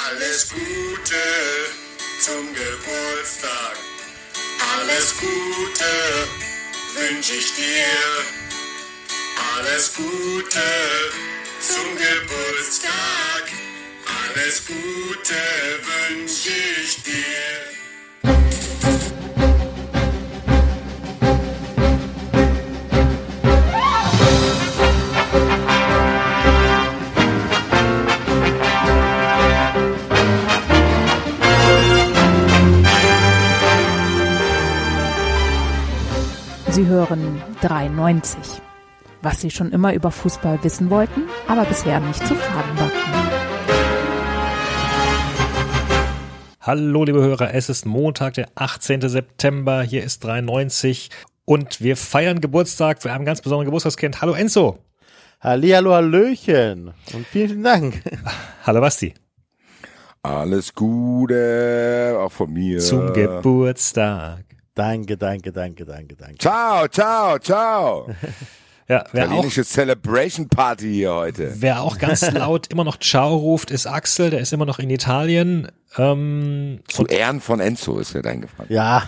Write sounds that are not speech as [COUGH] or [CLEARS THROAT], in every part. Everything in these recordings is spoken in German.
Alles Gute zum Geburtstag. Alles Gute wünsche ich dir. Alles Gute zum Geburtstag. Alles Gute wünsche ich dir. Sie hören 93. Was Sie schon immer über Fußball wissen wollten, aber bisher nicht zu fragen wagten. Hallo liebe Hörer, es ist Montag, der 18. September, hier ist 93 und wir feiern Geburtstag für einen ganz besonderen Geburtstagskind. Hallo Enzo. Hallihallo, Hallöchen und vielen, vielen Dank. Hallo Basti. Alles Gute, auch von mir. Zum Geburtstag. Danke, danke, danke, danke, danke. Ciao, ciao, ciao. [LAUGHS] Ja, wer auch, Italienische Celebration Party hier heute. wer auch ganz [LAUGHS] laut immer noch Ciao ruft, ist Axel, der ist immer noch in Italien. Ähm, Zu Ehren von Enzo ist mir eingefallen. Ja,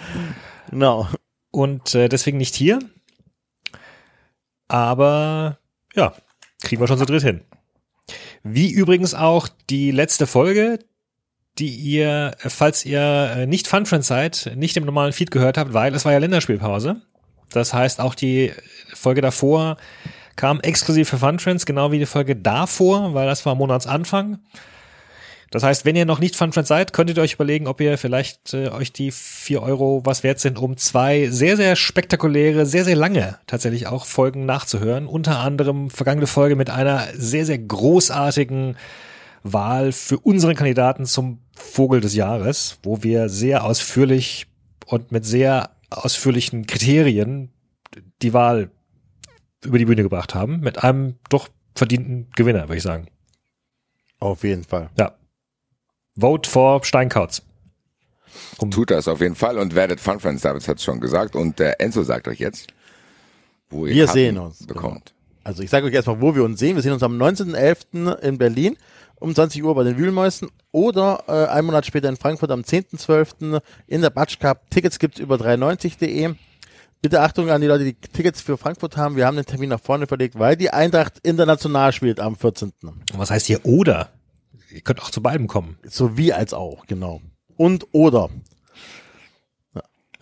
[LAUGHS] genau. und äh, deswegen nicht hier. Aber ja, kriegen wir schon zu dritt hin. Wie übrigens auch die letzte Folge, die ihr, äh, falls ihr äh, nicht Fun Friends seid, nicht im normalen Feed gehört habt, weil es war ja Länderspielpause. Das heißt, auch die Folge davor kam exklusiv für Fun Friends, genau wie die Folge davor, weil das war Monatsanfang. Das heißt, wenn ihr noch nicht Fun Friends seid, könntet ihr euch überlegen, ob ihr vielleicht äh, euch die vier Euro was wert sind, um zwei sehr, sehr spektakuläre, sehr, sehr lange tatsächlich auch Folgen nachzuhören. Unter anderem vergangene Folge mit einer sehr, sehr großartigen Wahl für unseren Kandidaten zum Vogel des Jahres, wo wir sehr ausführlich und mit sehr ausführlichen Kriterien die Wahl über die Bühne gebracht haben, mit einem doch verdienten Gewinner, würde ich sagen. Auf jeden Fall. Ja. Vote for Steinkautz. Tut das auf jeden Fall und werdet Fun Friends, David hat es schon gesagt. Und der Enzo sagt euch jetzt, wo ihr Wir Karten sehen uns, bekommt. Also ich sage euch erstmal, wo wir uns sehen. Wir sehen uns am 19.11. in Berlin um 20 Uhr bei den Wühlmäusen oder äh, einen Monat später in Frankfurt am 10.12. in der Batsch Cup. Tickets gibt's über 390.de. Bitte Achtung an die Leute, die Tickets für Frankfurt haben. Wir haben den Termin nach vorne verlegt, weil die Eintracht international spielt am 14. Und was heißt hier oder? Ihr könnt auch zu beidem kommen. Sowie als auch, genau. Und oder.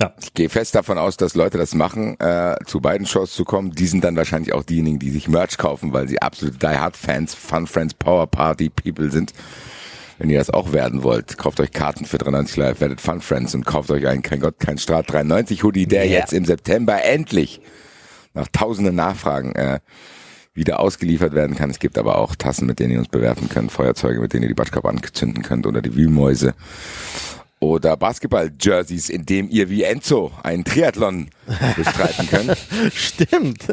Ja. Ich gehe fest davon aus, dass Leute das machen, äh, zu beiden Shows zu kommen. Die sind dann wahrscheinlich auch diejenigen, die sich Merch kaufen, weil sie absolute Die Hard Fans, Fun Friends, Power Party People sind. Wenn ihr das auch werden wollt, kauft euch Karten für 93 Live, werdet Fun Friends und kauft euch einen Kein Gott, kein Strat 93 Hoodie, der Yeah. jetzt im September endlich nach tausenden Nachfragen äh, wieder ausgeliefert werden kann. Es gibt aber auch Tassen, mit denen ihr uns bewerfen könnt, Feuerzeuge, mit denen ihr die Batschkap anzünden könnt oder die Wühlmäuse oder Basketball-Jerseys, in dem ihr wie Enzo einen Triathlon bestreiten könnt. [LAUGHS] Stimmt.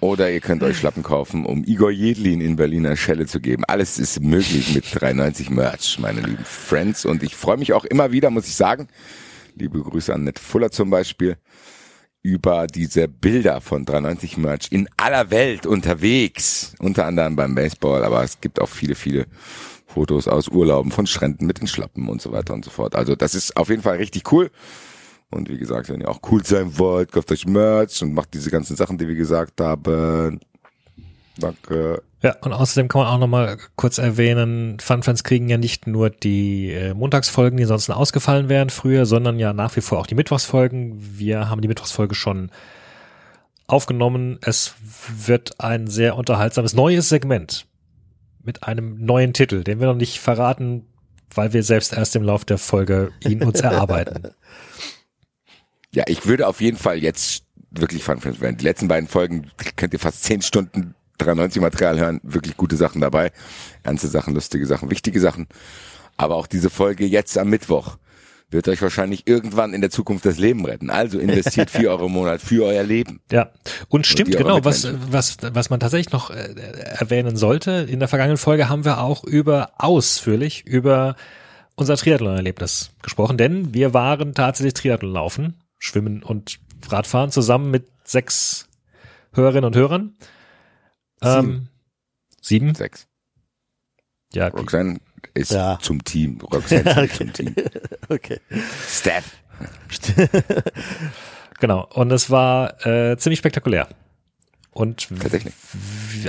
Oder ihr könnt euch Schlappen kaufen, um Igor Jedlin in Berliner Schelle zu geben. Alles ist möglich mit 390 Merch, meine lieben Friends. Und ich freue mich auch immer wieder, muss ich sagen, liebe Grüße an Ned Fuller zum Beispiel, über diese Bilder von 390 Merch in aller Welt unterwegs. Unter anderem beim Baseball, aber es gibt auch viele, viele Fotos aus Urlauben von Stränden mit den Schlappen und so weiter und so fort. Also das ist auf jeden Fall richtig cool. Und wie gesagt, wenn ihr auch cool sein wollt, kauft euch Merch und macht diese ganzen Sachen, die wir gesagt haben. Danke. Ja, und außerdem kann man auch nochmal kurz erwähnen, Fun Friends kriegen ja nicht nur die äh, Montagsfolgen, die ansonsten ausgefallen wären früher, sondern ja nach wie vor auch die Mittwochsfolgen. Wir haben die Mittwochsfolge schon aufgenommen. Es wird ein sehr unterhaltsames neues Segment mit einem neuen Titel, den wir noch nicht verraten, weil wir selbst erst im Lauf der Folge ihn uns [LAUGHS] erarbeiten. Ja, ich würde auf jeden Fall jetzt wirklich Fun Friends werden. Die letzten beiden Folgen könnt ihr fast zehn Stunden 93 Material hören. Wirklich gute Sachen dabei. Ernste Sachen, lustige Sachen, wichtige Sachen. Aber auch diese Folge jetzt am Mittwoch wird euch wahrscheinlich irgendwann in der Zukunft das Leben retten. Also investiert [LAUGHS] vier Euro im Monat für euer Leben. Ja, und stimmt genau, was, was, was man tatsächlich noch äh, erwähnen sollte. In der vergangenen Folge haben wir auch über ausführlich über unser Triathlon-Erlebnis gesprochen, denn wir waren tatsächlich Triathlon laufen, schwimmen und Radfahren zusammen mit sechs Hörerinnen und Hörern. Ähm, sieben? Sechs. Ja, Roxanne ist Ja. zum Team. [LAUGHS] Roxanne ist zum Team. [LAUGHS] Okay. Steph. [LAUGHS] genau. Und es war äh, ziemlich spektakulär. Und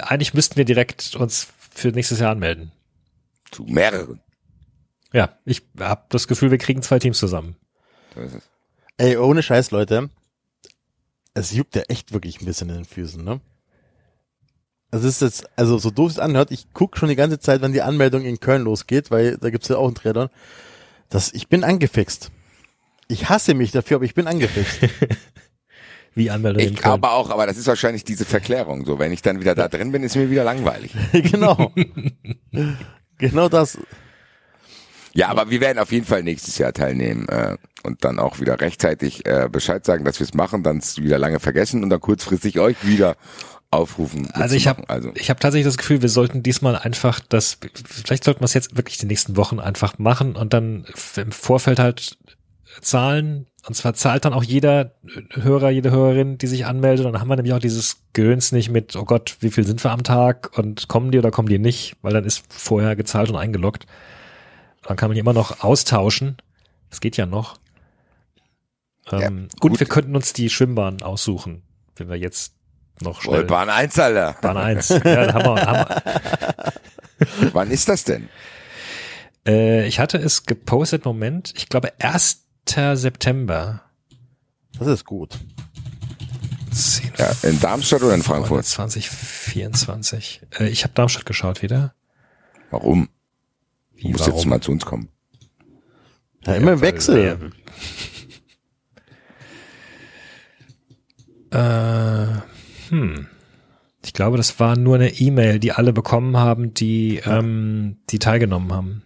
eigentlich müssten wir direkt uns für nächstes Jahr anmelden. Zu mehreren. Ja, ich habe das Gefühl, wir kriegen zwei Teams zusammen. So ist es. Ey, ohne Scheiß, Leute. Es juckt ja echt wirklich ein bisschen in den Füßen, ne? Also es ist jetzt, also so doof es anhört, ich guck schon die ganze Zeit, wenn die Anmeldung in Köln losgeht, weil da gibt's ja auch einen Triathlon. Das, ich bin angefixt. Ich hasse mich dafür, aber ich bin angefixt. [LAUGHS] Wie Anmeldung in Ich Köln. aber auch, aber das ist wahrscheinlich diese Verklärung. So, wenn ich dann wieder da drin bin, ist mir wieder langweilig. [LAUGHS] genau. [LAUGHS] genau das. Ja, aber wir werden auf jeden Fall nächstes Jahr teilnehmen äh, und dann auch wieder rechtzeitig äh, Bescheid sagen, dass wir es machen, dann es wieder lange vergessen und dann kurzfristig euch wieder aufrufen. Also ich habe also ich hab tatsächlich das Gefühl, wir sollten diesmal einfach das, vielleicht sollten wir es jetzt wirklich die nächsten Wochen einfach machen und dann im Vorfeld halt zahlen. Und zwar zahlt dann auch jeder Hörer, jede Hörerin, die sich anmeldet. Und dann haben wir nämlich auch dieses Gehöns nicht mit, oh Gott, wie viel sind wir am Tag und kommen die oder kommen die nicht, weil dann ist vorher gezahlt und eingeloggt. Dann kann man die immer noch austauschen. Das geht ja noch. Ja, Ähm, gut, gut. wir könnten uns die Schwimmbahn aussuchen, wenn wir jetzt noch schnell. Bahn 1, Alter. Bahn 1. Ja, wir, haben [LAUGHS] Wann ist das denn? Äh, ich hatte es gepostet, Moment, ich glaube 1. September. Das ist gut. 10, Ja, in Darmstadt oder in Frankfurt? 2024. Äh, ich habe Darmstadt geschaut wieder. Warum? Du Wie, musst jetzt mal zu uns kommen. Ja, immer im weil- Wechsel. Äh, hm. Ich glaube, das war nur eine E-Mail, die alle bekommen haben, die, ähm, die teilgenommen haben.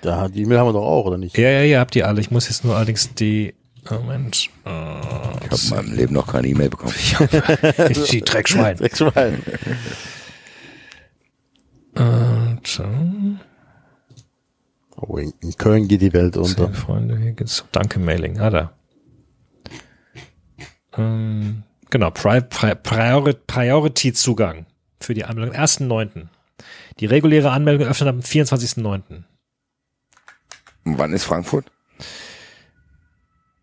Da, die E-Mail haben wir doch auch, oder nicht? Ja, ja, ihr habt die alle. Ich muss jetzt nur allerdings die, Moment, äh, Ich habe in meinem Leben noch keine E-Mail bekommen. [LAUGHS] die Dreckschwein. [LAUGHS] Dreckschwein. Und, äh, Oh, in, Köln geht die Welt unter. Freunde, hier geht's. Danke, Mailing. Ah, da. Ähm, genau, Pri Pri Priori Priority-Zugang für die Anmeldung. am 1.9. Die reguläre Anmeldung öffnet am 24.9. Und wann ist Frankfurt?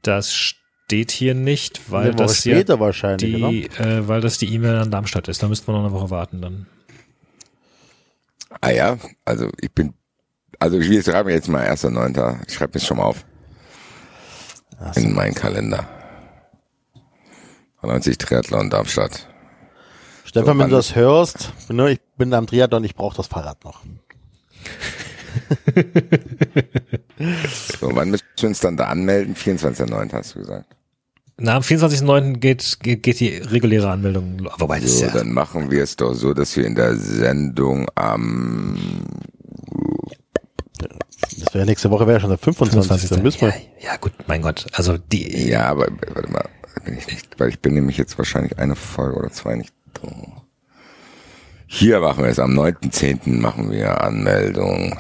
Das steht hier nicht, weil das ja die, äh, weil das die E-Mail an Darmstadt ist. Da müssten wir noch eine Woche warten dann. Ah ja, also ich bin, also ich schreibe mir jetzt mal 1.9. Ich schreibe mir schon mal auf. In meinen Kalender. 90 Triathlon Darmstadt. Stefan, So, wenn du das hörst, ne, ich bin am Triathlon, ich brauche das Fahrrad noch. [LAUGHS] So, wann müssen wir uns dann da anmelden? 24.9. hast du gesagt. Na, am 24.9. Geht, geht, geht die reguläre Anmeldung. Wobei das ist So, ja. dann machen wir es doch so, dass wir in der Sendung am Das wäre nächste Woche wäre schon der 25. Dann müssen wir. ja, ja, gut, mein Gott. Also die, Ja, aber warte mal, bin ich nicht, weil ich bin nämlich jetzt wahrscheinlich eine Folge oder zwei nicht drin. Hier machen wir es, am 9.10. machen wir Anmeldung.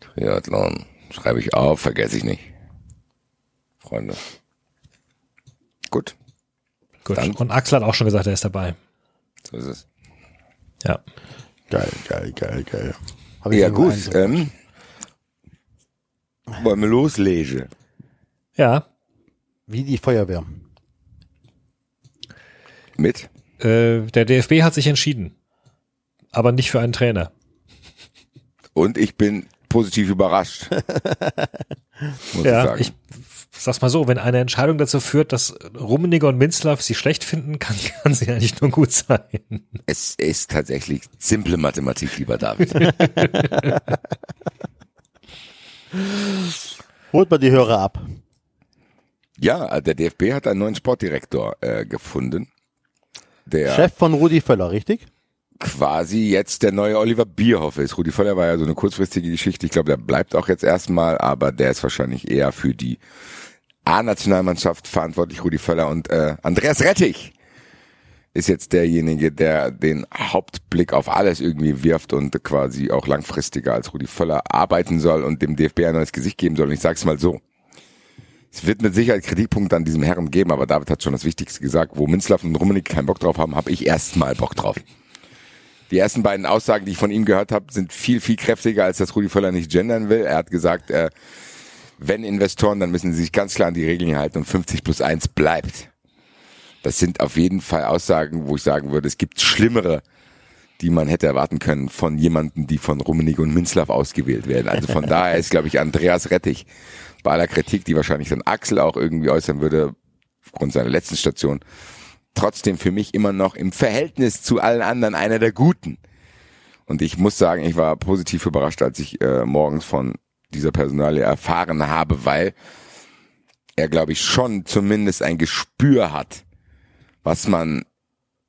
Triathlon. Schreibe ich auf, vergesse ich nicht. Freunde. Gut, gut. dann- Und Axel hat auch schon gesagt, er ist dabei. so ist es. Ja. Geil, geil, geil, geil. Hab ich Ja gut, ähm, wollen wir loslegen? Ja. Wie die Feuerwehr. Mit? Äh, der DFB hat sich entschieden. Aber nicht für einen Trainer. Und ich bin positiv überrascht. [LAUGHS] Muss ich Ja, sagen. ich sag's mal so, wenn eine Entscheidung dazu führt, dass Rummeniger und Minzlaff sie schlecht finden, [LAUGHS] kann, kann sie eigentlich nur gut sein. Es ist tatsächlich simple Mathematik, lieber David. [LAUGHS] Holt mal die Hörer ab. Ja, der DFB hat einen neuen Sportdirektor äh, gefunden, der Chef von Rudi Völler, richtig? quasi jetzt der neue Oliver Bierhoff ist. Rudi Völler war ja so eine kurzfristige Geschichte. Ich glaube, der bleibt auch jetzt erstmal, aber der ist wahrscheinlich eher für die A-Nationalmannschaft verantwortlich, Rudi Völler und äh, Andreas Rettich ist jetzt derjenige, der den Hauptblick auf alles irgendwie wirft und quasi auch langfristiger als Rudi Völler arbeiten soll und dem DFB ein neues Gesicht geben soll. Und ich sage es mal so. Es wird mit Sicherheit Kritikpunkte an diesem Herren geben, aber David hat schon das Wichtigste gesagt. Wo Minzlaff und Rummenigge keinen Bock drauf haben, habe ich erstmal Bock drauf. Die ersten beiden Aussagen, die ich von ihm gehört habe, sind viel, viel kräftiger, als dass Rudi Völler nicht gendern will. Er hat gesagt, äh, wenn Investoren, dann müssen sie sich ganz klar an die Regeln halten und 50 plus 1 bleibt. Das sind auf jeden Fall Aussagen, wo ich sagen würde, es gibt schlimmere, die man hätte erwarten können von jemanden, die von Rummenigge und Minzlaff ausgewählt werden. Also von daher ist, glaube ich, Andreas Rettich bei aller Kritik, die wahrscheinlich dann Axel auch irgendwie äußern würde, aufgrund seiner letzten Station, trotzdem für mich immer noch im Verhältnis zu allen anderen einer der Guten. Und ich muss sagen, ich war positiv überrascht, als ich äh, morgens von dieser Personalie erfahren habe, weil er, glaube ich, schon zumindest ein Gespür hat, was man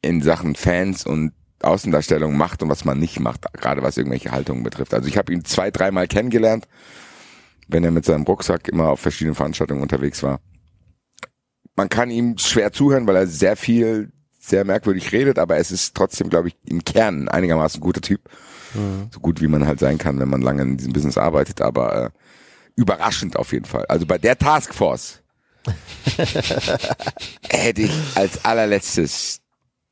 in Sachen Fans und Außendarstellung macht und was man nicht macht, gerade was irgendwelche Haltungen betrifft. Also ich habe ihn zwei, dreimal kennengelernt, wenn er mit seinem Rucksack immer auf verschiedenen Veranstaltungen unterwegs war. Man kann ihm schwer zuhören, weil er sehr viel, sehr merkwürdig redet, aber es ist trotzdem, glaube ich, im Kern einigermaßen guter Typ. Mhm. So gut wie man halt sein kann, wenn man lange in diesem Business arbeitet, aber äh, überraschend auf jeden Fall. Also bei der Taskforce [LAUGHS] hätte ich als allerletztes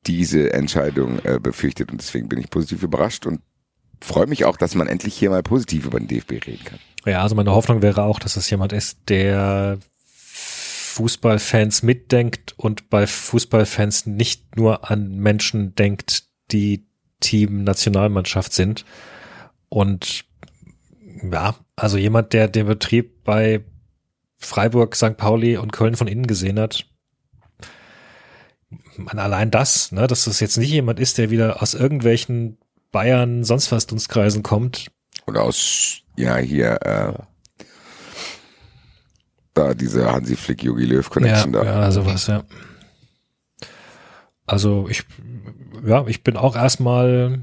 diese Entscheidung äh, befürchtet und deswegen bin ich positiv überrascht und freue mich auch, dass man endlich hier mal positiv über den DFB reden kann. Ja, also meine Hoffnung wäre auch, dass es jemand ist, der Fußballfans mitdenkt und bei Fußballfans nicht nur an Menschen denkt, die Team Nationalmannschaft sind. Und ja, also jemand, der den Betrieb bei Freiburg, St. Pauli und Köln von innen gesehen hat. Man, allein das, ne, dass das jetzt nicht jemand ist, der wieder aus irgendwelchen Bayern, sonst was Dunstkreisen kommt. Oder aus, ja, hier, äh, da diese Hansi Flick, Jogi Löw Connection ja, da. Ja, sowas, ja. Also ich, ja, ich bin auch erstmal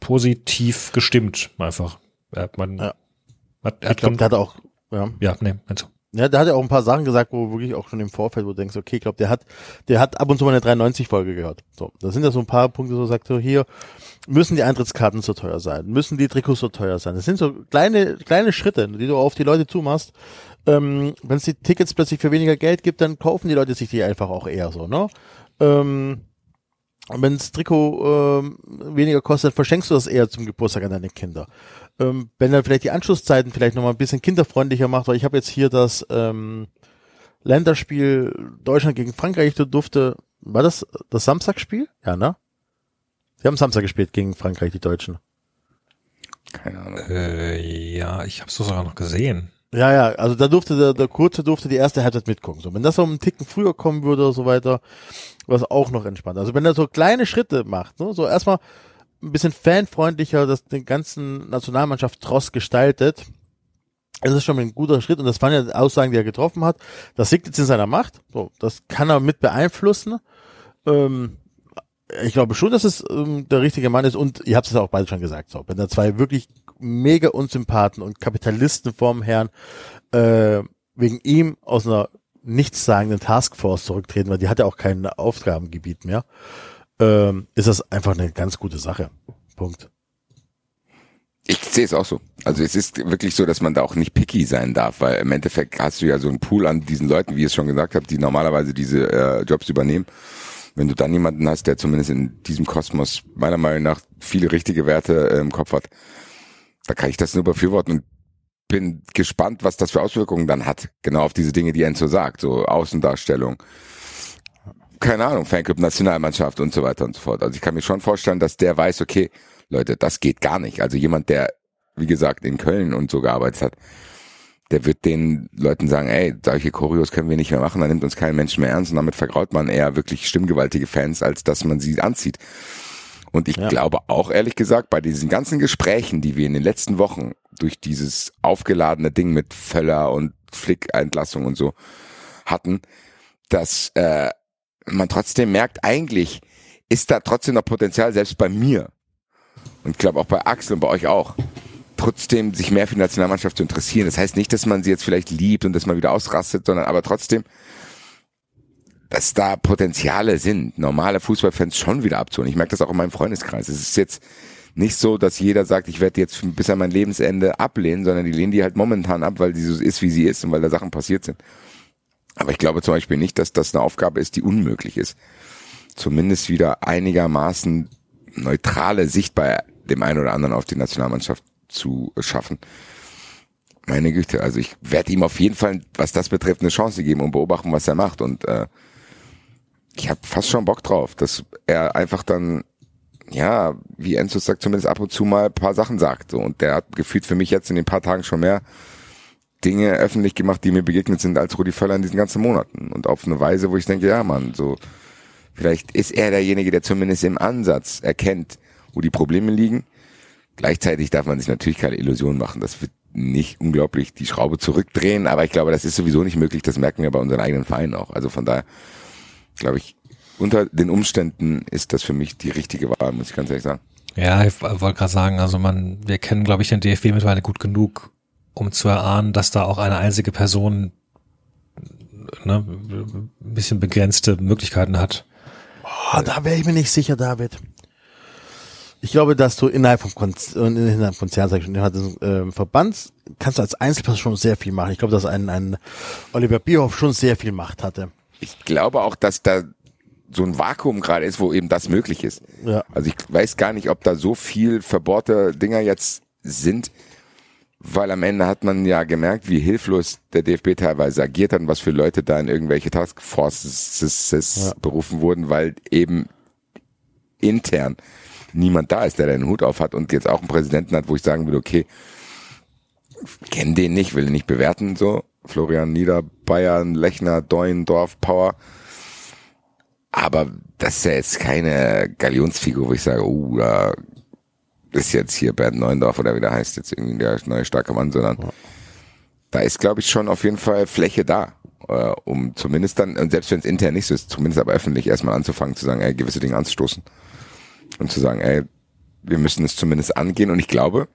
positiv gestimmt, einfach. Ja, man, Ja. Hat, Ich hat glaube, der hat auch, ja. ja, nee, also. Ja, der hat ja auch ein paar Sachen gesagt, wo wirklich auch schon im Vorfeld, wo du denkst, okay, ich glaube, der hat, der hat ab und zu mal eine 93-Folge gehört. So, da sind ja so ein paar Punkte, so sagt so, hier müssen die Eintrittskarten so teuer sein, müssen die Trikots so teuer sein. Das sind so kleine, kleine Schritte, die du auf die Leute zumachst. Ähm, Wenn es die Tickets plötzlich für weniger Geld gibt, dann kaufen die Leute sich die einfach auch eher so, ne? Ähm, wenn das Trikot ähm, weniger kostet, verschenkst du das eher zum Geburtstag an deine Kinder. Ähm, wenn er vielleicht die Anschlusszeiten vielleicht nochmal ein bisschen kinderfreundlicher macht, weil ich habe jetzt hier das ähm, Länderspiel Deutschland gegen Frankreich, da durfte, war das das Samstagspiel? Ja, ne? Sie haben Samstag gespielt gegen Frankreich, die Deutschen. Keine Ahnung. Äh, ja, ich habe es sogar noch gesehen. Ja, ja, also da durfte der, der Kurze durfte die erste Halbzeit mitgucken. So, wenn das so einen Ticken früher kommen würde oder so weiter, was auch noch entspannt. Also wenn er so kleine Schritte macht, ne, so erstmal ein bisschen fanfreundlicher, das den ganzen Nationalmannschaft Tross gestaltet, das ist schon ein guter Schritt und das waren ja Aussagen, die er getroffen hat. Das liegt jetzt in seiner Macht. So, das kann er mit beeinflussen. Ähm, ich glaube schon, dass es ähm, der richtige Mann ist und ihr habt es ja auch beide schon gesagt, so, wenn da zwei wirklich mega Unsympathen und Kapitalisten vorm Herrn äh, wegen ihm aus einer nichtssagenden Taskforce zurücktreten, weil die hat ja auch kein Aufgabengebiet mehr, ähm, ist das einfach eine ganz gute Sache. Punkt. Ich sehe es auch so. Also es ist wirklich so, dass man da auch nicht picky sein darf, weil im Endeffekt hast du ja so einen Pool an diesen Leuten, wie ich es schon gesagt habe, die normalerweise diese äh, Jobs übernehmen. Wenn du dann jemanden hast, der zumindest in diesem Kosmos meiner Meinung nach viele richtige Werte äh, im Kopf hat, da kann ich das nur befürworten und bin gespannt, was das für Auswirkungen dann hat. Genau auf diese Dinge, die Enzo sagt, so Außendarstellung. Keine Ahnung, Fanclub, Nationalmannschaft und so weiter und so fort. Also ich kann mir schon vorstellen, dass der weiß, okay, Leute, das geht gar nicht. Also jemand, der, wie gesagt, in Köln und so gearbeitet hat, der wird den Leuten sagen, ey, solche Choreos können wir nicht mehr machen, da nimmt uns kein Mensch mehr ernst und damit vergraut man eher wirklich stimmgewaltige Fans, als dass man sie anzieht. Und ich Ja. glaube auch ehrlich gesagt, bei diesen ganzen Gesprächen, die wir in den letzten Wochen durch dieses aufgeladene Ding mit Völler und Flick-Entlassung und so hatten, dass äh, man trotzdem merkt, eigentlich ist da trotzdem noch Potenzial, selbst bei mir. Und ich glaube auch bei Axel und bei euch auch, trotzdem sich mehr für die Nationalmannschaft zu interessieren. Das heißt nicht, dass man sie jetzt vielleicht liebt und dass man wieder ausrastet, sondern aber trotzdem, dass da Potenziale sind, normale Fußballfans schon wieder abzuholen. Ich merke das auch in meinem Freundeskreis. Es ist jetzt nicht so, dass jeder sagt, ich werde jetzt bis an mein Lebensende ablehnen, sondern die lehnen die halt momentan ab, weil sie so ist, wie sie ist und weil da Sachen passiert sind. Aber ich glaube zum Beispiel nicht, dass das eine Aufgabe ist, die unmöglich ist. Zumindest wieder einigermaßen neutrale Sicht bei dem einen oder anderen auf die Nationalmannschaft zu schaffen. Meine Güte, also ich werde ihm auf jeden Fall, was das betrifft, eine Chance geben und beobachten, was er macht. Und äh, ich habe fast schon Bock drauf, dass er einfach dann, ja, wie Enzo sagt, zumindest ab und zu mal ein paar Sachen sagt. So. Und der hat gefühlt für mich jetzt in den paar Tagen schon mehr Dinge öffentlich gemacht, die mir begegnet sind als Rudi Völler in diesen ganzen Monaten. Und auf eine Weise, wo ich denke, ja, Mann, so vielleicht ist er derjenige, der zumindest im Ansatz erkennt, wo die Probleme liegen. Gleichzeitig darf man sich natürlich keine Illusionen machen. Das wird nicht unglaublich die Schraube zurückdrehen, aber ich glaube, das ist sowieso nicht möglich. Das merken wir bei unseren eigenen Vereinen auch. Also von daher glaube ich, unter den Umständen ist das für mich die richtige Wahl, muss ich ganz ehrlich sagen. Ja, ich wollte gerade sagen, also man, wir kennen, glaube ich, den DFB mittlerweile gut genug, um zu erahnen, dass da auch eine einzige Person ne, ein bisschen begrenzte Möglichkeiten hat. Oh, da wäre ich mir nicht sicher, David. Ich glaube, dass du innerhalb vom Konz äh, innerhalb von Konzern, sag ich schon, innerhalb des äh, Verbands kannst du als Einzelperson schon sehr viel machen. Ich glaube, dass ein, ein Oliver Bierhoff schon sehr viel Macht hatte. Ich glaube auch, dass da so ein Vakuum gerade ist, wo eben das möglich ist. Ja. Also ich weiß gar nicht, ob da so viel verbohrte Dinger jetzt sind, weil am Ende hat man ja gemerkt, wie hilflos der DFB teilweise agiert hat und was für Leute da in irgendwelche Taskforces Ja. berufen wurden, weil eben intern niemand da ist, der den Hut auf hat und jetzt auch einen Präsidenten hat, wo ich sagen würde, okay, kenne den nicht, will ihn nicht bewerten, so. Florian Nieder, Bayern, Lechner, Deun, Dorf, Power. Aber das ist ja jetzt keine Galionsfigur, wo ich sage, oh, da ist jetzt hier Bernd Neuendorf oder wie der heißt, jetzt irgendwie der neue starke Mann, sondern da ist, glaube ich, schon auf jeden Fall Fläche da, äh, um zumindest dann, und selbst wenn es intern nicht so ist, zumindest aber öffentlich erstmal anzufangen, zu sagen, ey, gewisse Dinge anzustoßen und zu sagen, ey, wir müssen es zumindest angehen. Und ich glaube,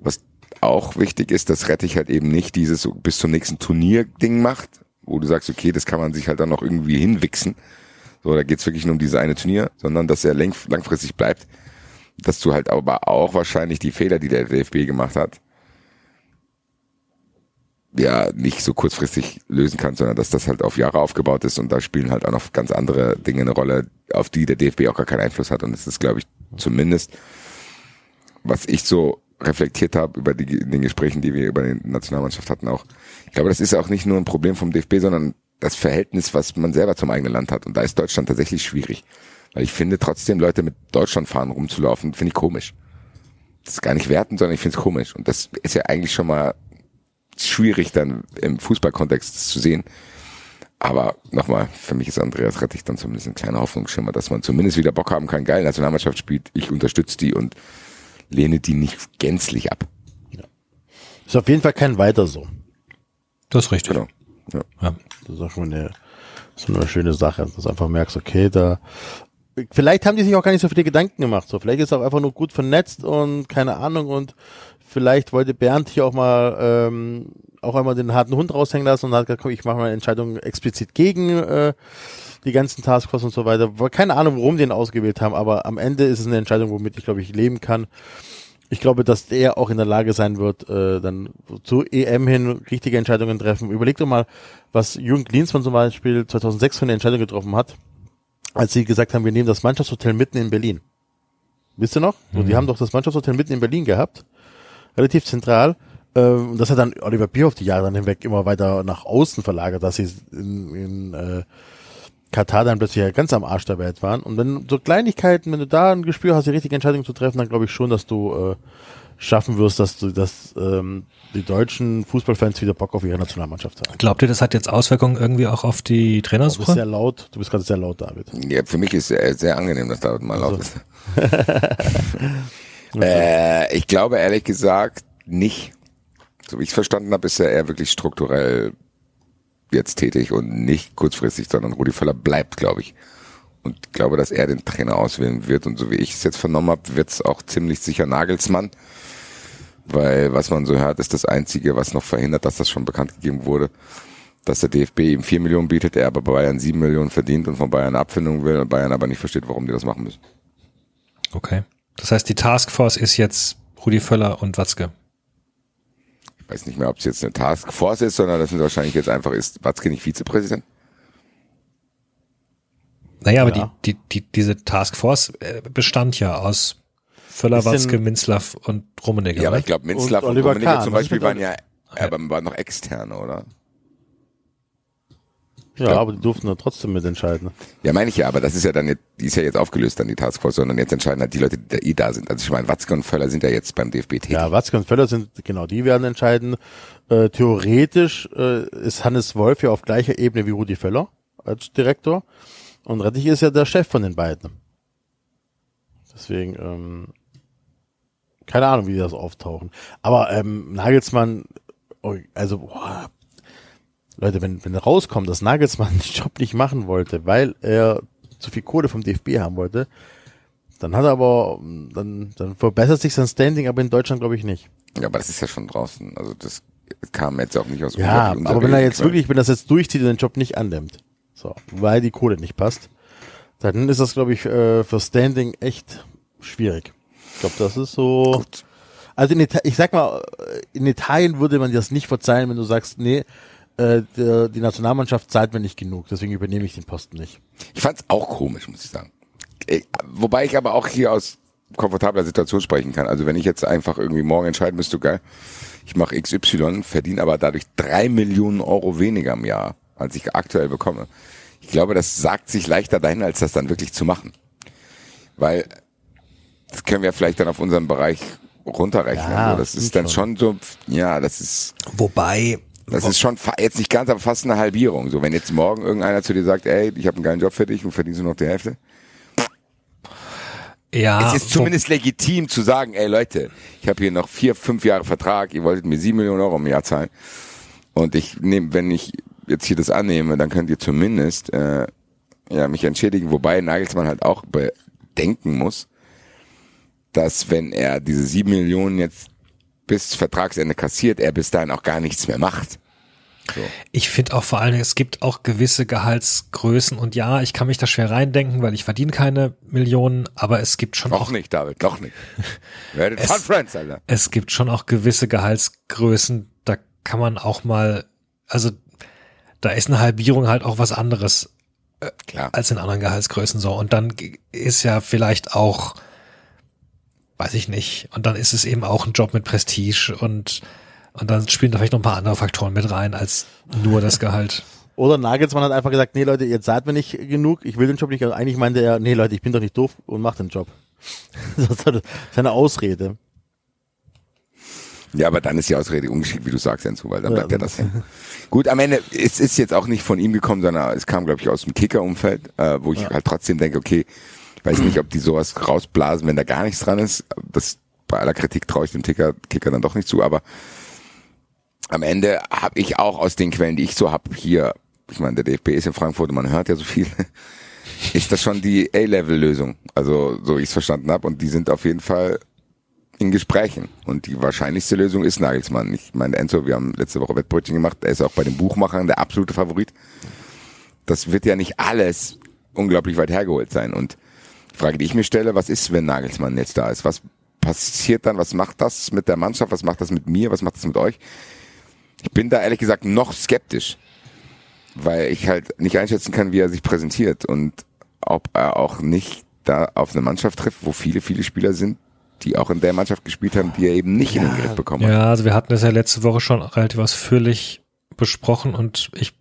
was auch wichtig ist, dass Rettich halt eben nicht dieses bis zum nächsten Turnier-Ding macht, wo du sagst, okay, das kann man sich halt dann noch irgendwie hinwichsen. So, da geht's wirklich nur um diese eine Turnier, sondern dass er lang, langfristig bleibt. Dass du halt aber auch wahrscheinlich die Fehler, die der DFB gemacht hat, ja, nicht so kurzfristig lösen kannst, sondern dass das halt auf Jahre aufgebaut ist und da spielen halt auch noch ganz andere Dinge eine Rolle, auf die der DFB auch gar keinen Einfluss hat. Und es ist, glaube ich, zumindest, was ich so reflektiert habe über die, in den Gesprächen, die wir über die Nationalmannschaft hatten auch. Ich glaube, das ist auch nicht nur ein Problem vom DFB, sondern das Verhältnis, was man selber zum eigenen Land hat. Und da ist Deutschland tatsächlich schwierig. Weil ich finde trotzdem, Leute mit Deutschland fahren rumzulaufen, finde ich komisch. Das ist gar nicht werten, sondern ich finde es komisch. Und das ist ja eigentlich schon mal schwierig dann im Fußballkontext das zu sehen. Aber nochmal, für mich ist Andreas Rettich dann zumindest ein kleiner Hoffnungsschimmer, dass man zumindest wieder Bock haben kann. Geil, Nationalmannschaft spielt, ich unterstütze die und lehne die nicht gänzlich ab. Ist auf jeden Fall kein weiter so. Das ist richtig. Genau. Ja. Ja. Das ist auch schon eine, so eine schöne Sache, dass du einfach merkst, okay, da, vielleicht haben die sich auch gar nicht so viele Gedanken gemacht, so, vielleicht ist es auch einfach nur gut vernetzt und keine Ahnung und vielleicht wollte Bernd hier auch mal, ähm, auch einmal den harten Hund raushängen lassen und hat gesagt, komm, ich mache mal eine Entscheidung explizit gegen, äh, die ganzen Taskforce und so weiter. Keine Ahnung, warum die ihn ausgewählt haben, aber am Ende ist es eine Entscheidung, womit ich, glaube ich, leben kann. Ich glaube, dass er auch in der Lage sein wird, äh, dann zu EM hin richtige Entscheidungen treffen. Überleg doch mal, was Jürgen Klinsmann zum Beispiel 2006 für eine Entscheidung getroffen hat, als sie gesagt haben, wir nehmen das Mannschaftshotel mitten in Berlin. Wisst ihr noch? So, die haben doch das Mannschaftshotel mitten in Berlin gehabt, relativ zentral. Ähm, und das hat dann Oliver Bierhoff die Jahre dann hinweg immer weiter nach außen verlagert, dass sie in, in äh, Katar dann plötzlich ja ganz am Arsch der Welt waren. Und wenn so Kleinigkeiten, wenn du da ein Gespür hast, die richtige Entscheidung zu treffen, dann glaube ich schon, dass du äh, schaffen wirst, dass du, dass ähm, die deutschen Fußballfans wieder Bock auf ihre Nationalmannschaft haben. Glaubt ihr, das hat jetzt Auswirkungen irgendwie auch auf die Du bist sehr Trainersuche? laut, du bist gerade sehr laut, David. Ja, für mich ist es sehr angenehm, dass da mal laut Also. ist. [LAUGHS] äh, ich glaube ehrlich gesagt nicht. So wie ich es verstanden habe, ist er eher wirklich strukturell jetzt tätig und nicht kurzfristig, sondern Rudi Völler bleibt, glaube ich. Und ich glaube, dass er den Trainer auswählen wird. Und so wie ich es jetzt vernommen habe, wird es auch ziemlich sicher Nagelsmann. Weil was man so hört, ist das Einzige, was noch verhindert, dass das schon bekannt gegeben wurde, dass der DFB ihm vier Millionen bietet, er aber bei Bayern sieben Millionen verdient und von Bayern eine Abfindung will und Bayern aber nicht versteht, warum die das machen müssen. Okay. Das heißt, die Taskforce ist jetzt Rudi Völler und Watzke. Ich weiß nicht mehr, ob es jetzt eine Taskforce ist, sondern das sind wahrscheinlich jetzt einfach, ist Watzke nicht Vizepräsident? Naja, aber Ja. die, die, die, diese Taskforce äh, bestand ja aus Völler, Watzke, Minzlaff und Rummenigge. Ja, aber ich glaube, Minzlaff Und und, Oliver Rummenigge Kahn, zum Beispiel waren ja, aber waren noch externe, oder? Ja, aber die durften dann trotzdem mitentscheiden. Ja, meine ich ja, aber das ist ja dann, jetzt, die ist ja jetzt aufgelöst dann die Taskforce, sondern jetzt entscheiden halt die Leute, die da eh da sind. Also ich meine, Watzke und Völler sind ja jetzt beim DFB tätig. Ja, Watzke und Völler sind, genau, die werden entscheiden. Äh, theoretisch äh, ist Hannes Wolf ja auf gleicher Ebene wie Rudi Völler als Direktor. Und Rettich ist ja der Chef von den beiden. Deswegen, ähm, keine Ahnung, wie die das auftauchen. Aber ähm, Nagelsmann, oh, also, boah, Leute, wenn, wenn rauskommt, dass Nagelsmann den Job nicht machen wollte, weil er zu viel Kohle vom DFB haben wollte, dann hat er aber, dann, dann verbessert sich sein Standing, aber in Deutschland glaube ich nicht. Ja, aber das ist ja schon draußen. Also das kam jetzt auch nicht aus Ja, aber wenn er jetzt wirklich, wenn das jetzt durchzieht und den Job nicht annimmt, so, weil die Kohle nicht passt, dann ist das, glaube ich, äh, für Standing echt schwierig. Ich glaube, das ist so. Also in Ita ich sag mal, äh, in Italien würde man dir das nicht verzeihen, wenn du sagst, nee, äh, der, die Nationalmannschaft zahlt mir nicht genug, deswegen übernehme ich den Posten nicht. Ich fand's auch komisch, muss ich sagen. Äh, Wobei ich aber auch hier aus komfortabler Situation sprechen kann. Also wenn ich jetzt einfach irgendwie morgen entscheiden müsste, geil, ich mache XY, verdiene aber dadurch drei Millionen Euro weniger im Jahr, als ich aktuell bekomme. Ich glaube, das sagt sich leichter dahin, als das dann wirklich zu machen. Weil das können wir vielleicht dann auf unserem Bereich runterrechnen. Ja, so. Das ist dann schon so, ja, das ist, Wobei, das ist schon jetzt nicht ganz, aber fast eine Halbierung. So, wenn jetzt morgen irgendeiner zu dir sagt, ey, ich habe einen geilen Job für dich und verdienst nur noch die Hälfte. ja, es ist zumindest legitim zu sagen, ey Leute, ich habe hier noch vier, fünf Jahre Vertrag, ihr wolltet mir sieben Millionen Euro im Jahr zahlen. Und ich nehme, wenn ich jetzt hier das annehme, dann könnt ihr zumindest äh, ja, mich entschädigen, wobei Nagelsmann halt auch bedenken muss, dass wenn er diese sieben Millionen jetzt bis Vertragsende kassiert, er bis dahin auch gar nichts mehr macht. Ich finde auch vor allen Dingen, es gibt auch gewisse Gehaltsgrößen und ja, ich kann mich da schwer reindenken, weil ich verdiene keine Millionen, aber es gibt schon Noch auch, nicht, David, noch nicht. [LAUGHS] Werdet Fun Friends, Alter. es gibt schon auch gewisse Gehaltsgrößen, da kann man auch mal, also da ist eine Halbierung halt auch was anderes Klar. als in anderen Gehaltsgrößen so. Und dann ist ja vielleicht auch, weiß ich nicht, und dann ist es eben auch ein Job mit Prestige und, und dann spielen da vielleicht noch ein paar andere Faktoren mit rein als nur das Gehalt. [LAUGHS] Oder Nagelsmann hat einfach gesagt, nee Leute, ihr zahlt mir nicht genug, ich will den Job nicht. Und eigentlich meinte er, nee Leute, ich bin doch nicht doof und mach den Job. [LAUGHS] Das ist seine Ausrede. Ja, aber dann ist die Ausrede ungeschickt, wie du sagst, Enzo, weil dann Ja, bleibt ja das hängen. Gut, am Ende, es ist jetzt auch nicht von ihm gekommen, sondern es kam, glaube ich, aus dem Kicker-Umfeld, äh, wo ich halt trotzdem denke, okay, ich weiß nicht, ob die sowas rausblasen, wenn da gar nichts dran ist. Das bei aller Kritik traue ich dem Kicker, Kicker dann doch nicht zu, aber am Ende habe ich auch aus den Quellen, die ich so habe, hier, ich meine, der DFB ist in Frankfurt und man hört ja so viel, [LAUGHS] ist das schon die A-Level-Lösung, also so wie ich es verstanden habe. Und die sind auf jeden Fall in Gesprächen. Und die wahrscheinlichste Lösung ist Nagelsmann. Ich meine, Enzo, wir haben letzte Woche Wettbrötchen gemacht, er ist auch bei den Buchmachern der absolute Favorit. Das wird ja nicht alles unglaublich weit hergeholt sein. Und die Frage, die ich mir stelle, was ist, wenn Nagelsmann jetzt da ist? Was passiert dann? Was macht das mit der Mannschaft? Was macht das mit mir? Was macht das mit euch? Ich bin da ehrlich gesagt noch skeptisch, weil ich halt nicht einschätzen kann, wie er sich präsentiert und ob er auch nicht da auf eine Mannschaft trifft, wo viele, viele Spieler sind, die auch in der Mannschaft gespielt haben, die er eben nicht in den Griff bekommen hat. Ja, also wir hatten das ja letzte Woche schon relativ ausführlich besprochen und ich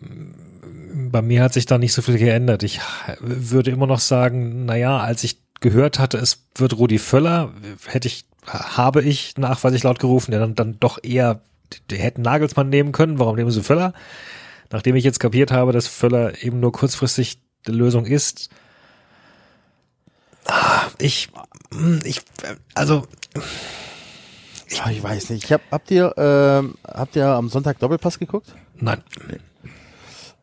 bei mir hat sich da nicht so viel geändert. Ich würde immer noch sagen, naja, als ich gehört hatte, es wird Rudi Völler, hätte ich, habe ich nach, was ich laut gerufen, ja dann, dann doch eher, die hätten Nagelsmann nehmen können, warum nehmen sie Völler? Nachdem ich jetzt kapiert habe, dass Völler eben nur kurzfristig die Lösung ist, ah, ich, ich, also, Ah, Ich weiß nicht. Ich hab, habt ihr, ähm, habt ihr am Sonntag Doppelpass geguckt? nein.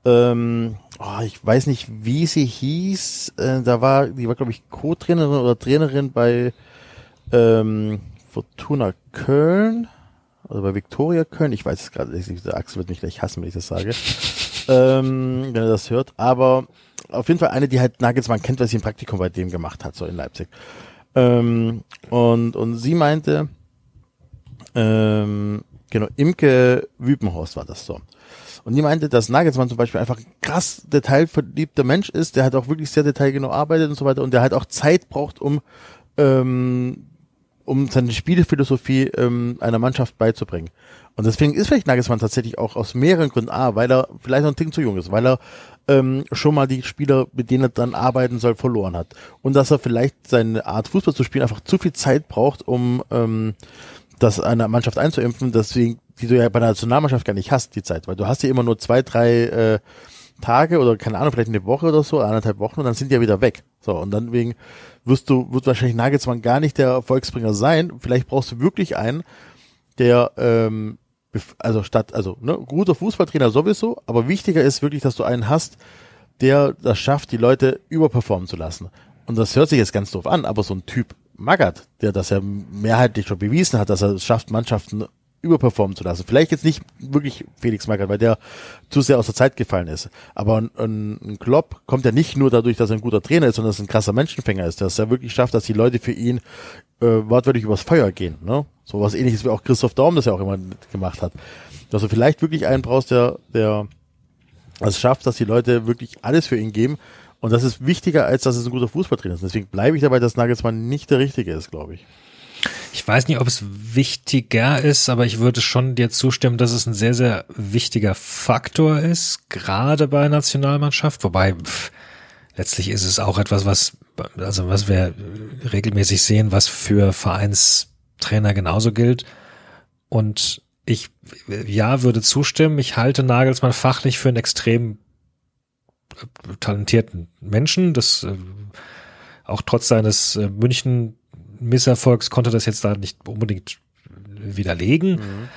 Ähm, oh, ich weiß nicht, wie sie hieß. Äh, da war, die war, glaube ich, Co-Trainerin oder Trainerin bei ähm, Fortuna Köln. Also bei Viktoria Köln. Ich weiß es gerade nicht. Der Axel wird mich gleich hassen, wenn ich das sage. [LAUGHS] ähm, wenn er das hört. Aber auf jeden Fall eine, die halt Nagelsmann kennt, weil sie ein Praktikum bei dem gemacht hat, so in Leipzig. Ähm, und, und sie meinte, ähm, genau, Imke Wüpenhorst war das so. Und die meinte, dass Nagelsmann zum Beispiel einfach ein krass detailverliebter Mensch ist, der halt auch wirklich sehr detailgenau arbeitet und so weiter und der halt auch Zeit braucht, um ähm, um seine Spielphilosophie ähm, einer Mannschaft beizubringen. Und deswegen ist vielleicht Nagelsmann tatsächlich auch aus mehreren Gründen A, weil er vielleicht noch ein Ding zu jung ist, weil er ähm, schon mal die Spieler, mit denen er dann arbeiten soll, verloren hat. Und dass er vielleicht seine Art Fußball zu spielen einfach zu viel Zeit braucht, um ähm, das einer Mannschaft einzuimpfen, deswegen, die du ja bei der Nationalmannschaft gar nicht hast, die Zeit, weil du hast ja immer nur zwei, drei äh, Tage oder keine Ahnung, vielleicht eine Woche oder so, anderthalb Wochen und dann sind die ja wieder weg. So, und dann wegen wirst du, wird wahrscheinlich Nagelsmann gar nicht der Erfolgsbringer sein. Vielleicht brauchst du wirklich einen, der, ähm, also statt, also, ne, guter Fußballtrainer sowieso, aber wichtiger ist wirklich, dass du einen hast, der das schafft, die Leute überperformen zu lassen. Und das hört sich jetzt ganz doof an, aber so ein Typ Magath, der das ja mehrheitlich schon bewiesen hat, dass er es schafft, Mannschaften überperformen zu lassen. Vielleicht jetzt nicht wirklich Felix Magath, weil der zu sehr aus der Zeit gefallen ist. Aber ein, ein, Klopp kommt ja nicht nur dadurch, dass er ein guter Trainer ist, sondern dass er ein krasser Menschenfänger ist, dass er wirklich schafft, dass die Leute für ihn äh, wortwörtlich übers Feuer gehen. Ne? So was ähnliches wie auch Christoph Daum das ja auch immer gemacht hat. Dass du vielleicht wirklich einen brauchst, der, der es schafft, dass die Leute wirklich alles für ihn geben. Und das ist wichtiger, als dass es ein guter Fußballtrainer ist. Deswegen bleibe ich dabei, dass Nagelsmann nicht der Richtige ist, glaube ich. Ich weiß nicht, ob es wichtiger ist, aber ich würde schon dir zustimmen, dass es ein sehr, sehr wichtiger Faktor ist, gerade bei Nationalmannschaft. Wobei pff, letztlich ist es auch etwas, was, also was wir regelmäßig sehen, was für Vereinstrainer genauso gilt. Und ich, ja, würde zustimmen. Ich halte Nagelsmann fachlich für einen extrem talentierten Menschen. Das äh, auch trotz seines äh, München Misserfolgs konnte das jetzt da nicht unbedingt widerlegen. Mhm.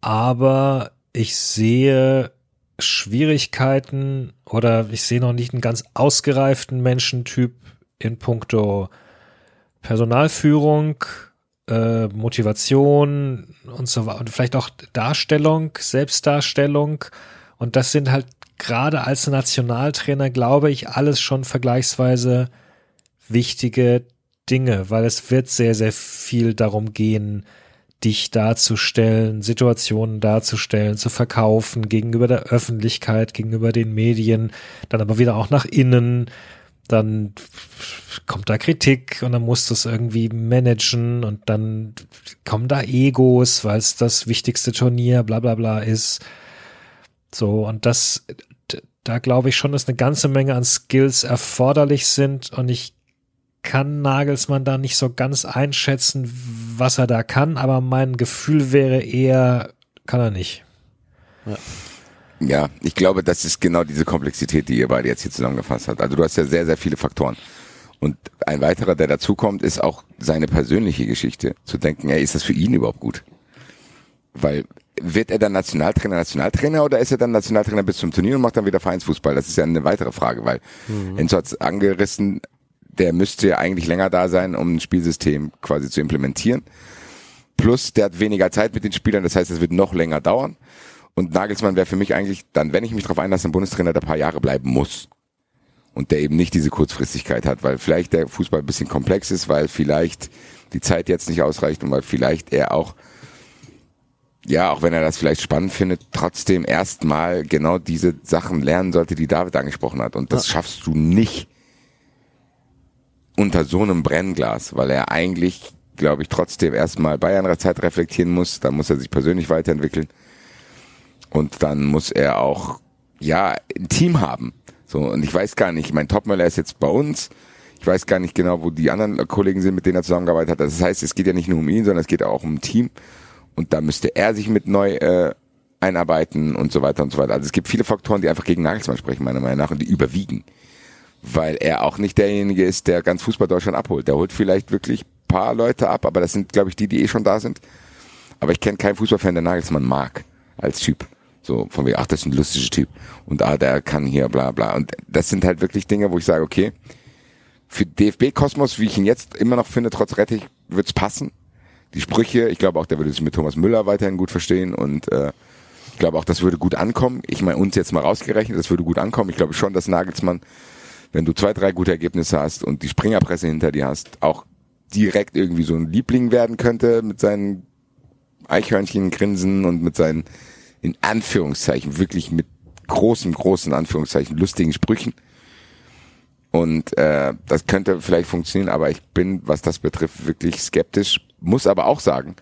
Aber ich sehe Schwierigkeiten oder ich sehe noch nicht einen ganz ausgereiften Menschentyp in puncto Personalführung, äh, Motivation und so weiter und vielleicht auch Darstellung, Selbstdarstellung. Und das sind halt gerade als Nationaltrainer, glaube ich, alles schon vergleichsweise wichtige Dinge, weil es wird sehr, sehr viel darum gehen, dich darzustellen, Situationen darzustellen, zu verkaufen gegenüber der Öffentlichkeit, gegenüber den Medien, dann aber wieder auch nach innen. Dann kommt da Kritik und dann musst du es irgendwie managen und dann kommen da Egos, weil es das wichtigste Turnier, bla bla bla ist. So, und das, da glaube ich schon, dass eine ganze Menge an Skills erforderlich sind und ich kann Nagelsmann da nicht so ganz einschätzen, was er da kann, aber mein Gefühl wäre eher, kann er nicht. Ja. Ja, ich glaube, das ist genau diese Komplexität, die ihr beide jetzt hier zusammengefasst habt. Also du hast ja sehr, sehr viele Faktoren. Und ein weiterer, der dazukommt, ist auch seine persönliche Geschichte. Zu denken, ey, ist das für ihn überhaupt gut? Weil wird er dann Nationaltrainer, Nationaltrainer oder ist er dann Nationaltrainer bis zum Turnier und macht dann wieder Vereinsfußball? Das ist ja eine weitere Frage, weil mhm. Enzo hat angerissen, der müsste ja eigentlich länger da sein, um ein Spielsystem quasi zu implementieren. Plus, der hat weniger Zeit mit den Spielern, das heißt, es wird noch länger dauern. Und Nagelsmann wäre für mich eigentlich dann, wenn ich mich darauf einlasse, ein Bundestrainer, der ein paar Jahre bleiben muss. Und der eben nicht diese Kurzfristigkeit hat, weil vielleicht der Fußball ein bisschen komplex ist, weil vielleicht die Zeit jetzt nicht ausreicht und weil vielleicht er auch, ja, auch wenn er das vielleicht spannend findet, trotzdem erstmal genau diese Sachen lernen sollte, die David angesprochen hat. Und das ja. schaffst du nicht, unter so einem Brennglas, weil er eigentlich, glaube ich, trotzdem erstmal bei einer Zeit reflektieren muss, dann muss er sich persönlich weiterentwickeln und dann muss er auch, ja, ein Team haben. So, und ich weiß gar nicht, mein Topmöller ist jetzt bei uns, ich weiß gar nicht genau, wo die anderen Kollegen sind, mit denen er zusammengearbeitet hat. Das heißt, es geht ja nicht nur um ihn, sondern es geht auch um ein Team. Und da müsste er sich mit neu äh, einarbeiten und so weiter und so weiter. Also es gibt viele Faktoren, die einfach gegen Nagelsmann sprechen, meiner Meinung nach, und die überwiegen weil er auch nicht derjenige ist, der ganz Fußball Deutschland abholt. Der holt vielleicht wirklich paar Leute ab, aber das sind, glaube ich, die, die eh schon da sind. Aber ich kenne keinen Fußballfan, der Nagelsmann mag als Typ. So von wie, ach, das ist ein lustiger Typ. Und ah, der kann hier, bla bla. Und das sind halt wirklich Dinge, wo ich sage, okay, für DFB-Kosmos, wie ich ihn jetzt immer noch finde, trotz Rettich, wird's passen. Die Sprüche, ich glaube auch, der würde sich mit Thomas Müller weiterhin gut verstehen und äh, ich glaube auch, das würde gut ankommen. Ich meine, uns jetzt mal rausgerechnet, das würde gut ankommen. Ich glaube schon, dass Nagelsmann wenn du zwei, drei gute Ergebnisse hast und die Springerpresse hinter dir hast, auch direkt irgendwie so ein Liebling werden könnte mit seinen Eichhörnchen grinsen und mit seinen in Anführungszeichen, wirklich mit großen, großen Anführungszeichen, lustigen Sprüchen. Und äh, das könnte vielleicht funktionieren, aber ich bin, was das betrifft, wirklich skeptisch. Muss aber auch sagen,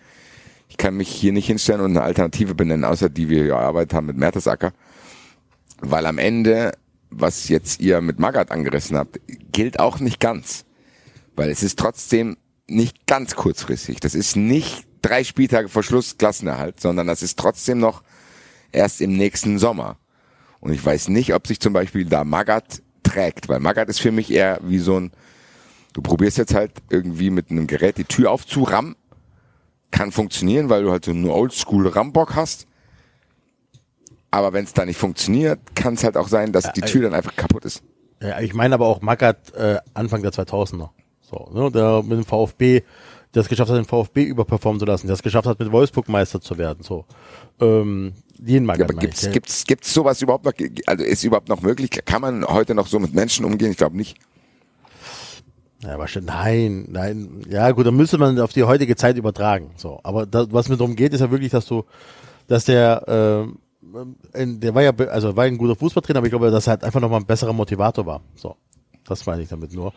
ich kann mich hier nicht hinstellen und eine Alternative benennen, außer die wir ja erarbeitet haben mit Mertesacker. Weil am Ende, was jetzt ihr mit Magath angerissen habt, gilt auch nicht ganz. Weil es ist trotzdem nicht ganz kurzfristig. Das ist nicht drei Spieltage vor Schluss Klassenerhalt, sondern das ist trotzdem noch erst im nächsten Sommer. Und ich weiß nicht, ob sich zum Beispiel da Magath trägt, weil Magath ist für mich eher wie so ein, du probierst jetzt halt irgendwie mit einem Gerät die Tür aufzurammen, kann funktionieren, weil du halt so einen Oldschool Rambock hast. Aber wenn es da nicht funktioniert, kann es halt auch sein, dass die Tür dann einfach kaputt ist. Ja, ich meine aber auch Magath äh, Anfang der 2000er. So, ne, der mit dem VfB, der es geschafft hat, den VfB überperformen zu lassen, der es geschafft hat, mit Wolfsburg Meister zu werden. So, ähm, den Magath Ja, aber gibt's, ja. gibt's, gibt's sowas überhaupt noch? Also ist überhaupt noch möglich? Kann man heute noch so mit Menschen umgehen? Ich glaube nicht. Ja, aber schon, nein, nein. Ja, gut, dann müsste man auf die heutige Zeit übertragen. So, aber das, was mir darum geht, ist ja wirklich, dass du, dass der, ein- der war ja, also war ein guter Fußballtrainer, aber ich glaube, dass er halt einfach nochmal ein besserer Motivator war. So, das meine ich damit nur.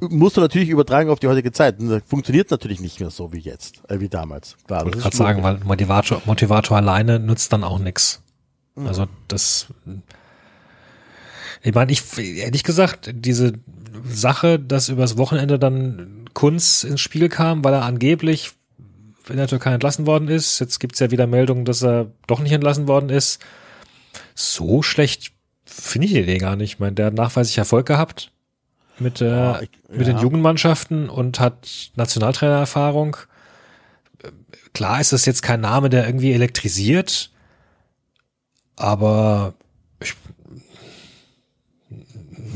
Musst du natürlich übertragen auf die heutige Zeit. Funktioniert natürlich nicht mehr so wie jetzt, äh, wie damals. Klar, Ich wollte gerade sagen, weil Motivator, Motivator alleine nützt dann auch nix. Also das, ich meine, ich ehrlich gesagt, diese Sache, dass übers Wochenende dann Kunz ins Spiel kam, weil er angeblich in der Türkei entlassen worden ist. Jetzt gibt's ja wieder Meldungen, dass er doch nicht entlassen worden ist. So schlecht finde ich die Idee gar nicht. Ich meine, der hat nachweislich Erfolg gehabt mit, äh, Ja, ich- mit den ja. Jugendmannschaften und hat Nationaltrainererfahrung. Klar ist das jetzt kein Name, der irgendwie elektrisiert, aber ich,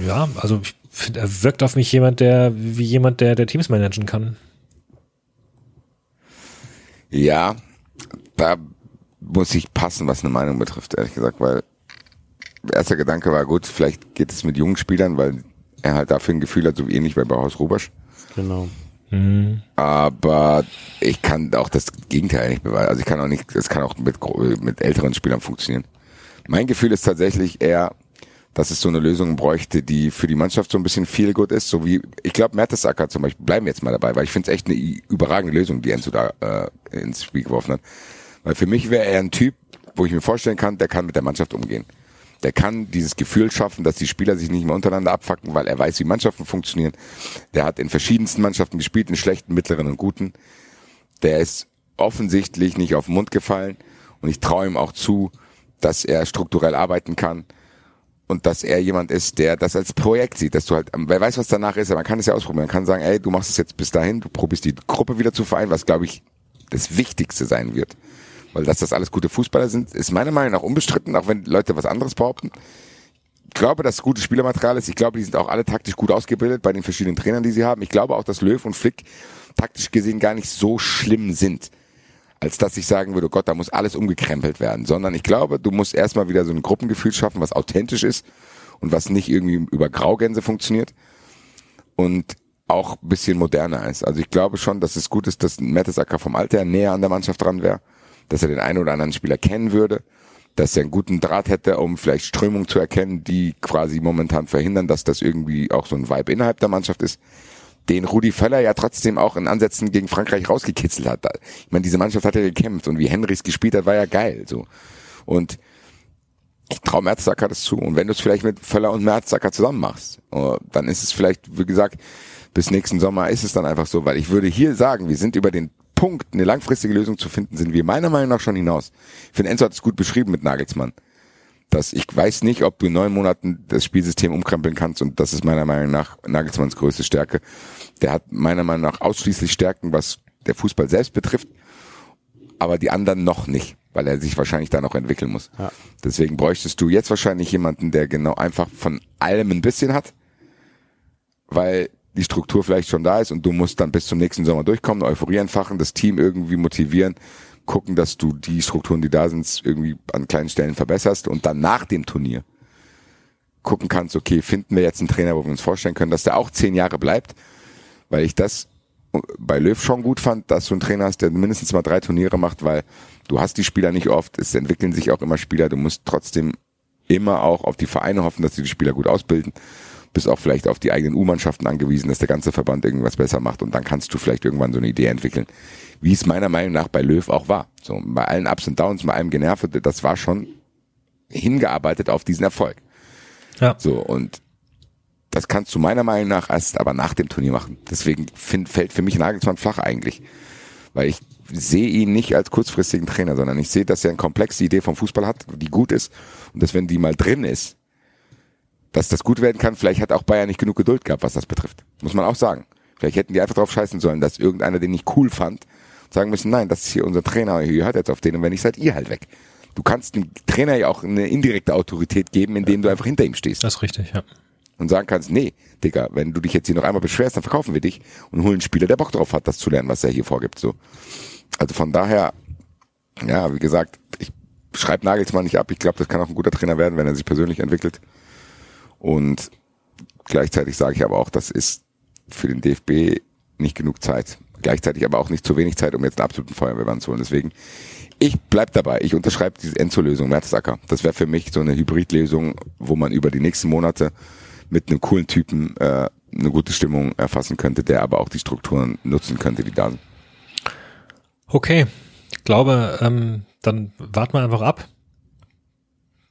ja, also ich finde, er wirkt auf mich jemand, der wie jemand, der der Teams managen kann. Ja, da muss ich passen, was eine Meinung betrifft, ehrlich gesagt, weil erster Gedanke war gut, vielleicht geht es mit jungen Spielern, weil er halt dafür ein Gefühl hat, so ähnlich wie bei Bauhaus Rubasch. Genau. Aber ich kann auch das Gegenteil nicht beweisen. Also ich kann auch nicht, es kann auch mit, mit älteren Spielern funktionieren. Mein Gefühl ist tatsächlich eher, dass es so eine Lösung bräuchte, die für die Mannschaft so ein bisschen viel gut ist, so wie, ich glaube, Mertesacker zum Beispiel, bleiben wir jetzt mal dabei, weil ich finde es echt eine überragende Lösung, die Enzo da äh, ins Spiel geworfen hat. Weil für mich wäre er ein Typ, wo ich mir vorstellen kann, der kann mit der Mannschaft umgehen. Der kann dieses Gefühl schaffen, dass die Spieler sich nicht mehr untereinander abfacken, weil er weiß, wie Mannschaften funktionieren. Der hat in verschiedensten Mannschaften gespielt, in schlechten, mittleren und guten. Der ist offensichtlich nicht auf den Mund gefallen und ich traue ihm auch zu, dass er strukturell arbeiten kann und dass er jemand ist, der das als Projekt sieht, dass du halt, wer weiß, was danach ist, aber man kann es ja ausprobieren. Man kann sagen, ey, du machst es jetzt bis dahin, du probierst die Gruppe wieder zu vereinen, was glaube ich das Wichtigste sein wird. Weil dass das alles gute Fußballer sind, ist meiner Meinung nach unbestritten, auch wenn Leute was anderes behaupten. Ich glaube, dass es gutes Spielermaterial ist. Ich glaube, die sind auch alle taktisch gut ausgebildet bei den verschiedenen Trainern, die sie haben. Ich glaube auch, dass Löw und Flick taktisch gesehen gar nicht so schlimm sind als dass ich sagen würde, Gott, da muss alles umgekrempelt werden, sondern ich glaube, du musst erstmal wieder so ein Gruppengefühl schaffen, was authentisch ist und was nicht irgendwie über Graugänse funktioniert und auch bisschen moderner ist. Also ich glaube schon, dass es gut ist, dass Mertesacker vom Alter her näher an der Mannschaft dran wäre, dass er den einen oder anderen Spieler kennen würde, dass er einen guten Draht hätte, um vielleicht Strömungen zu erkennen, die quasi momentan verhindern, dass das irgendwie auch so ein Vibe innerhalb der Mannschaft ist den Rudi Völler ja trotzdem auch in Ansätzen gegen Frankreich rausgekitzelt hat. Ich meine, diese Mannschaft hat ja gekämpft und wie Henrys gespielt hat, war ja geil. So und ich traue Merzacker das zu. Und wenn du es vielleicht mit Völler und Merzacker zusammen machst, äh, dann ist es vielleicht, wie gesagt, bis nächsten Sommer ist es dann einfach so, weil ich würde hier sagen, wir sind über den Punkt, eine langfristige Lösung zu finden, sind wir meiner Meinung nach schon hinaus. Ich finde, Enzo hat es gut beschrieben mit Nagelsmann. Dass ich weiß nicht, ob du in neun Monaten das Spielsystem umkrempeln kannst und das ist meiner Meinung nach Nagelsmanns größte Stärke. Der hat meiner Meinung nach ausschließlich Stärken, was der Fußball selbst betrifft, aber die anderen noch nicht, weil er sich wahrscheinlich da noch entwickeln muss. Ja. Deswegen bräuchtest du jetzt wahrscheinlich jemanden, der genau einfach von allem ein bisschen hat, weil die Struktur vielleicht schon da ist und du musst dann bis zum nächsten Sommer durchkommen, Euphorie entfachen, das Team irgendwie motivieren, gucken, dass du die Strukturen, die da sind, irgendwie an kleinen Stellen verbesserst und dann nach dem Turnier gucken kannst, okay, finden wir jetzt einen Trainer, wo wir uns vorstellen können, dass der auch zehn Jahre bleibt, weil ich das bei Löw schon gut fand, dass du einen Trainer hast, der mindestens mal drei Turniere macht, weil du hast die Spieler nicht oft, es entwickeln sich auch immer Spieler, du musst trotzdem immer auch auf die Vereine hoffen, dass sie die Spieler gut ausbilden, bist auch vielleicht auf die eigenen U-Mannschaften angewiesen, dass der ganze Verband irgendwas besser macht und dann kannst du vielleicht irgendwann so eine Idee entwickeln, wie es meiner Meinung nach bei Löw auch war. So bei allen Ups und Downs, bei allem Generve, das war schon hingearbeitet auf diesen Erfolg. Ja. So und das kannst du meiner Meinung nach erst aber nach dem Turnier machen. Deswegen find, fällt für mich Nagelsmann flach eigentlich. Weil ich sehe ihn nicht als kurzfristigen Trainer, sondern ich sehe, dass er eine komplexe Idee vom Fußball hat, die gut ist. Und dass wenn die mal drin ist, dass das gut werden kann. Vielleicht hat auch Bayern nicht genug Geduld gehabt, was das betrifft. Muss man auch sagen. Vielleicht hätten die einfach drauf scheißen sollen, dass irgendeiner den nicht cool fand, sagen müssen, nein, das ist hier unser Trainer, ihr hört jetzt auf den und wenn nicht, seid ihr halt weg. Du kannst dem Trainer ja auch eine indirekte Autorität geben, indem du einfach hinter ihm stehst Das ist richtig, ja. und sagen kannst, nee, Digga, wenn du dich jetzt hier noch einmal beschwerst, dann verkaufen wir dich und holen einen Spieler, der Bock drauf hat, das zu lernen, was er hier vorgibt. So. Also von daher, ja, wie gesagt, ich schreibe Nagelsmann nicht ab. Ich glaube, das kann auch ein guter Trainer werden, wenn er sich persönlich entwickelt. Und gleichzeitig sage ich aber auch, das ist für den DFB nicht genug Zeit. Gleichzeitig aber auch nicht zu wenig Zeit, um jetzt einen absoluten Feuerwehrmann zu holen. Deswegen, ich bleib dabei. Ich unterschreibe diese Enzo-Lösung. Das wäre für mich so eine Hybridlösung, wo man über die nächsten Monate mit einem coolen Typen äh, eine gute Stimmung erfassen könnte, der aber auch die Strukturen nutzen könnte, die da sind. Okay, ich glaube, ähm, dann warten wir einfach ab,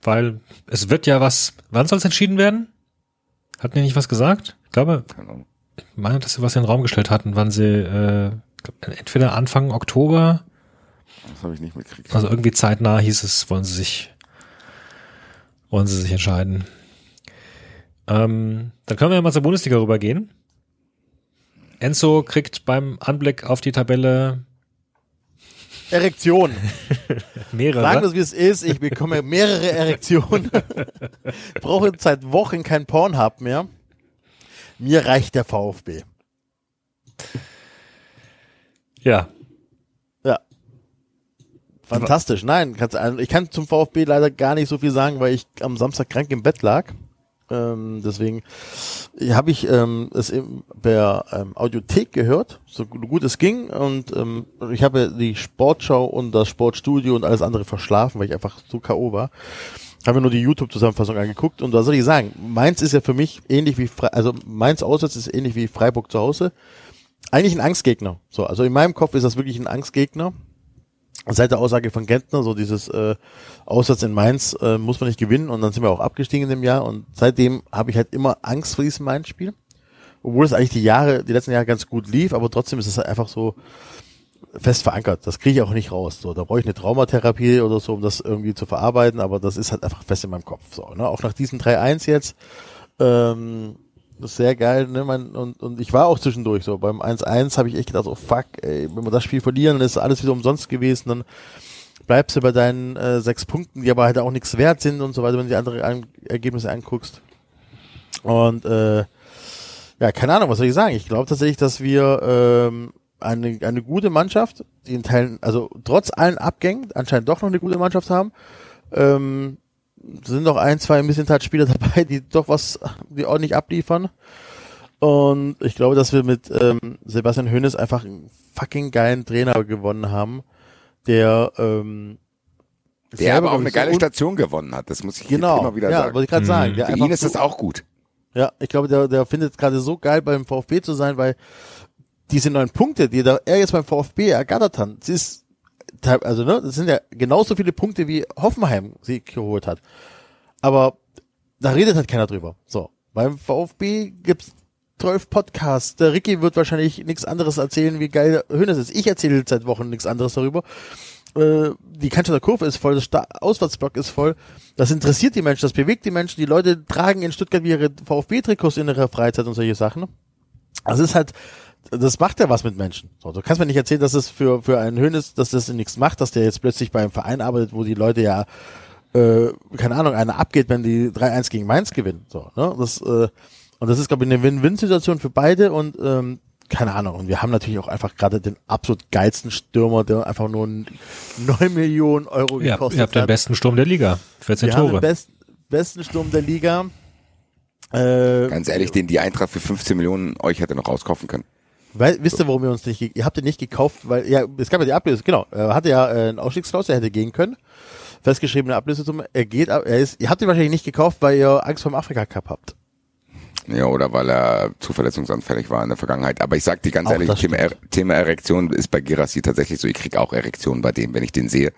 weil es wird ja was. Wann soll es entschieden werden? Hatten die nicht was gesagt? Ich glaube, ich meine, dass sie was in den Raum gestellt hatten, wann sie äh, entweder Anfang Oktober, Das habe ich nicht mitgekriegt. also irgendwie zeitnah hieß es, wollen sie sich, wollen sie sich entscheiden. Ähm, dann können wir ja mal zur Bundesliga rübergehen. Enzo kriegt beim Anblick auf die Tabelle Erektion. [LAUGHS] mehrere. Sagen wir es, wie es ist. Ich bekomme mehrere Erektionen. [LAUGHS] Brauche seit Wochen kein Pornhub mehr. Mir reicht der VfB. ja, Ja. Fantastisch. Nein, also ich kann zum VfB leider gar nicht so viel sagen, weil ich am Samstag krank im Bett lag. Ähm, deswegen habe ich ähm, es im, per ähm, Audiothek gehört, so gut es ging. Und ähm, ich habe die Sportschau und das Sportstudio und alles andere verschlafen, weil ich einfach so K.O. war. Habe mir nur die YouTube-Zusammenfassung angeguckt und was soll ich sagen? Mainz ist ja für mich ähnlich wie Fre also Mainz auswärts ist ähnlich wie Freiburg zu Hause. Eigentlich ein Angstgegner. So, also in meinem Kopf ist das wirklich ein Angstgegner seit der Aussage von Gentner, so dieses äh, Aussatz in Mainz äh, muss man nicht gewinnen und dann sind wir auch abgestiegen in dem Jahr und seitdem habe ich halt immer Angst vor diesem Mainz-Spiel. Obwohl es eigentlich die Jahre, die letzten Jahre ganz gut lief, aber trotzdem ist es halt einfach so fest verankert. Das kriege ich auch nicht raus. So, da brauche ich eine Traumatherapie oder so, um das irgendwie zu verarbeiten, aber das ist halt einfach fest in meinem Kopf. So, ne? Auch nach diesem 3-1 jetzt, ähm, das ist sehr geil, ne? Man, und, und ich war auch zwischendurch so. Beim 1-1 habe ich echt gedacht, oh fuck, ey, wenn wir das Spiel verlieren, dann ist alles wieder umsonst gewesen, dann bleibst du bei deinen äh, sechs Punkten, die aber halt auch nichts wert sind und so weiter, wenn du die anderen An Ergebnisse anguckst. Und äh, ja, keine Ahnung, was soll ich sagen? Ich glaube tatsächlich, dass wir ähm, eine, eine gute Mannschaft, die in Teilen, also trotz allen Abgängen, anscheinend doch noch eine gute Mannschaft haben. Ähm, sind noch ein, zwei Missentat-Spieler [LAUGHS] dabei, die doch was, die ordentlich abliefern. Und ich glaube, dass wir mit ähm, Sebastian Hoeneß einfach einen fucking geilen Trainer gewonnen haben, der ähm, Der aber auch eine so geile un- Station gewonnen hat. Das muss ich Genau, immer wieder ja, sagen. wollte ich gerade sagen. Der Für ihn ist so- das auch gut. ja, ich glaube, der, der findet es gerade so geil beim VfB zu sein, weil diese neun Punkte, die da er jetzt beim VfB ergattert hat, das ist also ne, das sind ja genauso viele Punkte wie Hoffenheim sie geholt hat. Aber da redet halt keiner drüber. So, beim VfB gibt's zwölf Podcasts. Der Ricky wird wahrscheinlich nichts anderes erzählen, wie geil Hönes ist. Ich erzähle seit Wochen nichts anderes darüber. Äh, die Cannstatter Kurve ist voll, das Sta Auswärtsblock ist voll. Das interessiert die Menschen, das bewegt die Menschen. Die Leute tragen in Stuttgart ihre VfB-Trikots in ihrer Freizeit und solche Sachen. Also es ist halt, das macht ja was mit Menschen. So, du kannst mir nicht erzählen, dass es für, für einen Hönes, dass das nichts macht, dass der jetzt plötzlich beim Verein arbeitet, wo die Leute ja, äh, keine Ahnung, einer abgeht, wenn die 3-1 gegen Mainz gewinnen. So, ne? Das, äh, und das ist, glaube ich, eine Win-Win-Situation für beide und ähm, keine Ahnung. Und wir haben natürlich auch einfach gerade den absolut geilsten Stürmer, der einfach nur 9 Millionen Euro ja gekostet ihr habt den hat. besten Sturm der Liga. 14 wir haben den Tore. best, besten Sturm der Liga. Äh, Ganz ehrlich, den die Eintracht für 15 Millionen euch hätte noch rauskaufen können. Weil, wisst ihr, warum ihr uns nicht, ihr habt ihn nicht gekauft, weil, ja, es gab ja die Ablöse, genau, er hatte ja äh, einen Ausstiegsklaus, er hätte gehen können. Festgeschriebene Ablösesumme, er geht, ab- er ist, ihr habt ihn wahrscheinlich nicht gekauft, weil ihr Angst vor dem Afrika Cup habt. Ja, oder weil er zu verletzungsanfällig war in der Vergangenheit. Aber ich sag dir ganz Auch ehrlich, Thema, er Thema Erektion ist bei Girassi tatsächlich so. Ich krieg auch Erektionen bei dem, wenn ich den sehe.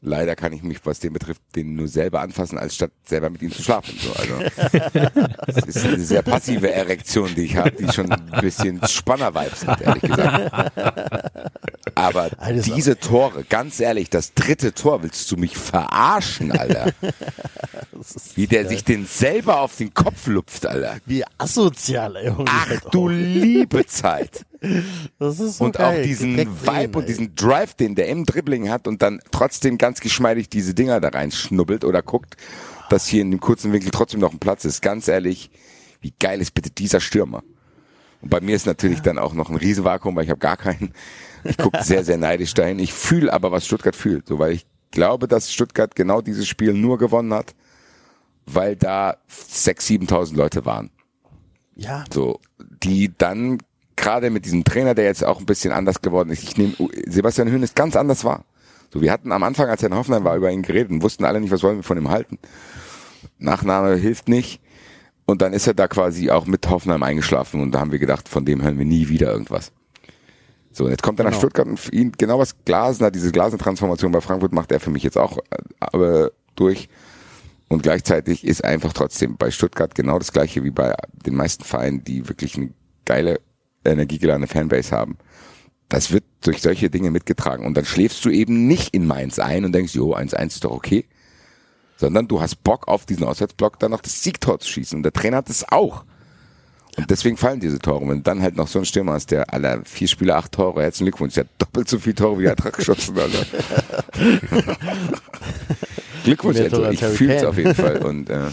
Leider kann ich mich, was den betrifft, den nur selber anfassen, als statt selber mit ihm zu schlafen. So, also, [LAUGHS] das ist eine sehr passive Erektion, die ich habe, die schon ein bisschen Spanner-Vibes hat, ehrlich gesagt. [LAUGHS] Aber [LAUGHS] Alles diese Tore, ganz ehrlich, das dritte Tor willst du mich verarschen, Alter. [LAUGHS] Wie der sich den selber auf den Kopf lupft, Alter. Wie asozial, ey. Ach du liebe Zeit. [LAUGHS] Das ist so Und geil. auch diesen Direkt Vibe drehen, und ey. diesen Drive, den der im Dribbling hat und dann trotzdem ganz geschmeidig diese Dinger da rein schnubbelt oder guckt, dass hier in dem kurzen Winkel trotzdem noch ein Platz ist. Ganz ehrlich, wie geil ist bitte dieser Stürmer? Und bei mir ist natürlich dann auch noch ein Riesenvakuum, weil ich habe gar keinen. Ich gucke [LAUGHS] sehr, sehr neidisch dahin. Ich fühle aber, was Stuttgart fühlt. So, weil ich glaube, dass Stuttgart genau dieses Spiel nur gewonnen hat, weil da 6.000, 7.000 Leute waren. Ja, So, die dann gerade mit diesem Trainer, der jetzt auch ein bisschen anders geworden ist, ich nehme Sebastian Höhn ist ganz anders war. So, wir hatten am Anfang, als er in Hoffenheim war, über ihn geredet und wussten alle nicht, was wollen wir von ihm halten. Nachname hilft nicht. Und dann ist er da quasi auch mit Hoffenheim eingeschlafen und da haben wir gedacht, von dem hören wir nie wieder irgendwas. So, jetzt kommt er nach Genau. Stuttgart und für ihn genau was Glasner, diese Glasner-Transformation bei Frankfurt macht er für mich jetzt auch äh, aber durch. Und gleichzeitig ist einfach trotzdem bei Stuttgart genau das gleiche wie bei den meisten Vereinen, die wirklich eine geile, energiegeladene Fanbase haben. Das wird durch solche Dinge mitgetragen. Und dann schläfst du eben nicht in Mainz ein und denkst, jo, 1-1 ist doch okay. Sondern du hast Bock auf diesen Auswärtsblock dann noch das Siegtor zu schießen. Und der Trainer hat es auch. Und deswegen fallen diese Tore. Und wenn dann halt noch so einen Stürmer hast, der aller vier Spiele, acht Tore, herzlichen Glückwunsch, der hat doppelt so viele Tore wie er hat geschossen, [LAUGHS] Alter. Glückwunsch, Enzo. Ich fühle es auf jeden Fall. Und äh,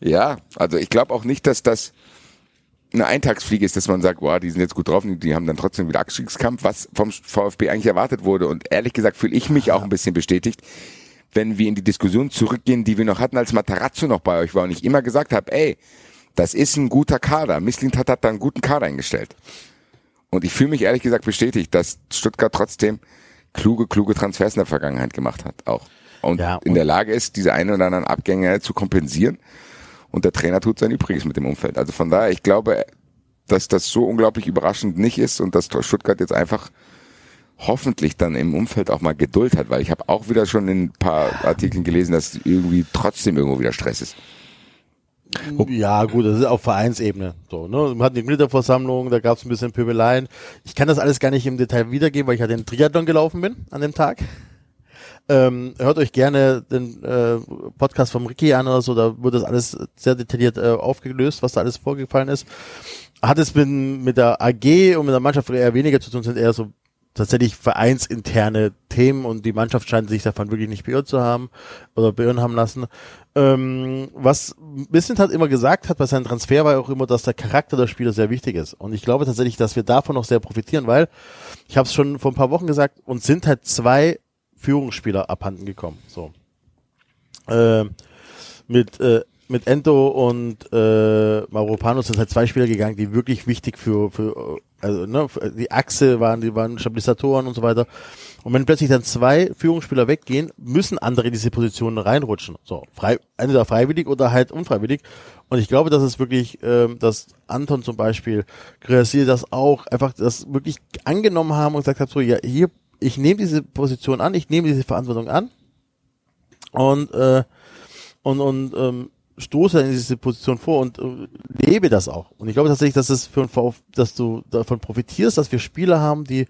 ja. also ich glaube auch nicht, dass das eine Eintagsfliege ist, dass man sagt, wow, die sind jetzt gut drauf, die, die haben dann trotzdem wieder Abstiegskampf, was vom VfB eigentlich erwartet wurde. Und ehrlich gesagt fühle ich mich auch ein bisschen bestätigt, wenn wir in die Diskussion zurückgehen, die wir noch hatten, als Matarazzo noch bei euch war und ich immer gesagt habe, ey, das ist ein guter Kader. Misslint hat, hat da einen guten Kader eingestellt. Und ich fühle mich ehrlich gesagt bestätigt, dass Stuttgart trotzdem kluge, kluge Transfers in der Vergangenheit gemacht hat, auch. Und Ja, in und- der Lage ist, diese ein oder anderen Abgänge zu kompensieren. Und der Trainer tut sein Übriges mit dem Umfeld. Also von daher, ich glaube, dass das so unglaublich überraschend nicht ist und dass Stuttgart jetzt einfach hoffentlich dann im Umfeld auch mal Geduld hat, weil ich habe auch wieder schon in ein paar Artikeln gelesen, dass irgendwie trotzdem irgendwo wieder Stress ist. Ja, gut, das ist auf Vereinsebene. So, ne? Man hat eine Mitgliederversammlung, da gab es ein bisschen Pöbeleien. Ich kann das alles gar nicht im Detail wiedergeben, weil ich ja den Triathlon gelaufen bin an dem Tag. Ähm, hört euch gerne den äh, Podcast vom Ricky an oder so, da wird das alles sehr detailliert äh, aufgelöst, was da alles vorgefallen ist. Hat es mit, mit der AG und mit der Mannschaft eher weniger zu tun, sind eher so tatsächlich vereinsinterne Themen und die Mannschaft scheint sich davon wirklich nicht beirrt zu haben oder beirren haben lassen. Ähm, was Bissent hat immer gesagt hat bei seinem Transfer war auch immer, dass der Charakter der Spieler sehr wichtig ist. Und ich glaube tatsächlich, dass wir davon noch sehr profitieren, weil ich habe es schon vor ein paar Wochen gesagt, uns sind halt zwei Führungsspieler abhanden gekommen. So. Äh, mit äh, mit Ento und äh, Mauropanos sind halt zwei Spieler gegangen, die wirklich wichtig für, für äh, also ne, für die Achse waren, die waren Stabilisatoren und so weiter. Und wenn plötzlich dann zwei Führungsspieler weggehen, müssen andere in diese Positionen reinrutschen. So, frei, entweder freiwillig oder halt unfreiwillig. Und ich glaube, dass es wirklich, ähm, dass Anton zum Beispiel, Kreasier das auch einfach das wirklich angenommen haben und gesagt hat, so, ja, hier, ich nehme diese Position an, ich nehme diese Verantwortung an und äh, und und ähm, stoße in diese Position vor und äh, lebe das auch. Und ich glaube tatsächlich, dass es für ein VfB, dass du davon profitierst, dass wir Spieler haben, die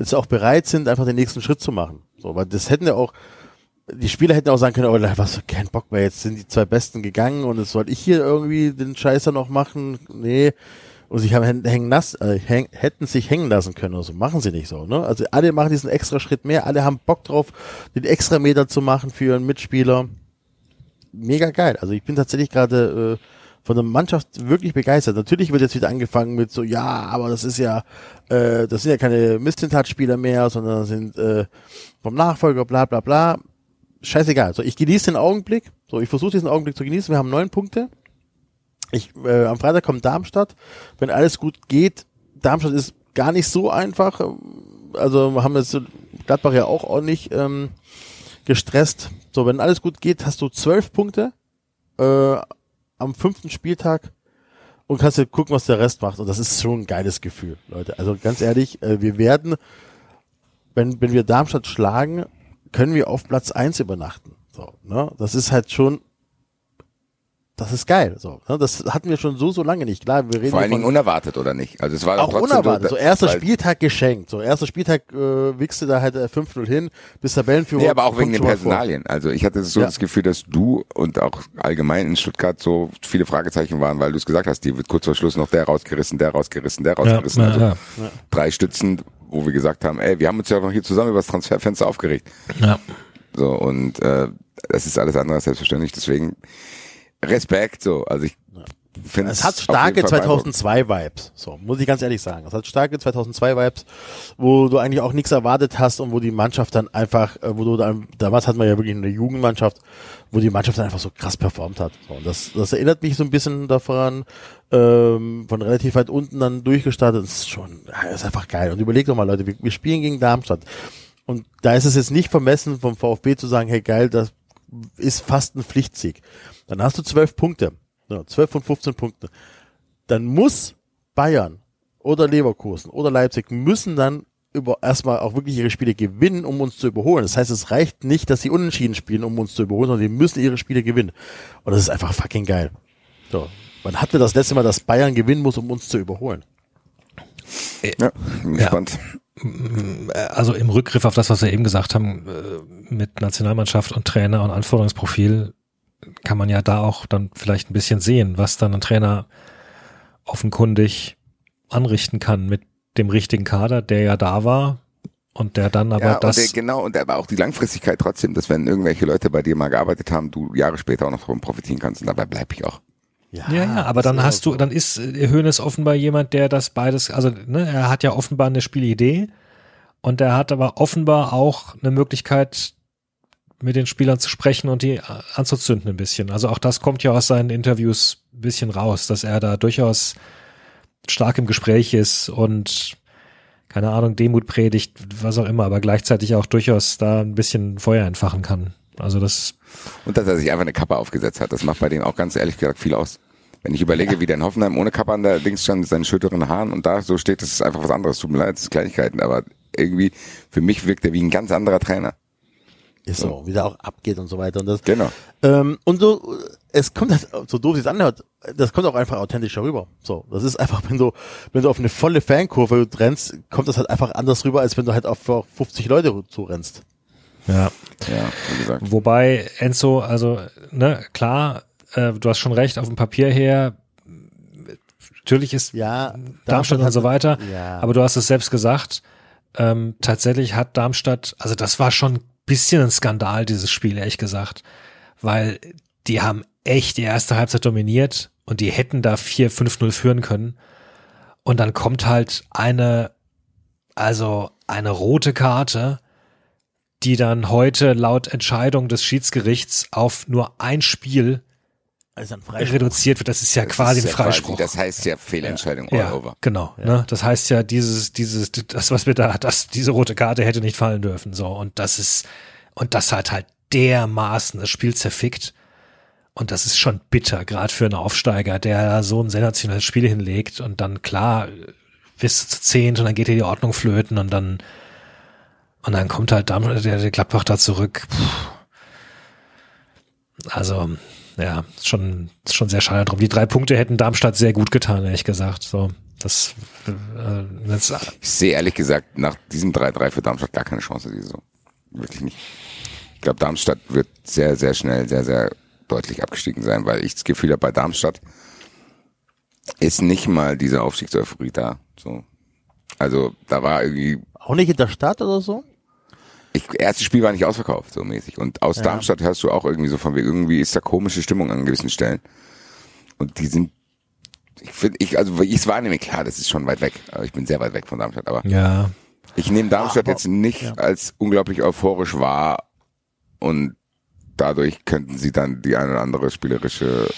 jetzt auch bereit sind, einfach den nächsten Schritt zu machen. So, weil das hätten ja auch die Spieler hätten auch sagen können, oh, was, kein Bock mehr, jetzt sind die zwei Besten gegangen und jetzt soll ich hier irgendwie den Scheißer noch machen. Nee. Und sich haben hängen nass, äh, häng, hätten sich hängen lassen können oder so. Machen sie nicht so, ne? Also alle machen diesen extra Schritt mehr, alle haben Bock drauf, den extra Meter zu machen für einen Mitspieler. Mega geil. Also ich bin tatsächlich gerade äh, von der Mannschaft wirklich begeistert. Natürlich wird jetzt wieder angefangen mit so, ja, aber das ist ja, äh, das sind ja keine Mistintat-Spieler mehr, sondern sind äh, vom Nachfolger, bla bla bla scheißegal. So, ich genieße den Augenblick. So, ich versuche diesen Augenblick zu genießen. Wir haben neun Punkte. Ich, äh, am Freitag kommt Darmstadt. Wenn alles gut geht, Darmstadt ist gar nicht so einfach. Also haben jetzt Gladbach ja auch ordentlich ähm, gestresst. So, wenn alles gut geht, hast du zwölf Punkte äh, am fünften Spieltag und kannst dir gucken, was der Rest macht. Und das ist schon ein geiles Gefühl, Leute. Also ganz ehrlich, äh, wir werden, wenn, wenn wir Darmstadt schlagen, können wir auf Platz eins übernachten. So, ne? Das ist halt schon das ist geil. So, ne? Das hatten wir schon so, so lange nicht. Klar, wir reden Vor allen von- Dingen unerwartet, oder nicht? Also es war auch trotzdem unerwartet. So erster Spieltag geschenkt. So erster Spieltag äh, wichste da halt äh, 5-0 hin, bis Tabellenführer. Nee, aber auch wegen den mal vor. Personalien. Also ich hatte so Ja. das Gefühl, dass du und auch allgemein in Stuttgart so viele Fragezeichen waren, weil du es gesagt hast, die wird kurz vor Schluss noch der rausgerissen, der rausgerissen, der rausgerissen. also ja, drei Stützen, wo wir gesagt haben, ey, wir haben uns ja noch hier zusammen über das Transferfenster aufgeregt. ja. So, und äh, das ist alles andere als selbstverständlich. Deswegen Respekt, so. Also ich finde Es hat starke 2002 Vibes. So, muss ich ganz ehrlich sagen. Es hat starke 2002 Vibes, wo du eigentlich auch nichts erwartet hast und wo die Mannschaft dann einfach, äh, wo du dann, damals hat man ja wirklich eine Jugendmannschaft, wo die Mannschaft dann einfach so krass performt hat. So, und das, das erinnert mich so ein bisschen daran, ähm, von relativ weit unten dann durchgestartet. Das ist schon, ja, ist einfach geil. Und überleg doch mal, Leute, wir, wir spielen gegen Darmstadt. Und da ist es jetzt nicht vermessen vom VfB zu sagen, hey geil, das ist fast ein Pflichtsieg. Dann hast du zwölf Punkte. Ja, 12 von 15 Punkten. Dann muss Bayern oder Leverkusen oder Leipzig müssen dann über erstmal auch wirklich ihre Spiele gewinnen, um uns zu überholen. Das heißt, es reicht nicht, dass sie unentschieden spielen, um uns zu überholen, sondern die müssen ihre Spiele gewinnen. Und das ist einfach fucking geil. So. Wann hatten wir das letzte Mal, dass Bayern gewinnen muss, um uns zu überholen? Ja, bin gespannt. Also im Rückgriff auf das, was wir eben gesagt haben, äh, mit Nationalmannschaft und Trainer und Anforderungsprofil, kann man ja da auch dann vielleicht ein bisschen sehen, was dann ein Trainer offenkundig anrichten kann mit dem richtigen Kader, der ja da war und der dann aber ja, und das der, genau, und aber auch die Langfristigkeit trotzdem, dass wenn irgendwelche Leute bei dir mal gearbeitet haben, du Jahre später auch noch davon profitieren kannst und dabei bleib ich auch. Ja, ja, aber das dann hast du, dann ist äh, Hoeneß offenbar jemand, der das beides, also ne, er hat ja offenbar eine Spielidee und er hat aber offenbar auch eine Möglichkeit, mit den Spielern zu sprechen und die äh, anzuzünden ein bisschen. Also auch das kommt ja aus seinen Interviews ein bisschen raus, dass er da durchaus stark im Gespräch ist und keine Ahnung, Demut predigt, was auch immer, aber gleichzeitig auch durchaus da ein bisschen Feuer entfachen kann. Also das, Und dass er sich einfach eine Kappe aufgesetzt hat, das macht bei dem auch ganz ehrlich gesagt viel aus. Wenn ich überlege, wie der in Hoffenheim ohne Kappe an der Dings stand, mit seinen schütteren Haaren und da so steht, das ist einfach was anderes. Tut mir leid, das ist Kleinigkeiten, aber irgendwie, für mich wirkt er wie ein ganz anderer Trainer. Ist so, wie der auch abgeht und so weiter. Und das, Genau. Ähm, und so, es kommt halt, so doof es anhört, das kommt auch einfach authentischer rüber. So, das ist einfach, wenn du, wenn du auf eine volle Fankurve rennst, kommt das halt einfach anders rüber, als wenn du halt auf 50 Leute zurennst. Ja. Ja, wie gesagt. Wobei Enzo, also, ne, klar, äh, du hast schon recht, auf dem Papier her, natürlich ist Ja, Darmstadt und so weiter, Ja. aber du hast es selbst gesagt, ähm, tatsächlich hat Darmstadt, also das war schon ein bisschen ein Skandal, dieses Spiel, ehrlich gesagt, weil die haben echt die erste Halbzeit dominiert und die hätten da 4-5-0 führen können und dann kommt halt eine, also eine rote Karte, die dann heute laut Entscheidung des Schiedsgerichts auf nur ein Spiel Also ein reduziert wird. Das ist ja quasi Das ein ist ja quasi- Freispruch. Das heißt ja Fehlentscheidung all ja, over. genau. Ne? Das heißt ja, dieses, dieses, das, was wir da, das, diese rote Karte hätte nicht fallen dürfen. So, und das ist, und das hat halt dermaßen das Spiel zerfickt. Und das ist schon bitter, gerade für einen Aufsteiger, der so ein sensationelles Spiel hinlegt und dann klar, bis zu zehnt und dann geht hier die Ordnung flöten und dann, und dann kommt halt Darmstadt, der, der Gladbach da zurück. Puh. Also, ja, ist schon, schon sehr schade drum. Die drei Punkte hätten Darmstadt sehr gut getan, ehrlich gesagt. So, das, äh, das Ich sehe ehrlich gesagt nach diesem 3-3 für Darmstadt gar keine Chance diese Saison. Wirklich nicht. Ich glaube, Darmstadt wird sehr, sehr schnell, sehr, sehr deutlich abgestiegen sein, weil ich das Gefühl habe, bei Darmstadt ist nicht mal diese Aufstiegseuphorie da. So. Also da war irgendwie, Auch nicht in der Stadt oder so? Ich, erstes Spiel war nicht ausverkauft, so mäßig. Und aus Darmstadt hörst du auch irgendwie so von wegen, irgendwie ist da komische Stimmung an gewissen Stellen. Und die sind, ich finde, ich, also ich es wahrnehme, klar, das ist schon weit weg. Also ich bin sehr weit weg von Darmstadt, aber ja, Ich nehme Darmstadt Aber- jetzt nicht ja. als unglaublich euphorisch wahr und dadurch könnten sie dann die eine oder andere spielerische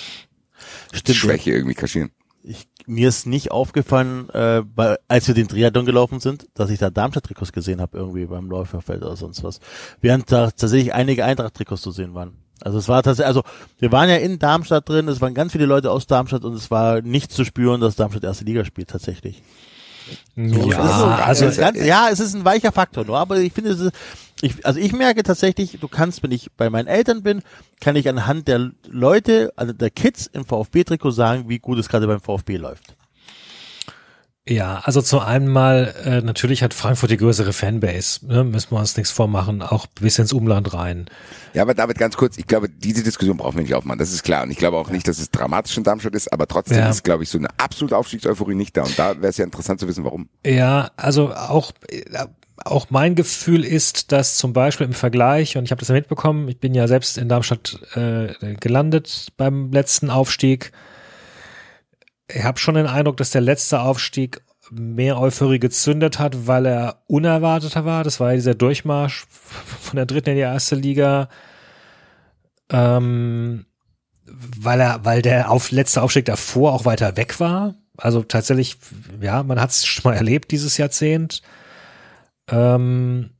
Stimmt. Schwäche irgendwie kaschieren. Ich, mir ist nicht aufgefallen, äh, bei, als wir den Triathlon gelaufen sind, dass ich da Darmstadt-Trikots gesehen habe, irgendwie beim Läuferfeld oder sonst was. Während da tatsächlich einige Eintracht-Trikots zu sehen waren. Also es war tatsächlich, also wir waren ja in Darmstadt drin, es waren ganz viele Leute aus Darmstadt und es war nicht zu spüren, dass Darmstadt erste Liga spielt tatsächlich. So, ja, es ist so, also ganz, ja, es ist ein weicher Faktor, nur, aber ich finde, es ist, ich, also ich merke tatsächlich, du kannst, wenn ich bei meinen Eltern bin, kann ich anhand der Leute, also der Kids im VfB-Trikot sagen, wie gut es gerade beim VfB läuft. Ja, also zum einen mal, äh, natürlich hat Frankfurt die größere Fanbase, ne? müssen wir uns nichts vormachen, auch bis ins Umland rein. Ja, aber David, ganz kurz, ich glaube, diese Diskussion brauchen wir nicht aufmachen, das ist klar. Und ich glaube auch nicht, dass es dramatisch in Darmstadt ist, aber trotzdem Ja. ist, glaube ich, so eine absolute Aufstiegseuphorie nicht da. Und da wäre es ja interessant zu wissen, warum. Ja, also auch, äh, auch mein Gefühl ist, dass zum Beispiel im Vergleich, und ich habe das ja mitbekommen, ich bin ja selbst in Darmstadt äh, gelandet beim letzten Aufstieg. Ich habe schon den Eindruck, dass der letzte Aufstieg mehr Euphorie gezündet hat, weil er unerwarteter war. Das war ja dieser Durchmarsch von der dritten in die erste Liga. Ähm, weil er, weil der auf, letzte Aufstieg davor auch weiter weg war. Also tatsächlich, ja, man hat es schon mal erlebt dieses Jahrzehnt. Ähm,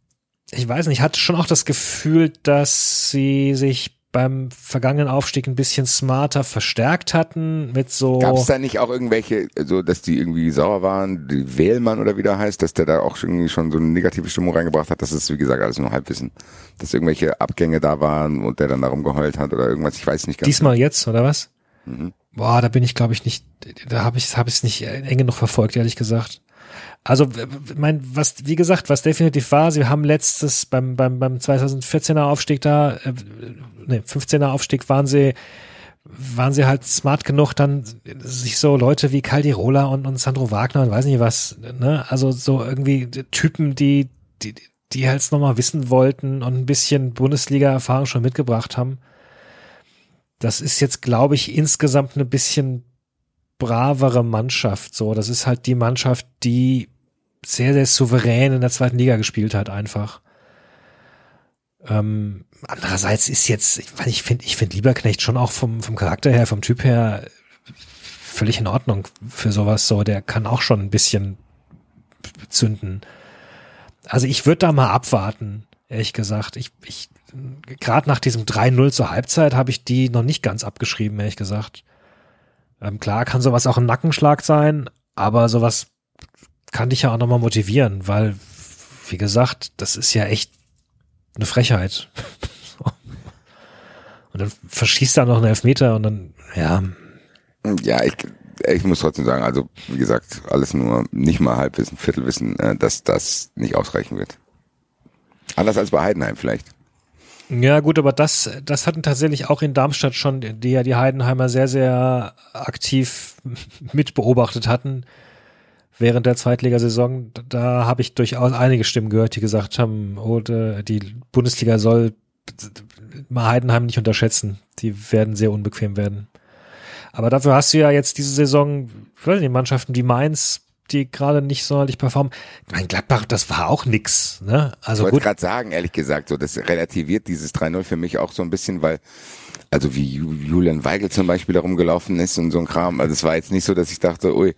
ich weiß nicht, ich hatte schon auch das Gefühl, dass sie sich beim vergangenen Aufstieg ein bisschen smarter verstärkt hatten mit so. Gab es da nicht auch irgendwelche, so dass die irgendwie sauer waren, die Wählmann oder wie der heißt, dass der da auch schon irgendwie schon so eine negative Stimmung reingebracht hat? Das ist, wie gesagt, alles nur Halbwissen. Dass irgendwelche Abgänge da waren und der dann darum geheult hat oder irgendwas, ich weiß nicht ganz. Diesmal jetzt, oder was? Mhm. Boah, da bin ich, glaube ich, nicht, da habe ich hab ich es nicht eng genug verfolgt, ehrlich gesagt. Also, mein, was, wie gesagt, was definitiv war, sie haben letztes beim, beim, beim 2014er Aufstieg da, äh, ne, 15er Aufstieg waren sie, waren sie halt smart genug, dann sich so Leute wie Caldirola und, und Sandro Wagner und weiß nicht was, ne, also so irgendwie Typen, die, die, die halt nochmal wissen wollten und ein bisschen Bundesliga-Erfahrung schon mitgebracht haben. Das ist jetzt, glaube ich, insgesamt eine bisschen bravere Mannschaft. So, das ist halt die Mannschaft, die sehr, sehr souverän in der zweiten Liga gespielt hat, einfach. Ähm, andererseits ist jetzt, ich, finde, ich finde Lieberknecht schon auch vom, vom Charakter her, vom Typ her völlig in Ordnung für sowas. So, der kann auch schon ein bisschen zünden. Also ich würde da mal abwarten, ehrlich gesagt. Ich, ich, gerade nach diesem 3-0 zur Halbzeit habe ich die noch nicht ganz abgeschrieben, ehrlich gesagt. Ähm, klar kann sowas auch ein Nackenschlag sein, aber sowas kann dich ja auch nochmal motivieren, weil, wie gesagt, das ist ja echt eine Frechheit. [LAUGHS] Und dann verschießt er noch einen Elfmeter und dann, ja, Ja, ich, ich muss trotzdem sagen, also wie gesagt, alles nur nicht mal Halbwissen, Viertelwissen, äh, dass das nicht ausreichen wird. Anders als bei Heidenheim vielleicht. Ja, gut, aber das, das hatten tatsächlich auch in Darmstadt schon, die ja die Heidenheimer sehr, sehr aktiv [LAUGHS] mit beobachtet hatten während der Zweitligasaison. Da habe ich durchaus einige Stimmen gehört, die gesagt haben, oh, die Bundesliga soll Heidenheim nicht unterschätzen. Die werden sehr unbequem werden. Aber dafür hast du ja jetzt diese Saison, ich weiß nicht, Mannschaften wie Mainz, die gerade nicht sonderlich performen. Mein Gladbach, das war auch nix, ne? Ich Also wollte gut. gerade sagen, ehrlich gesagt, so das relativiert dieses 3-0 für mich auch so ein bisschen, weil also wie Ju- Julian Weigel zum Beispiel da rumgelaufen ist und so ein Kram. Also es war jetzt nicht so, dass ich dachte, ui,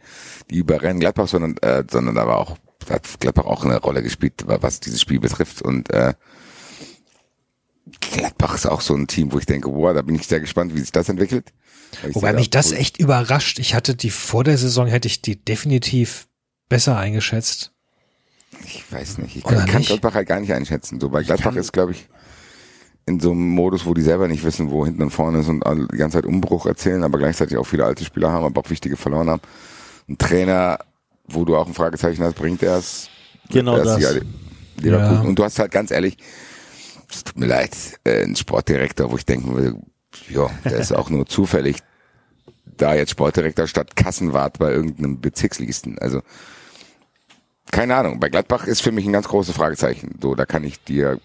die überrennen Gladbach, sondern äh, sondern da war auch da hat Gladbach auch eine Rolle gespielt, was dieses Spiel betrifft und äh, Gladbach ist auch so ein Team, wo ich denke, wow, da bin ich sehr gespannt, wie sich das entwickelt. Wobei mich da- das echt überrascht. Ich hatte die vor der Saison, hätte ich die definitiv besser eingeschätzt. Ich weiß nicht. Ich kann, kann? Gladbach halt gar nicht einschätzen. So bei Gladbach ist, glaube ich, in so einem Modus, wo die selber nicht wissen, wo hinten und vorne ist und die ganze Zeit Umbruch erzählen, aber gleichzeitig auch viele alte Spieler haben, aber auch wichtige verloren haben. Ein Trainer, wo du auch ein Fragezeichen hast, bringt er es? Genau das. ja Leverkusen. Ja. Und du hast halt ganz ehrlich, es tut mir leid, äh, ein Sportdirektor, wo ich denken würde, ja, der ist auch nur zufällig da jetzt Sportdirektor statt Kassenwart bei irgendeinem Bezirksligisten. Also keine Ahnung. Bei Gladbach ist für mich ein ganz großes Fragezeichen. So, da kann ich dir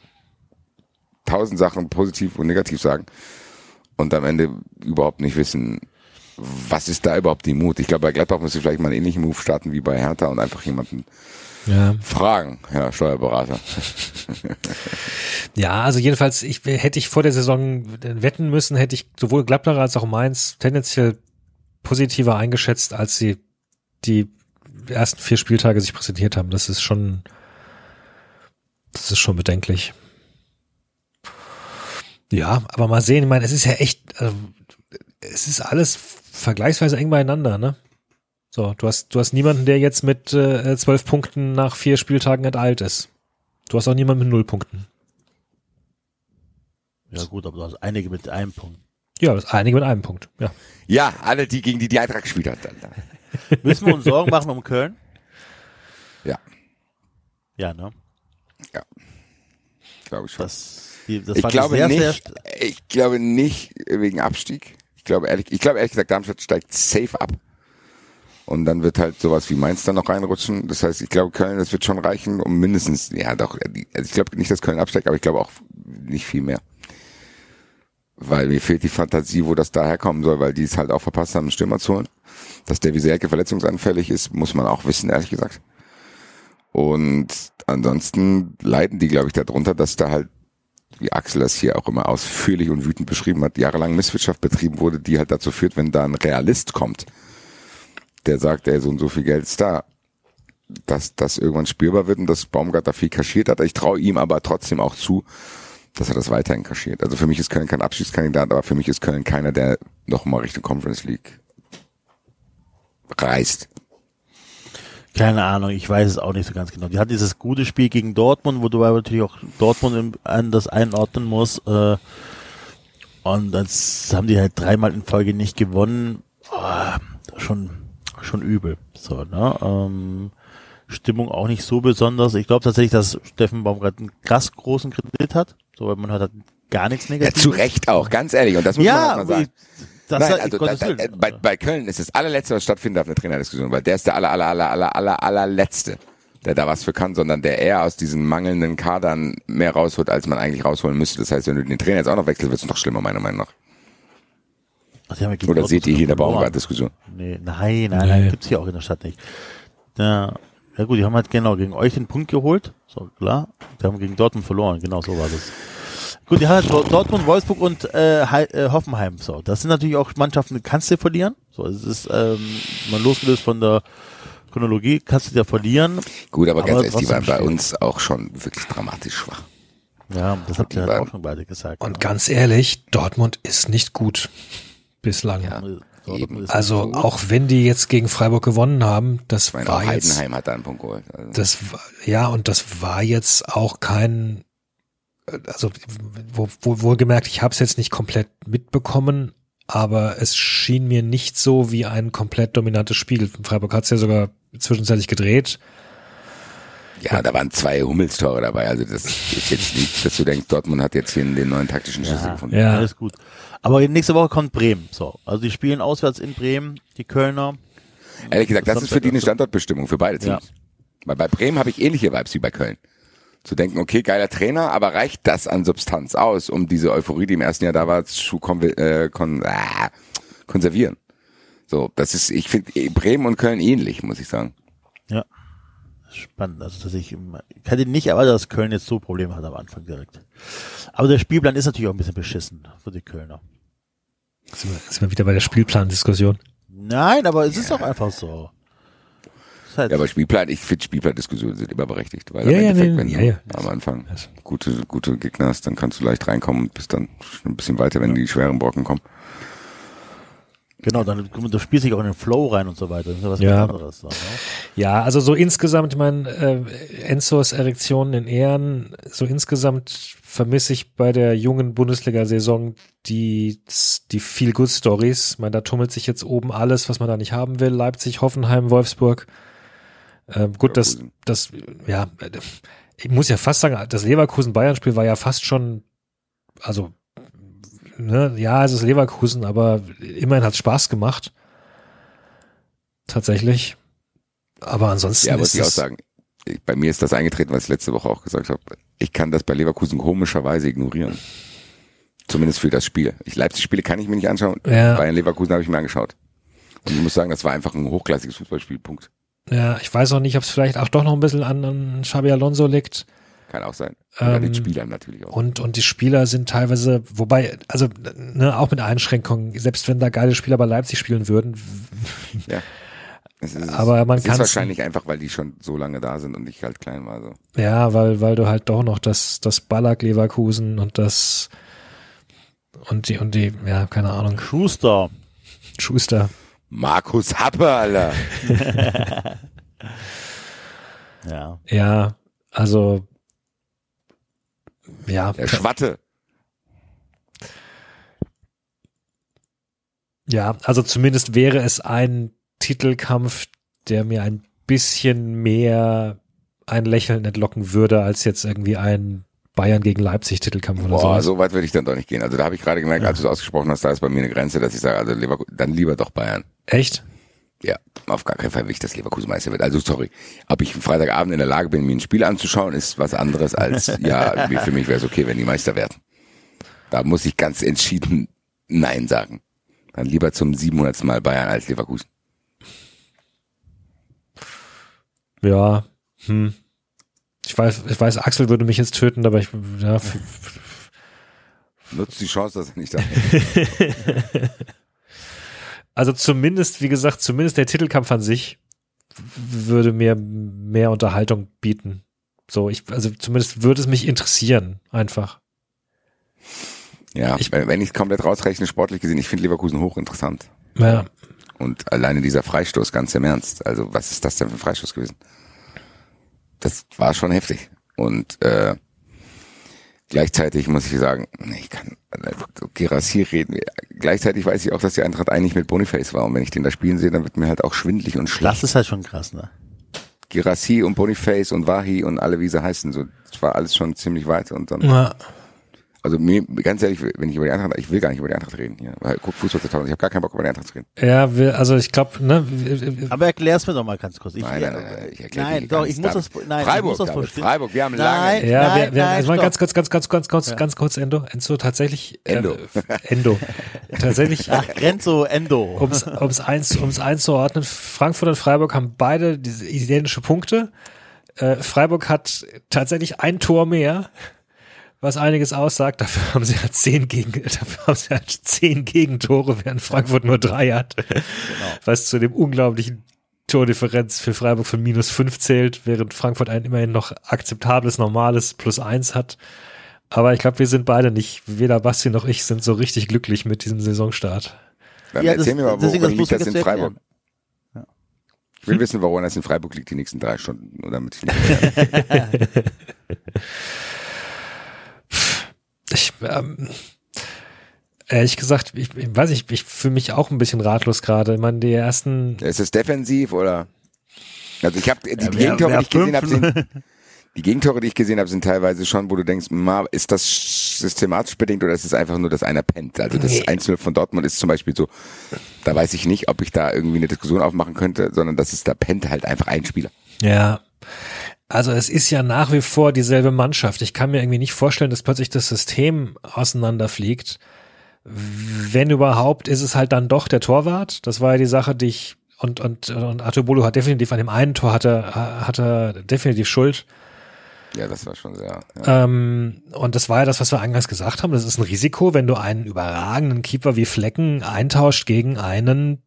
tausend Sachen positiv und negativ sagen und am Ende überhaupt nicht wissen, was ist da überhaupt die Mut. Ich glaube, bei Gladbach müsste vielleicht mal einen ähnlichen Move starten wie bei Hertha und einfach jemanden Ja. fragen, Herr Steuerberater. Ja, also jedenfalls, ich hätte ich vor der Saison wetten müssen, hätte ich sowohl Gladbach als auch Mainz tendenziell positiver eingeschätzt, als sie die ersten vier Spieltage sich präsentiert haben. Das ist schon, das ist schon bedenklich. Ja, aber mal sehen, ich meine, es ist ja echt, also, es ist alles vergleichsweise eng beieinander, ne? So, du hast, du hast niemanden, der jetzt mit äh, zwölf Punkten nach vier Spieltagen enteilt ist. Du hast auch niemanden mit null Punkten. Ja gut, aber du hast einige mit einem Punkt. Ja, das einige mit einem Punkt. Ja. Ja, alle, die gegen die die Eintracht gespielt hat. Dann. [LAUGHS] Müssen wir uns Sorgen machen um Köln? Ja, Ja, ne? glaube ich schon. Das, die, das ich glaube sehr, nicht, Sehr, ich glaube nicht wegen Abstieg. Ich glaube ehrlich, ich glaube ehrlich gesagt, Darmstadt steigt safe ab. Und dann wird halt sowas wie Mainz dann noch reinrutschen. Das heißt, ich glaube, Köln, das wird schon reichen, um mindestens, ja doch, also ich glaube nicht, dass Köln absteigt, aber ich glaube auch nicht viel mehr. Weil mir fehlt die Fantasie, wo das daherkommen soll, weil die es halt auch verpasst haben, einen Stürmer zu holen. Dass der Wieselke verletzungsanfällig ist, muss man auch wissen, ehrlich gesagt. Und ansonsten leiden die, glaube ich, darunter, dass da halt, wie Axel das hier auch immer ausführlich und wütend beschrieben hat, jahrelang Misswirtschaft betrieben wurde, die halt dazu führt, wenn da ein Realist kommt, der sagt, ey, so und so viel Geld ist da, dass das irgendwann spürbar wird und dass Baumgart da viel kaschiert hat. Ich traue ihm aber trotzdem auch zu, dass er das weiterhin kaschiert. Also für mich ist Köln kein Abschiedskandidat, aber für mich ist Köln keiner, der nochmal Richtung Conference League reist. keine Ahnung, ich weiß es auch nicht so ganz genau. Die hatten dieses gute Spiel gegen Dortmund, wo du aber natürlich auch Dortmund anders einordnen musst. Äh, und das haben die halt dreimal in Folge nicht gewonnen. Ah, schon, schon übel. So, ne? Ähm, Stimmung auch nicht so besonders. Ich glaube tatsächlich, dass Steffen Baumgart einen krass großen Kredit hat. So, weil man hat halt gar nichts Ja, Negatives. zu Recht auch, ganz ehrlich. Und das muss man auch Ja, mal sagen. das Nein, also da, da, bei, bei Köln ist das allerletzte, was stattfinden darf, eine Trainerdiskussion, weil der ist der aller, aller, aller, aller, aller, allerletzte, der da was für kann, sondern der eher aus diesen mangelnden Kadern mehr rausholt, als man eigentlich rausholen müsste. Das heißt, wenn du den Trainer jetzt auch noch wechselst, wird es noch schlimmer, meiner Meinung nach. Ach, ja Oder seht ihr hier in der. Baumgart-Diskussion? Nee, nein, nein, nein, Nee. gibt's hier auch in der Stadt nicht. Ja, ja gut, die haben halt genau gegen euch den Punkt geholt. So, klar. Die haben gegen Dortmund verloren, genau so war das. Gut, die haben halt Dort- Dortmund, Wolfsburg und äh, äh, Hoffenheim. So, das sind natürlich auch Mannschaften, die kannst du verlieren. So, es ist ähm, mal losgelöst von der Chronologie, kannst du ja verlieren. Gut, aber, Aber ganz ehrlich, die waren bei uns auch schon wirklich dramatisch schwach. Ja, das habt ihr halt beiden. auch schon beide gesagt. Und ja. ganz ehrlich, Dortmund ist nicht gut. Bislang. Ist Also auch wenn die jetzt gegen Freiburg gewonnen haben, das meine, war jetzt, Heidenheim hat da einen Punkt geholt. Also, das war, ja, und das war jetzt auch kein, also wo, wo, wohlgemerkt, ich habe es jetzt nicht komplett mitbekommen, aber es schien mir nicht so wie ein komplett dominantes Spiel. Freiburg hat es ja sogar zwischenzeitlich gedreht. Ja, da waren zwei Hummelstore dabei. Also das ist jetzt nicht, dass du denkst, Dortmund hat jetzt hier den neuen taktischen Schlüssel Ja, gefunden. Ja. alles gut. Aber nächste Woche kommt Bremen. So, also die spielen auswärts in Bremen, die Kölner. Ehrlich gesagt, das ist für die eine Standortbestimmung für beide Teams. Weil bei Bremen habe ich ähnliche Vibes wie bei Köln. Zu denken, okay, geiler Trainer, aber reicht das an Substanz aus, um diese Euphorie, die im ersten Jahr da war, zu konve- äh, kon ah, konservieren? So, das ist, ich finde Bremen und Köln ähnlich, muss ich sagen. Ja. Spannend. Also, dass ich, ich hätte nicht erwartet, dass Köln jetzt so Probleme hat am Anfang direkt. Aber der Spielplan ist natürlich auch ein bisschen beschissen für die Kölner. Sind wir, sind wir wieder bei der Spielplandiskussion. Nein, aber es ist doch einfach so. Halt, Ja, aber Spielplan, ich finde Spielplandiskussionen sind immer berechtigt, weil Ja, im ja, Endeffekt, nee, wenn ja, du ja. am Anfang gute, gute Gegner hast, dann kannst du leicht reinkommen und bist dann schon ein bisschen weiter, wenn die schweren Brocken kommen. Genau, dann du spielst dich auch in den Flow rein und so weiter. Das ist ja was Ja. anderes. So, ne? Ja, also so insgesamt, ich meine, äh, Enzos Erektionen in Ehren, so insgesamt vermisse ich bei der jungen Bundesliga-Saison die, die feel good Stories. Ich meine, da tummelt sich jetzt oben alles, was man da nicht haben will. Leipzig, Hoffenheim, Wolfsburg. Ähm, gut, das, das, ja, ich muss ja fast sagen, das Leverkusen-Bayern-Spiel war ja fast schon, also, ne, ja, es ist Leverkusen, aber immerhin hat es Spaß gemacht. Tatsächlich. Aber ansonsten Ja, muss ich auch sagen. Bei mir ist das eingetreten, was ich letzte Woche auch gesagt habe. Ich kann das bei Leverkusen komischerweise ignorieren. Zumindest für das Spiel. Ich Leipzig-Spiele kann ich mir nicht anschauen. Ja. Bayern Leverkusen habe ich mir angeschaut. Und ich muss sagen, das war einfach ein hochklassiges Fußballspiel. Punkt. Ja, ich weiß auch nicht, ob es vielleicht auch doch noch ein bisschen an, an Xabi Alonso liegt. Kann auch sein. Und an Ähm, den Spielern natürlich auch. Und, und die Spieler sind teilweise, wobei, also ne, auch mit Einschränkungen, selbst wenn da geile Spieler bei Leipzig spielen würden, Ja. [LAUGHS] Es ist, Aber man es ist kann's- wahrscheinlich einfach, weil die schon so lange da sind und ich halt klein war. So. Ja, weil, weil du halt doch noch das, das Ballack Leverkusen und das und die, und die, ja, keine Ahnung, Schuster. Schuster. Markus Happe, Alter. [LAUGHS] [LAUGHS] Ja. Ja, also, ja, Der Schwatte. ja, also zumindest wäre es ein Titelkampf, der mir ein bisschen mehr ein Lächeln entlocken würde, als jetzt irgendwie ein Bayern gegen Leipzig Titelkampf oder Boah, so. so weit würde ich dann doch nicht gehen. Also da habe ich gerade gemerkt, als du es ausgesprochen hast, da ist bei mir eine Grenze, dass ich sage, also Leverkusen, dann lieber doch Bayern. Echt? Ja, auf gar keinen Fall will ich, dass Leverkusen Meister wird. Also sorry, ob ich Freitagabend in der Lage bin, mir ein Spiel anzuschauen, ist was anderes als, [LAUGHS] ja, für mich wäre es okay, wenn die Meister werden. Da muss ich ganz entschieden [LAUGHS] Nein sagen. Dann lieber zum 700. Mal Bayern als Leverkusen. Ja, hm. Ich weiß, ich weiß, Axel würde mich jetzt töten, aber ich, ja, Nutzt die Chance, dass er nicht da [LAUGHS] ist. Also zumindest, wie gesagt, zumindest der Titelkampf an sich würde mir mehr Unterhaltung bieten. So, ich, also zumindest würde es mich interessieren, einfach. Ja, Ich- wenn, ich komplett rausrechne, sportlich gesehen, ich finde Leverkusen hochinteressant. Ja, Und alleine dieser Freistoß, ganz im Ernst. Also, was ist das denn für ein Freistoß gewesen? Das war schon heftig. Und äh, gleichzeitig muss ich sagen, nee, ich kann äh, Gerassi reden. Gleichzeitig weiß ich auch, dass die Eintracht eigentlich mit Boniface war. Und wenn ich den da spielen sehe, dann wird mir halt auch schwindelig und schlecht. Das ist halt schon krass, ne? Gerassi und Boniface und Wahi und alle, wie sie heißen, so, das war alles schon ziemlich weit. Und dann, ja. Also mir, ganz ehrlich, wenn ich über die Eintracht, ich will gar nicht über die Eintracht reden hier. Weil, guck Fußball 2000, ich habe gar keinen Bock über die Eintracht zu reden. ja wir, also ich glaube, ne, wir- Aber erklär's mir doch mal ganz kurz. Ich, Nein, nein, nein, ich erkläre Nein, doch, ich muss das, nein, Freiburg, ich muss das verstehen. Freiburg, wir haben Nein, lange. ja, nein, wir, wir, nein, also mal ganz kurz, ganz, ganz, ganz, ganz, ganz kurz, Endo, Enzo, tatsächlich, äh, Endo. [LAUGHS] Endo, tatsächlich, Ach, Grenzo Endo. ums, ums, eins, ums einzuordnen, Frankfurt und Freiburg haben beide diese identische Punkte. Äh, Freiburg hat tatsächlich ein Tor mehr, was einiges aussagt. Dafür haben sie halt zehn gegen, [LAUGHS] dafür haben sie halt zehn Gegentore, während Frankfurt nur drei hat. Was zu dem unglaublichen Tordifferenz für Freiburg von minus fünf zählt, während Frankfurt ein immerhin noch akzeptables, normales plus eins hat. Aber ich glaube, wir sind beide nicht, weder Basti noch ich, sind so richtig glücklich mit diesem Saisonstart. Dann Ja, erzähl das- mir mal, woran das liegt ich das in Freiburg? erklären. Ich will wissen, woran das in Freiburg liegt die nächsten drei Stunden. Oder damit ich nicht [LAUGHS] [LAUGHS] Ich, ähm, ehrlich gesagt, ich, ich weiß nicht, ich fühle mich auch ein bisschen ratlos gerade. Ich meine, die ersten, Ist es defensiv oder? Also ich habe die, die wer- Gegentore, die ich gesehen habe, sind [LAUGHS] die Gegentore, die ich gesehen habe, sind teilweise schon, wo du denkst, ma, ist das systematisch bedingt oder ist es einfach nur, dass einer pennt? Also das Nee. 1-0 von Dortmund ist zum Beispiel so, da weiß ich nicht, ob ich da irgendwie eine Diskussion aufmachen könnte, sondern das ist, da pennt halt einfach ein Spieler. ja, also es ist ja nach wie vor dieselbe Mannschaft. Ich kann mir irgendwie nicht vorstellen, dass plötzlich das System auseinanderfliegt. Wenn überhaupt, ist es halt dann doch der Torwart. Das war ja die Sache, die ich und und und Atobolo hat definitiv an dem einen Tor hatte hatte definitiv Schuld. Ja, das war schon sehr. Ja. Ähm, und das war ja das, was wir eingangs gesagt haben. Das ist ein Risiko, wenn du einen überragenden Keeper wie Flecken eintauscht gegen einen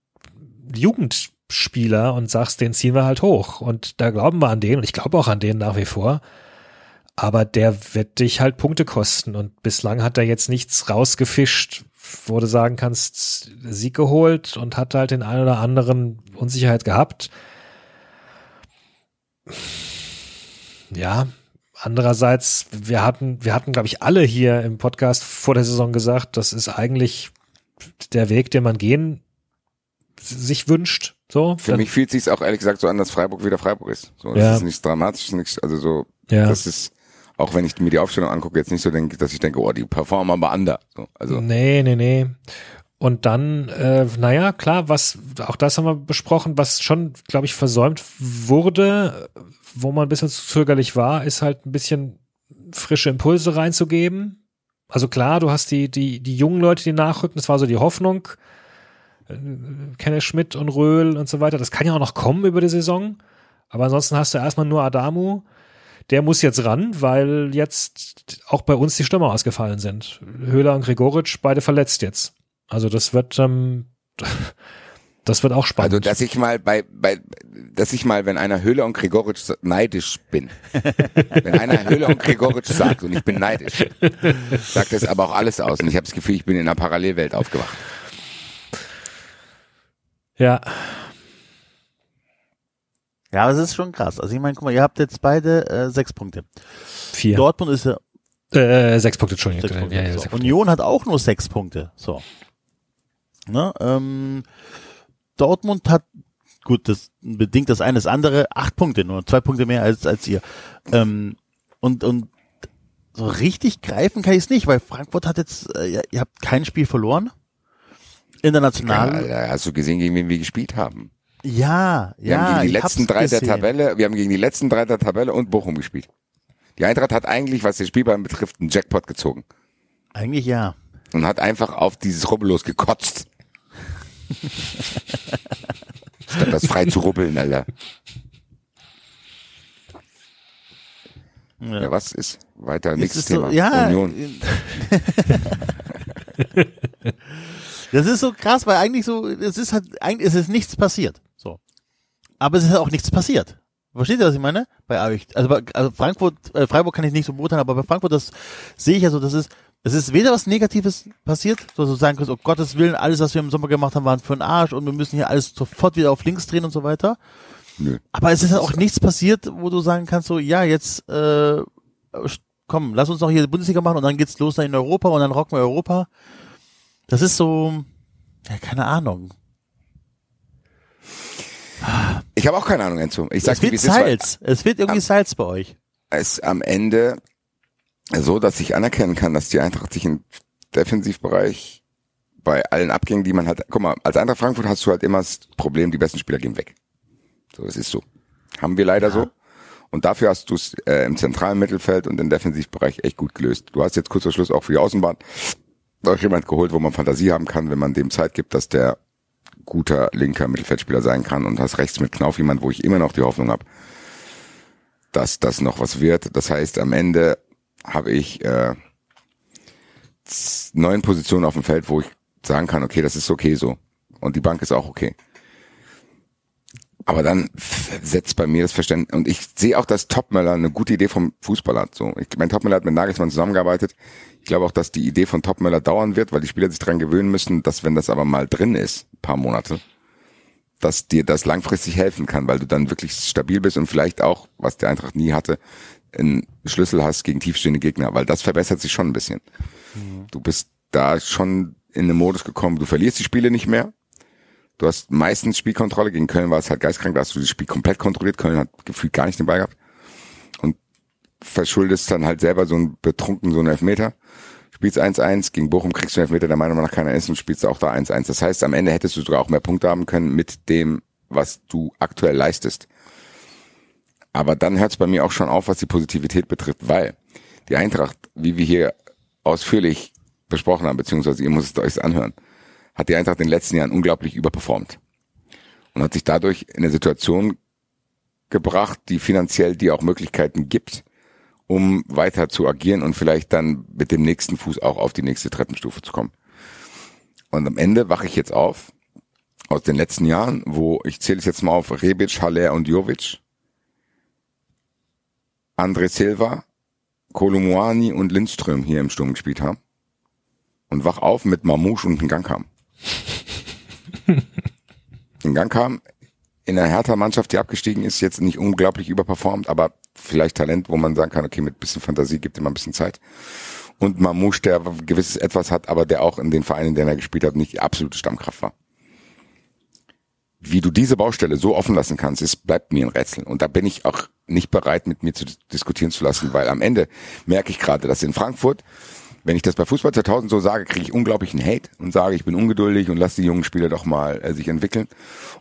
Jugendspieler und sagst, den ziehen wir halt hoch. Und da glauben wir an den und ich glaube auch an den nach wie vor. Aber der wird dich halt Punkte kosten. Und bislang hat er jetzt nichts rausgefischt, wo du sagen kannst, Sieg geholt und hat halt den einen oder anderen Unsicherheit gehabt. Ja, andererseits, wir hatten, wir hatten, glaube ich, alle hier im Podcast vor der Saison gesagt, das ist eigentlich der Weg, den man gehen sich wünscht. So. Für mich fühlt sich auch ehrlich gesagt so an, dass Freiburg wieder Freiburg ist. So, das Ja. ist nichts Dramatisches, nichts, also so, Ja. das ist, auch wenn ich mir die Aufstellung angucke, jetzt nicht so denke, dass ich denke, oh, die performen aber under. So, also, Nee, nee, nee. Und dann, äh, naja, klar, was, auch das haben wir besprochen, was schon, glaube ich, versäumt wurde, wo man ein bisschen zu zögerlich war, ist halt ein bisschen frische Impulse reinzugeben. Also klar, du hast die, die, die jungen Leute, die nachrücken, das war so die Hoffnung. Äh, Kenneth Schmidt und Röhl und so weiter. Das kann ja auch noch kommen über die Saison. Aber ansonsten hast du erstmal nur Adamu. Der muss jetzt ran, weil jetzt auch bei uns die Stürmer ausgefallen sind. Höhler und Gregoritsch, beide verletzt jetzt. Also das wird, ähm, [LAUGHS] Das wird auch spannend. Also, dass ich mal bei, bei, dass ich mal, wenn einer Höhle und Gregoritsch neidisch bin. [LAUGHS] wenn einer Höhle und Gregoritsch sagt und ich bin neidisch, sagt das aber auch alles aus. Und ich habe das Gefühl, ich bin in einer Parallelwelt aufgewacht. Ja, Ja, aber es ist schon krass. Also ich meine, guck mal, ihr habt jetzt beide äh, sechs Punkte. vier. Dortmund ist ja äh, sechs Punkte, Entschuldigung. sechs Punkte. Ja, ja, so. Punkte. Union hat auch nur sechs Punkte. So. Ne, ähm, Dortmund hat, gut, das bedingt das eine das andere, acht Punkte, nur zwei Punkte mehr als, als ihr. Ähm, und, und so richtig greifen kann ich es nicht, weil Frankfurt hat jetzt, äh, ihr habt kein Spiel verloren. International. Hast du gesehen, gegen wen wir gespielt haben? Ja, Wir ja. haben gegen die letzten drei der gesehen. Tabelle, wir haben gegen die letzten drei der Tabelle und Bochum gespielt. Die Eintracht hat eigentlich, was den Spielplan betrifft, einen Jackpot gezogen Eigentlich ja. und hat einfach auf dieses Rubbellos gekotzt. [LAUGHS] Statt das frei zu rubbeln, Alter. Ja, was ist weiter? Nächstes ist so, Thema. ja, Union. [LAUGHS] [LAUGHS] das ist so krass, weil eigentlich so, es ist halt, eigentlich es ist nichts passiert. So. Aber es ist halt auch nichts passiert. Versteht ihr, was ich meine? Bei euch. Also, bei, also Frankfurt, äh, Freiburg kann ich nicht so beurteilen, aber bei Frankfurt, das sehe ich ja so, das ist, es ist weder was Negatives passiert, so so sagen kannst, oh Gottes Willen, alles, was wir im Sommer gemacht haben, waren für den Arsch und wir müssen hier alles sofort wieder auf links drehen und so weiter. Nö. Aber es ist halt auch nichts passiert, wo du sagen kannst, so, ja, jetzt, äh, komm, lass uns noch hier die Bundesliga machen und dann geht's los dann in Europa und dann rocken wir Europa. Das ist so, ja, keine Ahnung. Ich habe auch keine Ahnung, Enzo. Ich sag Es dir, wird ist, weil Salz. Es wird irgendwie Salz bei euch. es am Ende so, dass ich anerkennen kann, dass die Eintracht sich im Defensivbereich bei allen Abgängen, die man hat, guck mal, als Eintracht Frankfurt hast du halt immer das Problem, die besten Spieler gehen weg. So, das ist so. Haben wir leider so. Und dafür hast du es äh, im zentralen Mittelfeld und im Defensivbereich echt gut gelöst. Du hast jetzt kurz vor Schluss auch für die Außenbahn auch jemand geholt, wo man Fantasie haben kann, wenn man dem Zeit gibt, dass der guter linker Mittelfeldspieler sein kann und hast rechts mit Knauf jemand, wo ich immer noch die Hoffnung habe, dass das noch was wird. Das heißt, am Ende habe ich äh, neun Positionen auf dem Feld, wo ich sagen kann, okay, das ist okay so. Und die Bank ist auch okay. Aber dann setzt bei mir das Verständnis, und ich sehe auch, dass Topmöller eine gute Idee vom Fußball hat. So, ich, mein Topmöller hat mit Nagelsmann zusammengearbeitet. Ich glaube auch, dass die Idee von Topmöller dauern wird, weil die Spieler sich dran gewöhnen müssen, dass wenn das aber mal drin ist, ein paar Monate, dass dir das langfristig helfen kann, weil du dann wirklich stabil bist und vielleicht auch, was der Eintracht nie hatte, einen Schlüssel hast gegen tiefstehende Gegner, weil das verbessert sich schon ein bisschen. Du bist da schon in den Modus gekommen, du verlierst die Spiele nicht mehr. Du hast meistens Spielkontrolle, gegen Köln war es halt geistkrank, da hast du das Spiel komplett kontrolliert, Köln hat gefühlt gar nicht den Ball gehabt. Und verschuldest dann halt selber so einen betrunken, so einen Elfmeter. Spielst 1-1, gegen Bochum kriegst du einen Elfmeter, der Meinung nach keiner ist und spielst auch da 1-1. Das heißt, am Ende hättest du sogar auch mehr Punkte haben können mit dem, was du aktuell leistest. Aber dann hört es bei mir auch schon auf, was die Positivität betrifft, weil die Eintracht, wie wir hier ausführlich besprochen haben, beziehungsweise ihr müsst es euch anhören, hat die Eintracht in den letzten Jahren unglaublich überperformt und hat sich dadurch in eine Situation gebracht, die finanziell dir auch Möglichkeiten gibt, um weiter zu agieren und vielleicht dann mit dem nächsten Fuß auch auf die nächste Treppenstufe zu kommen. Und am Ende wache ich jetzt auf aus den letzten Jahren, wo ich zähle es jetzt mal auf Rebic, Haller und Jovic, André Silva, Kolumuani und Lindström hier im Sturm gespielt haben und wach auf mit Mamouche und Ngankam. Ngankam in einer härter Mannschaft, die abgestiegen ist, jetzt nicht unglaublich überperformt, aber vielleicht Talent, wo man sagen kann, okay, mit bisschen Fantasie gibt ihm ein bisschen Zeit. Und Mamouche, der gewisses Etwas hat, aber der auch in den Vereinen, in denen er gespielt hat, nicht absolute Stammkraft war. Wie du diese Baustelle so offen lassen kannst, ist, bleibt mir ein Rätsel. Und da bin ich auch nicht bereit, mit mir zu diskutieren zu lassen, weil am Ende merke ich gerade, dass in Frankfurt, wenn ich das bei Fußball 2000 so sage, kriege ich unglaublichen Hate und sage, ich bin ungeduldig und lasse die jungen Spieler doch mal äh, sich entwickeln.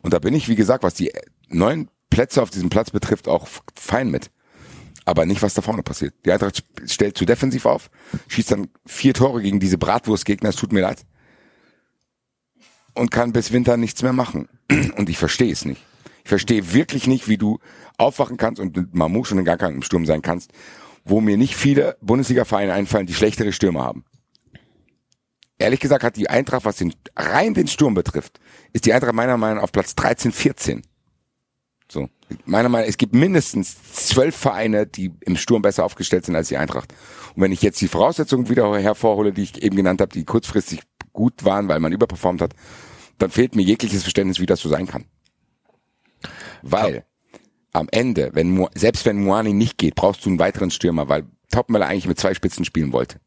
Und da bin ich, wie gesagt, was die neuen Plätze auf diesem Platz betrifft, auch fein mit. Aber nicht, was da vorne passiert. Die Eintracht stellt zu defensiv auf, schießt dann vier Tore gegen diese Bratwurstgegner, es tut mir leid. Und kann bis Winter nichts mehr machen. [CLEARS THROAT] Und ich verstehe es nicht. Ich verstehe wirklich nicht, wie du aufwachen kannst und mit Mamouche und in Gangkang im Sturm sein kannst, wo mir nicht viele Bundesliga-Vereine einfallen, die schlechtere Stürmer haben. ehrlich gesagt hat die Eintracht, was den, rein den Sturm betrifft, ist die Eintracht meiner Meinung nach auf Platz 13, 14. So. Meiner Meinung nach, es gibt mindestens zwölf Vereine, die im Sturm besser aufgestellt sind als die Eintracht. Und wenn ich jetzt die Voraussetzungen wieder hervorhole, die ich eben genannt habe, die kurzfristig gut waren, weil man überperformt hat, dann fehlt mir jegliches Verständnis, wie das so sein kann. Weil am Ende, wenn selbst wenn Muani nicht geht, brauchst du einen weiteren Stürmer, weil Topmöller eigentlich mit zwei Spitzen spielen wollte.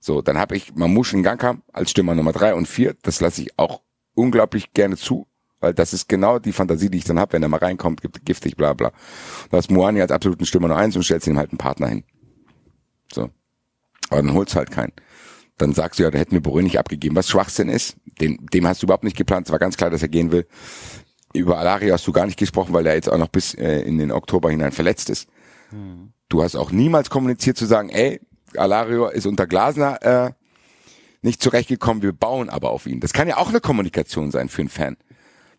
So, dann habe ich Mamouche in Gangkam als Stürmer Nummer drei und vier. Das lasse ich auch unglaublich gerne zu, weil das ist genau die Fantasie, die ich dann habe, wenn er mal reinkommt, gibt giftig, bla bla. Du hast Muani als absoluten Stürmer Nummer eins und stellst ihm halt einen Partner hin. So. Aber dann holst halt keinen. Dann sagst du ja, da hätten wir Boré nicht abgegeben. Was Schwachsinn ist, dem, dem hast du überhaupt nicht geplant. Es war ganz klar, dass er gehen will. Über Alario hast du gar nicht gesprochen, weil er jetzt auch noch bis äh, in den Oktober hinein verletzt ist. Du hast auch niemals kommuniziert zu sagen, ey, Alario ist unter Glasner äh, nicht zurechtgekommen, wir bauen aber auf ihn. Das kann ja auch eine Kommunikation sein für einen Fan.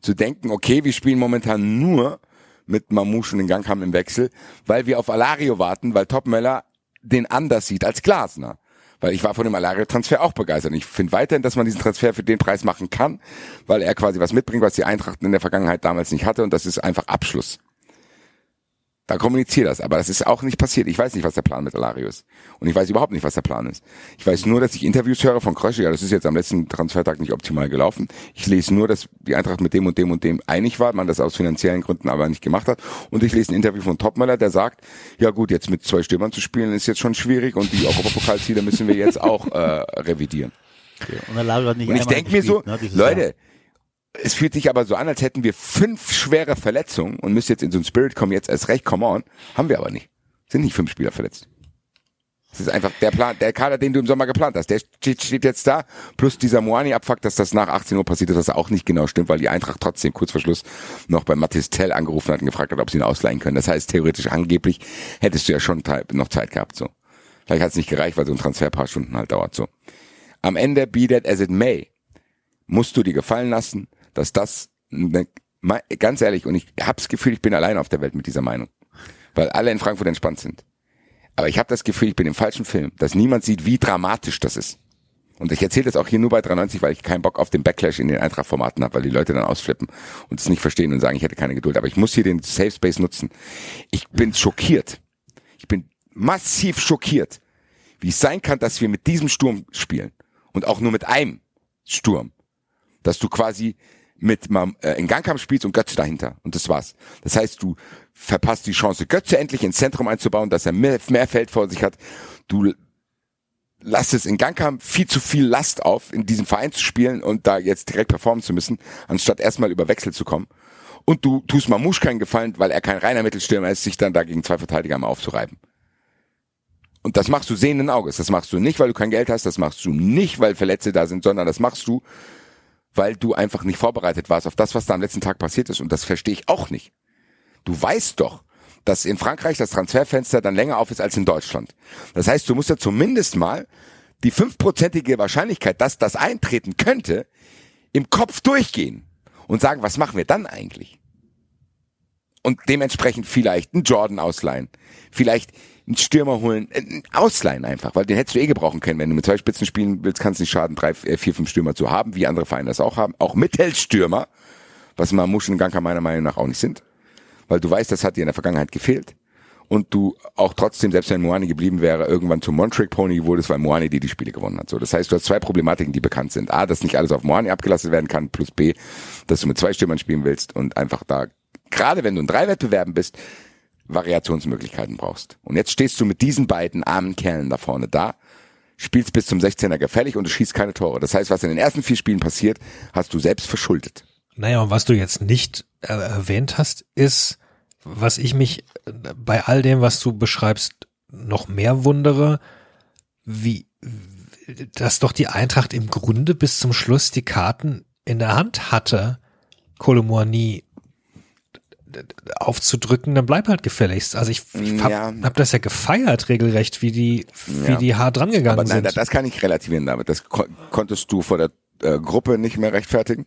Zu denken, okay, wir spielen momentan nur mit Mamouche und den Gang haben im Wechsel, weil wir auf Alario warten, weil Topmöller den anders sieht als Glasner. Weil ich war von dem Alario-Transfer auch begeistert. Ich finde weiterhin, dass man diesen Transfer für den Preis machen kann, weil er quasi was mitbringt, was die Eintracht in der Vergangenheit damals nicht hatte. Und das ist einfach Abschluss. Da kommuniziert das, aber das ist auch nicht passiert. Ich weiß nicht, was der Plan mit Alario ist. Und ich weiß überhaupt nicht, was der Plan ist. Ich weiß nur, dass ich Interviews höre von Krösche, ja, das ist jetzt am letzten Transfertag nicht optimal gelaufen. Ich lese nur, dass die Eintracht mit dem und dem und dem einig war, man das aus finanziellen Gründen aber nicht gemacht hat. Und ich lese ein Interview von Topmöller, der sagt, ja gut, jetzt mit zwei Stürmern zu spielen ist jetzt schon schwierig und die Europapokalziele müssen wir jetzt auch äh, revidieren. Und hat nicht Und ich denke mir so, ne, dieses Jahr. Es fühlt sich aber so an, als hätten wir fünf schwere Verletzungen und müssen jetzt in so einen Spirit kommen, jetzt erst recht, come on. Haben wir aber nicht. Sind nicht fünf Spieler verletzt. Das ist einfach der Plan, der Kader, den du im Sommer geplant hast. Der steht, jetzt da, plus dieser Moani-Abfuck, dass das nach 18 Uhr passiert ist, was auch nicht genau stimmt, weil die Eintracht trotzdem kurz vor Schluss noch bei Mathis Tell angerufen hat und gefragt hat, ob sie ihn ausleihen können. Das heißt, theoretisch angeblich hättest du ja schon noch Zeit gehabt, so. Vielleicht hat es nicht gereicht, weil so ein Transfer ein paar Stunden halt dauert, so. Am Ende, be that as it may, musst du dir gefallen lassen, dass das, ganz ehrlich, und ich habe das Gefühl, ich bin allein auf der Welt mit dieser Meinung, weil alle in Frankfurt entspannt sind. Aber ich habe das Gefühl, ich bin im falschen Film, dass niemand sieht, wie dramatisch das ist. Und ich erzähle das auch hier nur bei 93, weil ich keinen Bock auf den Backlash in den Eintracht-Formaten habe, weil die Leute dann ausflippen und es nicht verstehen und sagen, ich hätte keine Geduld. Aber ich muss hier den Safe Space nutzen. Ich bin schockiert. Ich bin massiv schockiert, wie es sein kann, dass wir mit diesem Sturm spielen. Und auch nur mit einem Sturm. Dass du quasi mit äh, in Gangkamp spielst und Götze dahinter. Und das war's. Das heißt, du verpasst die Chance, Götze endlich ins Zentrum einzubauen, dass er mehr, mehr Feld vor sich hat. Du lass es in Gangkamp viel zu viel Last auf, in diesem Verein zu spielen und da jetzt direkt performen zu müssen, anstatt erstmal über Wechsel zu kommen. Und du tust Mamouche keinen Gefallen, weil er kein reiner Mittelstürmer ist, sich dann da gegen zwei Verteidiger mal aufzureiben. Und das machst du sehenden Auges. Das machst du nicht, weil du kein Geld hast. Das machst du nicht, weil Verletzte da sind, sondern das machst du, weil du einfach nicht vorbereitet warst auf das, was da am letzten Tag passiert ist. Und das verstehe ich auch nicht. Du weißt doch, dass in Frankreich das Transferfenster dann länger auf ist als in Deutschland. Das heißt, du musst ja zumindest mal die fünfprozentige Wahrscheinlichkeit, dass das eintreten könnte, im Kopf durchgehen und sagen, was machen wir dann eigentlich? Und dementsprechend vielleicht einen Jordan ausleihen, vielleicht einen Stürmer holen, äh, einen ausleihen einfach, weil den hättest du eh gebrauchen können. Wenn du mit zwei Spitzen spielen willst, kannst du nicht schaden, drei, äh, vier, fünf Stürmer zu haben, wie andere Vereine das auch haben. Auch Mittelstürmer, was Mamouche und Ganka meiner Meinung nach auch nicht sind. Weil du weißt, das hat dir in der Vergangenheit gefehlt. Und du auch trotzdem, selbst wenn Moani geblieben wäre, irgendwann zum One-Trick-Pony wurdest, weil Moani dir die Spiele gewonnen hat. So, das heißt, du hast zwei Problematiken, die bekannt sind. A, dass nicht alles auf Moani abgelassen werden kann, plus B, dass du mit zwei Stürmern spielen willst und einfach da, gerade wenn du in drei Wettbewerben bist, Variationsmöglichkeiten brauchst. Und jetzt stehst du mit diesen beiden armen Kerlen da vorne da, spielst bis zum 16er gefällig und du schießt keine Tore. Das heißt, was in den ersten vier Spielen passiert, hast du selbst verschuldet. Naja, und was du jetzt nicht äh, erwähnt hast, ist, was ich mich äh, bei all dem, was du beschreibst, noch mehr wundere, wie, dass doch die Eintracht im Grunde bis zum Schluss die Karten in der Hand hatte, Kolomoani aufzudrücken, dann bleib halt gefälligst. Also ich, ich hab, Ja. hab das ja gefeiert regelrecht, wie die, wie Ja. die hart drangegangen Aber nein, sind. das kann ich relativieren damit. Das kon konntest du vor der äh, Gruppe nicht mehr rechtfertigen.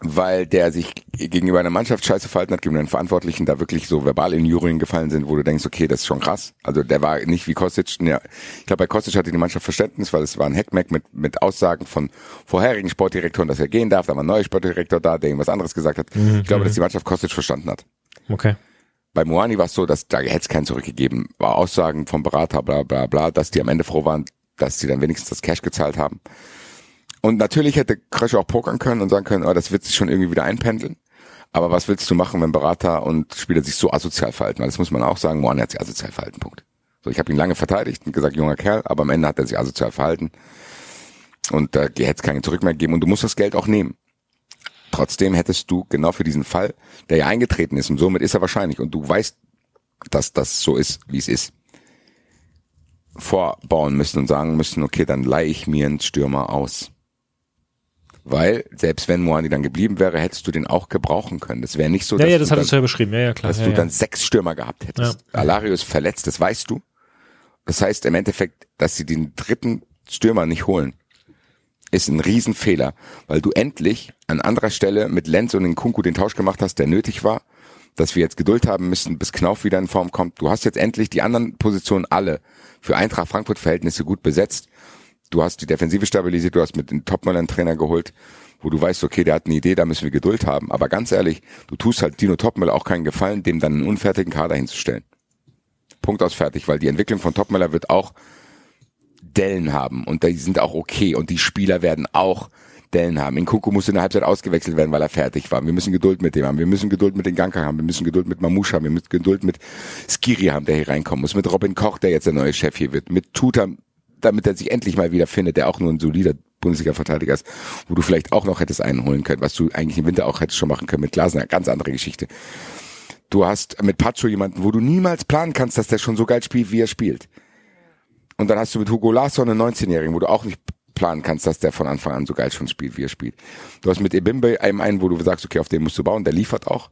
Weil der sich gegenüber einer Mannschaft scheiße verhalten hat, gegenüber den Verantwortlichen da wirklich so verbal in Jurien gefallen sind, wo du denkst, okay, das ist schon krass. Also der war nicht wie Kostic, ja, ich glaube bei Kostic hatte die Mannschaft Verständnis, weil es war ein Hackmack mit, mit Aussagen von vorherigen Sportdirektoren, dass er gehen darf, da war ein neuer Sportdirektor da, der irgendwas anderes gesagt hat. Mhm. Ich glaube, dass die Mannschaft Kostic verstanden hat. Okay. Bei Moani war es so, dass da hätte es keinen zurückgegeben. War Aussagen vom Berater, bla bla bla, dass die am Ende froh waren, dass sie dann wenigstens das Cash gezahlt haben. Und natürlich hätte Krösche auch pokern können und sagen können, oh, das wird sich schon irgendwie wieder einpendeln. Aber was willst du machen, wenn Berater und Spieler sich so asozial verhalten? Weil das muss man auch sagen, Moani hat sich asozial verhalten, Punkt. So, ich habe ihn lange verteidigt und gesagt, junger Kerl, aber am Ende hat er sich asozial verhalten. Und da hätte es keinen zurück mehr geben und du musst das Geld auch nehmen. Trotzdem hättest du genau für diesen Fall, der ja eingetreten ist und somit ist er wahrscheinlich und du weißt, dass das so ist, wie es ist, vorbauen müssen und sagen müssen, okay, dann leihe ich mir einen Stürmer aus. Weil, selbst wenn Moani dann geblieben wäre, hättest du den auch gebrauchen können. Das wäre nicht so, Ja, dass, ja, das du, hattest du dann, ja beschrieben. Ja, ja, klar. dass ja, du ja. dann sechs Stürmer gehabt hättest. Alario ist verletzt, das weißt du. Das heißt im Endeffekt, dass sie den dritten Stürmer nicht holen, ist ein Riesenfehler, weil du endlich an anderer Stelle mit Lenz und den Kunku den Tausch gemacht hast, der nötig war, dass wir jetzt Geduld haben müssen, bis Knauf wieder in Form kommt. Du hast jetzt endlich die anderen Positionen alle für Eintracht Frankfurt Verhältnisse gut besetzt. Du hast die Defensive stabilisiert, du hast mit den Topmöller einen Trainer geholt, wo du weißt, okay, der hat eine Idee, da müssen wir Geduld haben. Aber ganz ehrlich, du tust halt Dino Topmöller auch keinen Gefallen, dem dann einen unfertigen Kader hinzustellen. Punkt aus fertig, weil die Entwicklung von Topmöller wird auch Dellen haben und die sind auch okay und die Spieler werden auch Dellen haben. In Kuku musste in der Halbzeit ausgewechselt werden, weil er fertig war. Wir müssen Geduld mit dem haben. Wir müssen Geduld mit den Ganka haben. Wir müssen Geduld mit Mamouche haben. Wir müssen Geduld mit Skiri haben, der hier reinkommen muss. Mit Robin Koch, der jetzt der neue Chef hier wird. Mit Tuta, damit er sich endlich mal wieder findet, der auch nur ein solider Bundesliga-Verteidiger ist, wo du vielleicht auch noch hättest einen holen können, was du eigentlich im Winter auch hättest schon machen können mit Glasner. Ganz andere Geschichte. Du hast mit Pacho jemanden, wo du niemals planen kannst, dass der schon so geil spielt, wie er spielt. Und dann hast du mit Hugo Larsson einen 19-Jährigen, wo du auch nicht planen kannst, dass der von Anfang an so geil schon spielt, wie er spielt. Du hast mit Ebimbe einem einen, wo du sagst, okay, auf den musst du bauen, der liefert auch.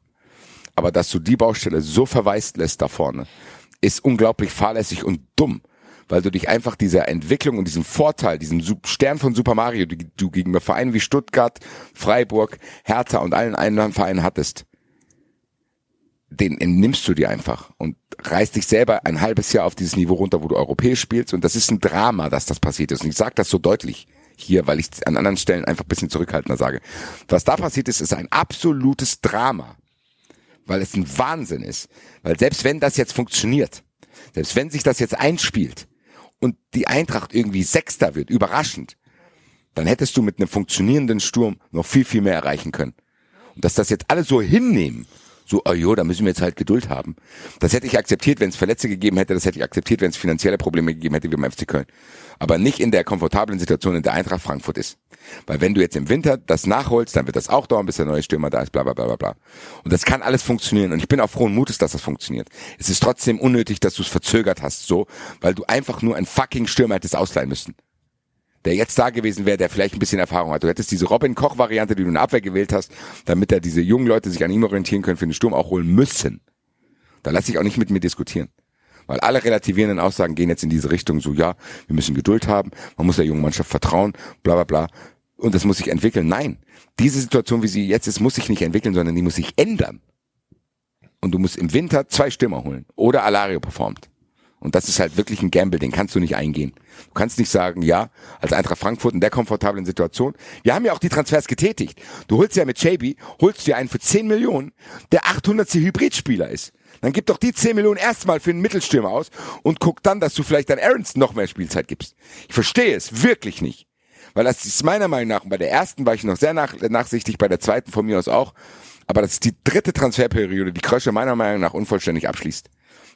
Aber dass du die Baustelle so verwaist lässt da vorne, ist unglaublich fahrlässig und dumm. Weil du dich einfach dieser Entwicklung und diesem Vorteil, diesem Stern von Super Mario, die du gegenüber Vereinen wie Stuttgart, Freiburg, Hertha und allen anderen Vereinen hattest, den nimmst du dir einfach und reißt dich selber ein halbes Jahr auf dieses Niveau runter, wo du europäisch spielst. Und das ist ein Drama, dass das passiert ist. Und ich sage das so deutlich hier, weil ich an anderen Stellen einfach ein bisschen zurückhaltender sage. Was da passiert ist, ist ein absolutes Drama. Weil es ein Wahnsinn ist. Weil selbst wenn das jetzt funktioniert, selbst wenn sich das jetzt einspielt und die Eintracht irgendwie Sechster wird, überraschend, dann hättest du mit einem funktionierenden Sturm noch viel, viel mehr erreichen können. Und dass das jetzt alle so hinnehmen, so, oh jo, da müssen wir jetzt halt Geduld haben. Das hätte ich akzeptiert, wenn es Verletzte gegeben hätte, das hätte ich akzeptiert, wenn es finanzielle Probleme gegeben hätte wie beim FC Köln. Aber nicht in der komfortablen Situation, in der Eintracht Frankfurt ist. Weil wenn du jetzt im Winter das nachholst, dann wird das auch dauern, bis der neue Stürmer da ist, bla bla bla bla bla. Und das kann alles funktionieren. Und ich bin auch frohen Mutes, dass das funktioniert. Es ist trotzdem unnötig, dass du es verzögert hast, so, weil du einfach nur einen fucking Stürmer hättest ausleihen müssen der jetzt da gewesen wäre, der vielleicht ein bisschen Erfahrung hat. Du hättest diese Robin Koch-Variante, die du in der Abwehr gewählt hast, damit da diese jungen Leute sich an ihm orientieren können, für den Sturm auch holen müssen. Da lass ich auch nicht mit mir diskutieren. Weil alle relativierenden Aussagen gehen jetzt in diese Richtung, so ja, wir müssen Geduld haben, man muss der jungen Mannschaft vertrauen, bla bla bla. Und das muss sich entwickeln. Nein, diese Situation, wie sie jetzt ist, muss sich nicht entwickeln, sondern die muss sich ändern. Und du musst im Winter zwei Stürmer holen. Oder Alario performt. Und das ist halt wirklich ein Gamble, den kannst du nicht eingehen. Du kannst nicht sagen, ja, als Eintracht Frankfurt in der komfortablen Situation. Wir haben ja auch die Transfers getätigt. Du holst ja mit Chaby, holst dir einen für 10 Millionen, der 800. Hybridspieler ist. Dann gib doch die 10 Millionen erstmal für einen Mittelstürmer aus und guck dann, dass du vielleicht an Aarons noch mehr Spielzeit gibst. Ich verstehe es wirklich nicht. Weil das ist meiner Meinung nach, und bei der ersten war ich noch sehr nach, nachsichtig, bei der zweiten von mir aus auch, aber das ist die dritte Transferperiode, die Krösche meiner Meinung nach unvollständig abschließt.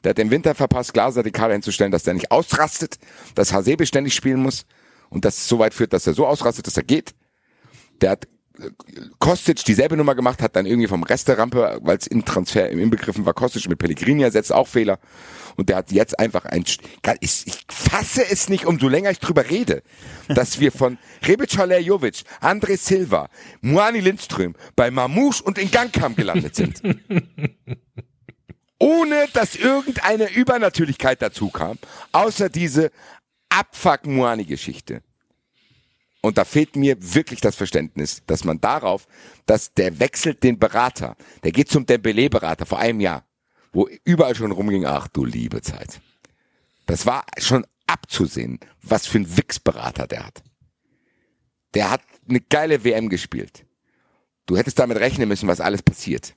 Der hat im Winter verpasst, Glaser die Kader hinzustellen, dass der nicht ausrastet, dass Hasebe ständig spielen muss und das so weit führt, dass er so ausrastet, dass er geht. Der hat äh, Kostic dieselbe Nummer gemacht, hat dann irgendwie vom Rest der Rampe, weil es im Transfer im Inbegriffen war, Kostic mit Pellegrini ersetzt, auch Fehler. Und der hat jetzt einfach ein, ich, ich fasse es nicht, umso länger ich drüber rede, dass wir von [LAUGHS] Rebic Jovic, André Silva, Muani Lindström bei Mamouche und in Gangkam gelandet sind [LAUGHS] ohne dass irgendeine Übernatürlichkeit dazu kam, außer diese Abfuck-Muani-Geschichte. Und da fehlt mir wirklich das Verständnis, dass man darauf, dass der wechselt den Berater. Der geht zum Dembele-Berater vor einem Jahr, wo überall schon rumging, ach du liebe Zeit. Das war schon abzusehen, was für ein Wix-Berater der hat. Der hat eine geile WM gespielt. Du hättest damit rechnen müssen, was alles passiert.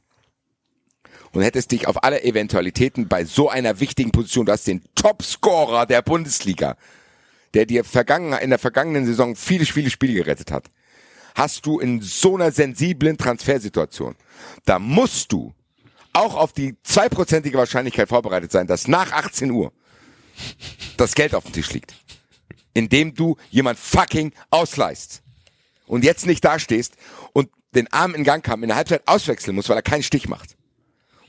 Und hättest dich auf alle Eventualitäten bei so einer wichtigen Position, du hast den Topscorer der Bundesliga, der dir vergangen, in der vergangenen Saison viele, viele Spiele gerettet hat, hast du in so einer sensiblen Transfersituation, da musst du auch auf die zweiprozentige Wahrscheinlichkeit vorbereitet sein, dass nach 18 Uhr das Geld auf dem Tisch liegt. Indem du jemand fucking ausleihst. Und jetzt nicht dastehst und den Arm in Gang kam, in der Halbzeit auswechseln muss, weil er keinen Stich macht.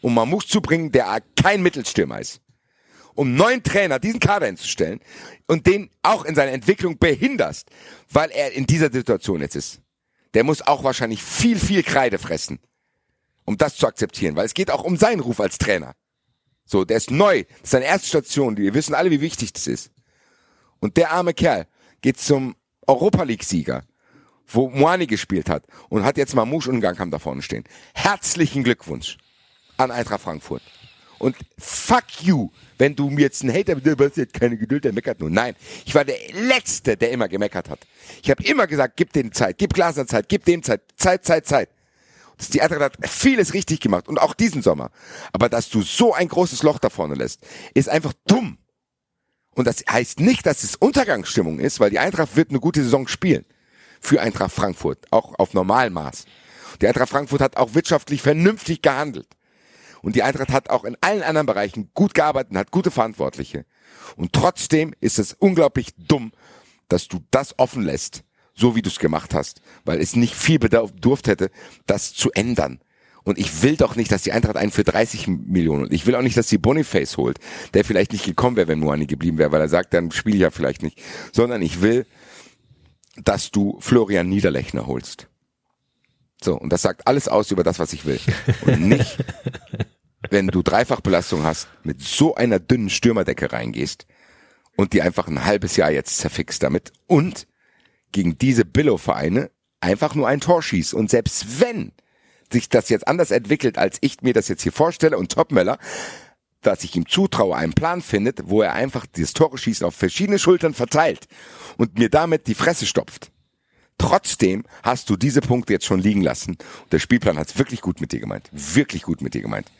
Um Mamouche zu bringen, der kein Mittelstürmer ist um neuen Trainer diesen Kader hinzustellen und den auch in seiner Entwicklung behinderst, weil er in dieser Situation jetzt ist. Der muss auch wahrscheinlich viel, viel Kreide fressen, um das zu akzeptieren, weil es geht auch um seinen Ruf als Trainer. So, der ist neu, das ist seine erste Station, wir wissen alle, wie wichtig das ist. Und der arme Kerl geht zum Europa League-Sieger, wo Moani gespielt hat und hat jetzt Mamouche und Gangkam da vorne stehen. Herzlichen Glückwunsch an Eintracht Frankfurt. Und fuck you, wenn du mir jetzt einen Hater, der hat keine Geduld, der meckert nur. Nein, ich war der Letzte, der immer gemeckert hat. Ich habe immer gesagt, gib dem Zeit, gib Glasner Zeit, gib dem Zeit, Zeit, Zeit, Zeit. Die Eintracht hat vieles richtig gemacht und auch diesen Sommer. Aber dass du so ein großes Loch da vorne lässt, ist einfach dumm. Und das heißt nicht, dass es Untergangsstimmung ist, weil die Eintracht wird eine gute Saison spielen. Für Eintracht Frankfurt, auch auf normalem Maß. Die Eintracht Frankfurt hat auch wirtschaftlich vernünftig gehandelt. Und die Eintracht hat auch in allen anderen Bereichen gut gearbeitet und hat gute Verantwortliche. Und trotzdem ist es unglaublich dumm, dass du das offen lässt, so wie du es gemacht hast, weil es nicht viel bedurft hätte, das zu ändern. Und ich will doch nicht, dass die Eintracht einen für 30 Millionen und ich will auch nicht, dass sie Boniface holt, der vielleicht nicht gekommen wäre, wenn Moani geblieben wäre, weil er sagt, dann spiele ich ja vielleicht nicht. Sondern ich will, dass du Florian Niederlechner holst. So, und das sagt alles aus über das, was ich will. Und nicht, [LAUGHS] wenn du Dreifachbelastung hast, mit so einer dünnen Stürmerdecke reingehst und die einfach ein halbes Jahr jetzt zerfixt damit und gegen diese Billow-Vereine einfach nur ein Tor schießt. Und selbst wenn sich das jetzt anders entwickelt, als ich mir das jetzt hier vorstelle und Topmöller, dass ich ihm zutraue, einen Plan findet, wo er einfach dieses Tore schießen auf verschiedene Schultern verteilt und mir damit die Fresse stopft Trotzdem hast du diese Punkte jetzt schon liegen lassen. Und der Spielplan hat es wirklich gut mit dir gemeint. Wirklich gut mit dir gemeint.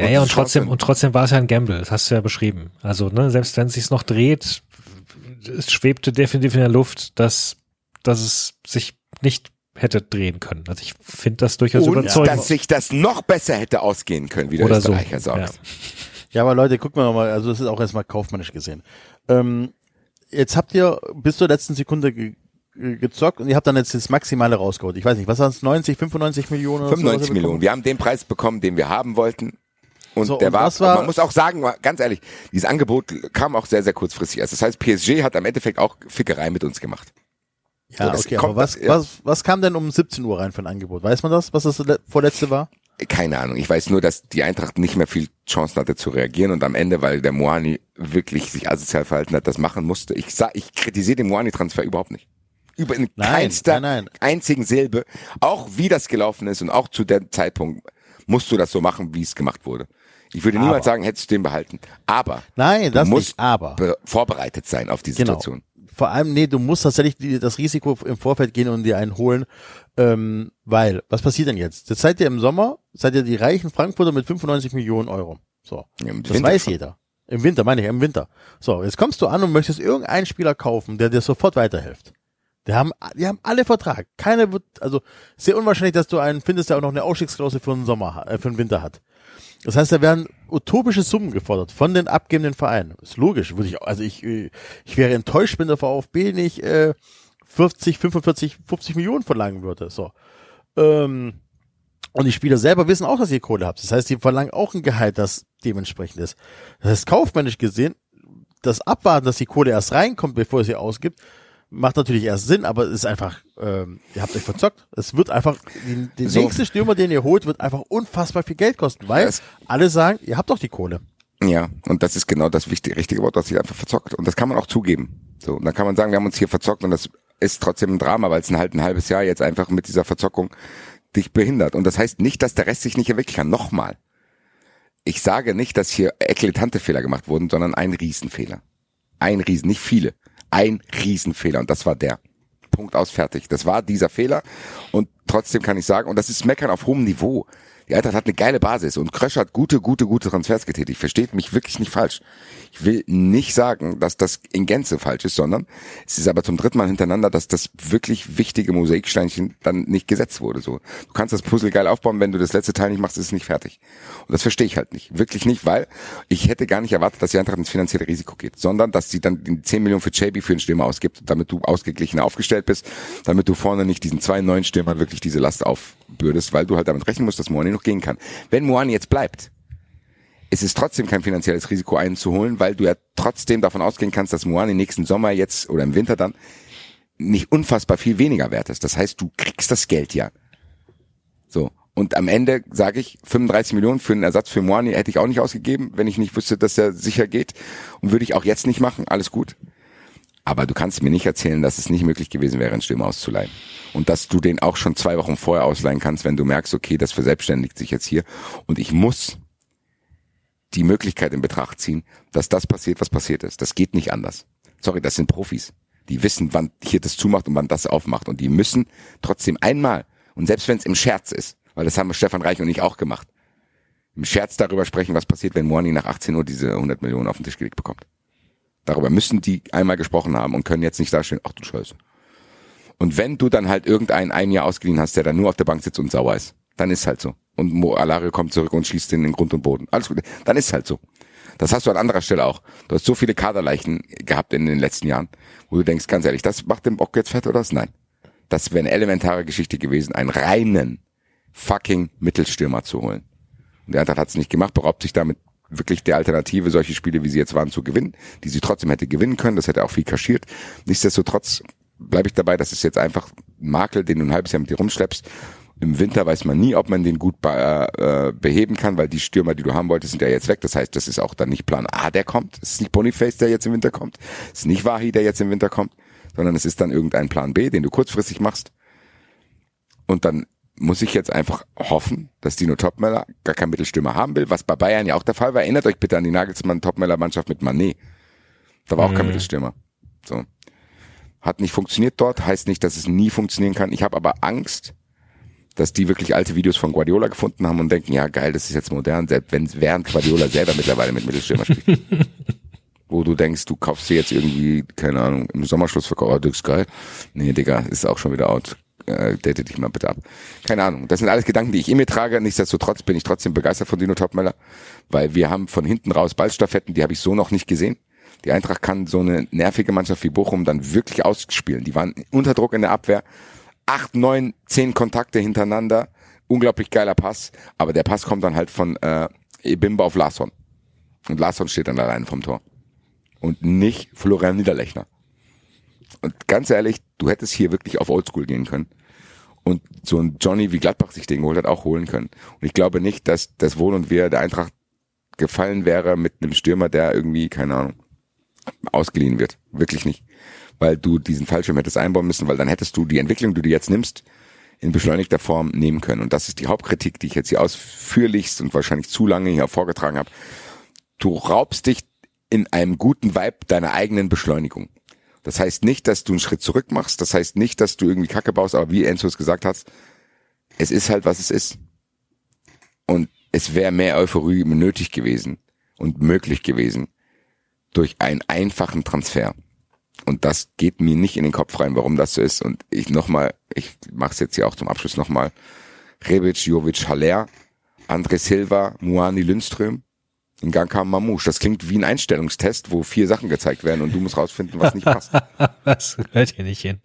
Ja, und ja, und trotzdem, und trotzdem war es ja ein Gamble, das hast du ja beschrieben. Also, ne, selbst wenn es sich noch dreht, es schwebte definitiv in der Luft, dass, dass es sich nicht hätte drehen können. Also ich finde das durchaus und überzeugend. dass sich das noch besser hätte ausgehen können, wie der Oder Österreicher so. sagt. Ja. Ja, aber Leute, guck mal mal, also das ist auch erstmal kaufmännisch gesehen. Ähm, jetzt habt ihr bis zur letzten Sekunde ge gezockt und ihr habt dann jetzt das Maximale rausgeholt. Ich weiß nicht, was waren es, 90, 95 Millionen? oder so, was 95 ihr Millionen. Wir haben den Preis bekommen, den wir haben wollten. Und So, der und war, was war- man muss auch sagen, ganz ehrlich, dieses Angebot kam auch sehr, sehr kurzfristig. Also das heißt, PSG hat am Endeffekt auch Fickerei mit uns gemacht. Ja, So, das okay, aber was, das- ja. was, was kam denn um 17 Uhr rein für ein Angebot? Weiß man das, was das le- vorletzte war? Keine Ahnung. Ich weiß nur, dass die Eintracht nicht mehr viel Chancen hatte zu reagieren und am Ende, weil der Moani wirklich sich asozial verhalten hat, das machen musste. Ich sag, ich kritisiere den Moani-Transfer überhaupt nicht. Über in Nein, keinster nein, nein. einzigen Silbe. Auch wie das gelaufen ist und auch zu dem Zeitpunkt musst du das so machen, wie es gemacht wurde. Ich würde niemals Aber- sagen, hättest du den behalten. Aber Nein, das du musst nicht, aber. be- vorbereitet sein auf die Genau. Situation. Vor allem, nee, du musst tatsächlich das Risiko im Vorfeld gehen und dir einen holen, ähm, weil, was passiert denn jetzt? Jetzt seid ihr im Sommer, seid ihr die reichen Frankfurter mit 95 Millionen Euro. So. Ja, Das Winter weiß schon. jeder. Im Winter, meine ich, im Winter. So, jetzt kommst du an und möchtest irgendeinen Spieler kaufen, der dir sofort weiterhilft. Die haben, die haben alle Vertrag. Keiner wird, also sehr unwahrscheinlich, dass du einen findest, der auch noch eine Ausstiegsklausel für den Sommer, äh, für den Winter hat. Das heißt, da werden utopische Summen gefordert von den abgebenden Vereinen. Ist logisch, würde ich, also ich, ich wäre enttäuscht, wenn der VfB nicht äh, 40, 45, 50 Millionen verlangen würde. So. Ähm, und die Spieler selber wissen auch, dass ihr Kohle habt. Das heißt, die verlangen auch ein Gehalt, das dementsprechend ist. Das heißt, kaufmännisch gesehen, das Abwarten, dass die Kohle erst reinkommt, bevor sie ausgibt, macht natürlich erst Sinn, aber es ist einfach, ähm, ihr habt euch verzockt. Es wird einfach, die, der So. nächste Stürmer, den ihr holt, wird einfach unfassbar viel Geld kosten, weil Das- alle sagen, ihr habt doch die Kohle. Ja, und das ist genau das wichtige, richtige Wort, das sich einfach verzockt. Und das kann man auch zugeben. So, und dann kann man sagen, wir haben uns hier verzockt und das ist trotzdem ein Drama, weil es ein halt ein halbes Jahr jetzt einfach mit dieser Verzockung dich behindert. Und das heißt nicht, dass der Rest sich nicht entwickeln kann. Nochmal. Ich sage nicht, dass hier eklatante Fehler gemacht wurden, sondern ein Riesenfehler. Ein Riesen, nicht viele. Ein Riesenfehler. Und das war der. Punkt aus, fertig. Das war dieser Fehler. Und trotzdem kann ich sagen, und das ist Meckern auf hohem Niveau. Die Eintracht hat eine geile Basis und Krösch hat gute, gute, gute Transfers getätigt. Versteht mich wirklich nicht falsch. Ich will nicht sagen, dass das in Gänze falsch ist, sondern es ist aber zum dritten Mal hintereinander, dass das wirklich wichtige Mosaiksteinchen dann nicht gesetzt wurde. So, du kannst das Puzzle geil aufbauen, wenn du das letzte Teil nicht machst, ist es nicht fertig. Und das verstehe ich halt nicht, wirklich nicht, weil ich hätte gar nicht erwartet, dass die Eintracht ins finanzielle Risiko geht, sondern dass sie dann die 10 Millionen für JB für den Stürmer ausgibt, damit du ausgeglichener aufgestellt bist, damit du vorne nicht diesen zwei neuen Stürmern wirklich diese Last aufbürdest, weil du halt damit rechnen musst, dass Moani noch gehen kann. Wenn Moani jetzt bleibt, ist es trotzdem kein finanzielles Risiko einzuholen, weil du ja trotzdem davon ausgehen kannst, dass Moani nächsten Sommer jetzt oder im Winter dann nicht unfassbar viel weniger wert ist. Das heißt, du kriegst das Geld ja. So. Und am Ende sage ich, 35 Millionen für einen Ersatz für Moani hätte ich auch nicht ausgegeben, wenn ich nicht wüsste, dass er sicher geht. Und würde ich auch jetzt nicht machen. Alles gut. Aber du kannst mir nicht erzählen, dass es nicht möglich gewesen wäre, einen Stürmer auszuleihen. Und dass du den auch schon zwei Wochen vorher ausleihen kannst, wenn du merkst, okay, das verselbstständigt sich jetzt hier. Und ich muss die Möglichkeit in Betracht ziehen, dass das passiert, was passiert ist. Das geht nicht anders. Sorry, das sind Profis. Die wissen, wann hier das zumacht und wann das aufmacht. Und die müssen trotzdem einmal, und selbst wenn es im Scherz ist, weil das haben Stefan Reich und ich auch gemacht, im Scherz darüber sprechen, was passiert, wenn Moani nach 18 Uhr diese 100 Millionen auf den Tisch gelegt bekommt. Darüber müssen die einmal gesprochen haben und können jetzt nicht dastehen, ach du Scheiße. Und wenn du dann halt irgendeinen ein Jahr ausgeliehen hast, der dann nur auf der Bank sitzt und sauer ist, dann ist halt so. Und Mo Alario kommt zurück und schießt den in Grund und Boden. Alles gut. Dann ist halt so. Das hast du an anderer Stelle auch. Du hast so viele Kaderleichen gehabt in den letzten Jahren, wo du denkst, ganz ehrlich, das macht den Bock jetzt fett oder was? Nein. Das wäre eine elementare Geschichte gewesen, einen reinen fucking Mittelstürmer zu holen. Und der Eintracht hat es nicht gemacht, beraubt sich damit wirklich der Alternative, solche Spiele, wie sie jetzt waren, zu gewinnen, die sie trotzdem hätte gewinnen können. Das hätte auch viel kaschiert. Nichtsdestotrotz bleibe ich dabei, das ist jetzt einfach ein Makel, den du ein halbes Jahr mit dir rumschleppst. Im Winter weiß man nie, ob man den gut äh, beheben kann, weil die Stürmer, die du haben wolltest, sind ja jetzt weg. Das heißt, das ist auch dann nicht Plan A, der kommt. Es ist nicht Boniface, der jetzt im Winter kommt. Es ist nicht Wahi, der jetzt im Winter kommt, sondern es ist dann irgendein Plan B, den du kurzfristig machst. Und dann muss ich jetzt einfach hoffen, dass Dino Topmeller gar keinen Mittelstürmer haben will, was bei Bayern ja auch der Fall war. Erinnert euch bitte an die Nagelsmann Topmeller Mannschaft mit Manet. Da war auch kein Mhm. Mittelstürmer. So. Hat nicht funktioniert dort, heißt nicht, dass es nie funktionieren kann. Ich habe aber Angst, dass die wirklich alte Videos von Guardiola gefunden haben und denken, ja geil, das ist jetzt modern, selbst wenn während Guardiola selber mittlerweile mit Mittelstürmer spielt. [LAUGHS] Wo du denkst, du kaufst dir jetzt irgendwie, keine Ahnung, im Sommerschlussverkauf, oh, das ist geil. Nee, Digga, ist auch schon wieder out. Äh, date dich mal bitte ab. Keine Ahnung. Das sind alles Gedanken, die ich in mir trage. Nichtsdestotrotz bin ich trotzdem begeistert von Dino Topmeller, weil wir haben von hinten raus Ballstaffetten, die habe ich so noch nicht gesehen. Die Eintracht kann so eine nervige Mannschaft wie Bochum dann wirklich ausspielen. Die waren unter Druck in der Abwehr. Acht, neun, zehn Kontakte hintereinander. Unglaublich geiler Pass. Aber der Pass kommt dann halt von äh, Ebimba auf Larsson. Und Larsson steht dann allein vom Tor. Und nicht Florian Niederlechner. Und ganz ehrlich, du hättest hier wirklich auf Oldschool gehen können. Und so ein Johnny wie Gladbach sich den geholt hat, auch holen können. Und ich glaube nicht, dass das Wohl und Wehe der Eintracht gefallen wäre mit einem Stürmer, der irgendwie, keine Ahnung, ausgeliehen wird. Wirklich nicht. Weil du diesen Fallschirm hättest einbauen müssen, weil dann hättest du die Entwicklung, die du jetzt nimmst, in beschleunigter Form nehmen können. Und das ist die Hauptkritik, die ich jetzt hier ausführlichst und wahrscheinlich zu lange hier vorgetragen habe. Du raubst dich in einem guten Vibe deiner eigenen Beschleunigung. Das heißt nicht, dass du einen Schritt zurück machst. Das heißt nicht, dass du irgendwie Kacke baust, aber wie Enzo es gesagt hat, es ist halt, was es ist. Und es wäre mehr Euphorie nötig gewesen und möglich gewesen durch einen einfachen Transfer. Und das geht mir nicht in den Kopf rein, warum das so ist. Und ich nochmal, ich mache es jetzt hier auch zum Abschluss nochmal. Rebic, Jovic, Haller, André Silva, Muani Lindström. In Gang kam Mamouche. Das klingt wie ein Einstellungstest, wo vier Sachen gezeigt werden und du musst rausfinden, was nicht passt. [LAUGHS] Das gehört hier nicht hin.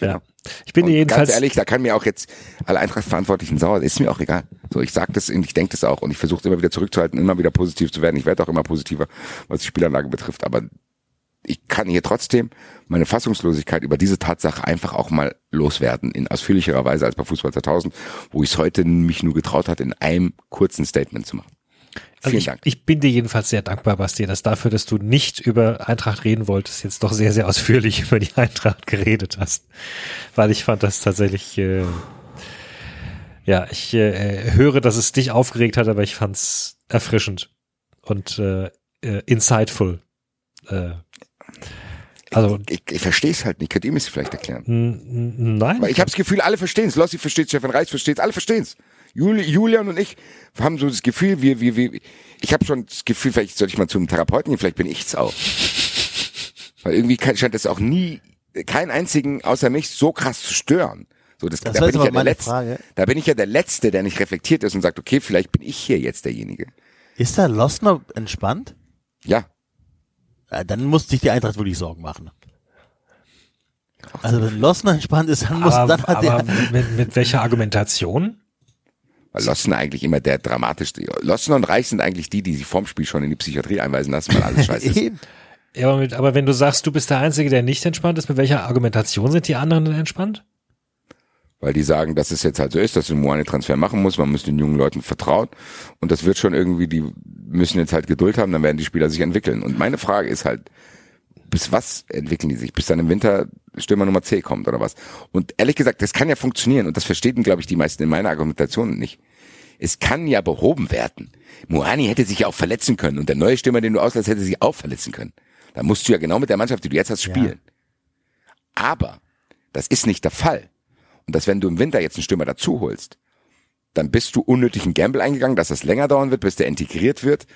Ja. Ich bin Und jedenfalls. ganz ehrlich, da kann mir auch jetzt alle Eintracht-Verantwortlichen sauer, ist mir auch egal. So, ich sag das und ich denke das auch und ich versuche es immer wieder zurückzuhalten, immer wieder positiv zu werden. Ich werde auch immer positiver, was die Spielanlage betrifft, aber ich kann hier trotzdem meine Fassungslosigkeit über diese Tatsache einfach auch mal loswerden, in ausführlicherer Weise als bei Fußball 2000, wo ich es heute mich nur getraut hat, in einem kurzen Statement zu machen. Also Vielen ich, Dank. ich bin dir jedenfalls sehr dankbar, Basti, dass dafür, dass du nicht über Eintracht reden wolltest, jetzt doch sehr, sehr ausführlich [LAUGHS] über die Eintracht geredet hast. Weil ich fand das tatsächlich, äh, ja, ich äh, höre, dass es dich aufgeregt hat, aber ich fand's erfrischend und äh, äh, insightful. Äh, also, Ich, ich verstehe es halt nicht. Könnt ihr mir es vielleicht erklären? nein. Weil ich habe das Gefühl, alle verstehen es. Lossi versteht Stefan Reis versteht alle verstehen es. Juli, Julian und ich haben so das Gefühl, wir, wir, wir, ich habe schon das Gefühl, vielleicht sollte ich mal zum Therapeuten gehen, vielleicht bin ich's auch. Weil irgendwie kann- scheint das auch nie, keinen einzigen außer mich so krass zu stören. So, das, Das da bin ich ja der Letzte. Frage. Da bin ich ja der Letzte, der nicht reflektiert ist und sagt, okay, vielleicht bin ich hier jetzt derjenige. Ist da Losner entspannt? Ja, Ja, dann muss sich die Eintracht wirklich Sorgen machen. Also wenn Losner entspannt ist, dann muss aber, dann hat aber der mit, mit welcher Argumentation? Weil Lossner eigentlich immer der dramatischste. Lossner und Reich sind eigentlich die, die sich vorm Spiel schon in die Psychiatrie einweisen lassen, weil alles [LAUGHS] scheiße ist. Ja, aber, mit, aber wenn du sagst, du bist der Einzige, der nicht entspannt ist, mit welcher Argumentation sind die anderen denn entspannt? Weil die sagen, dass es jetzt halt so ist, dass du einen Transfer machen muss, man muss den jungen Leuten vertrauen und das wird schon irgendwie, die müssen jetzt halt Geduld haben, dann werden die Spieler sich entwickeln. Und meine Frage ist halt, bis was entwickeln die sich? Bis dann im Winter Stürmer Nummer C kommt oder was? Und ehrlich gesagt, das kann ja funktionieren und das verstehen, glaube ich, die meisten in meiner Argumentation nicht. Es kann ja behoben werden. Moani hätte sich ja auch verletzen können und der neue Stürmer, den du auslässt, hätte sich auch verletzen können. Da musst du ja genau mit der Mannschaft, die du jetzt hast, spielen. Aber das ist nicht der Fall. Und dass wenn du im Winter jetzt einen Stürmer dazu holst, dann bist du unnötig einen Gamble eingegangen, dass das länger dauern wird, bis der integriert wird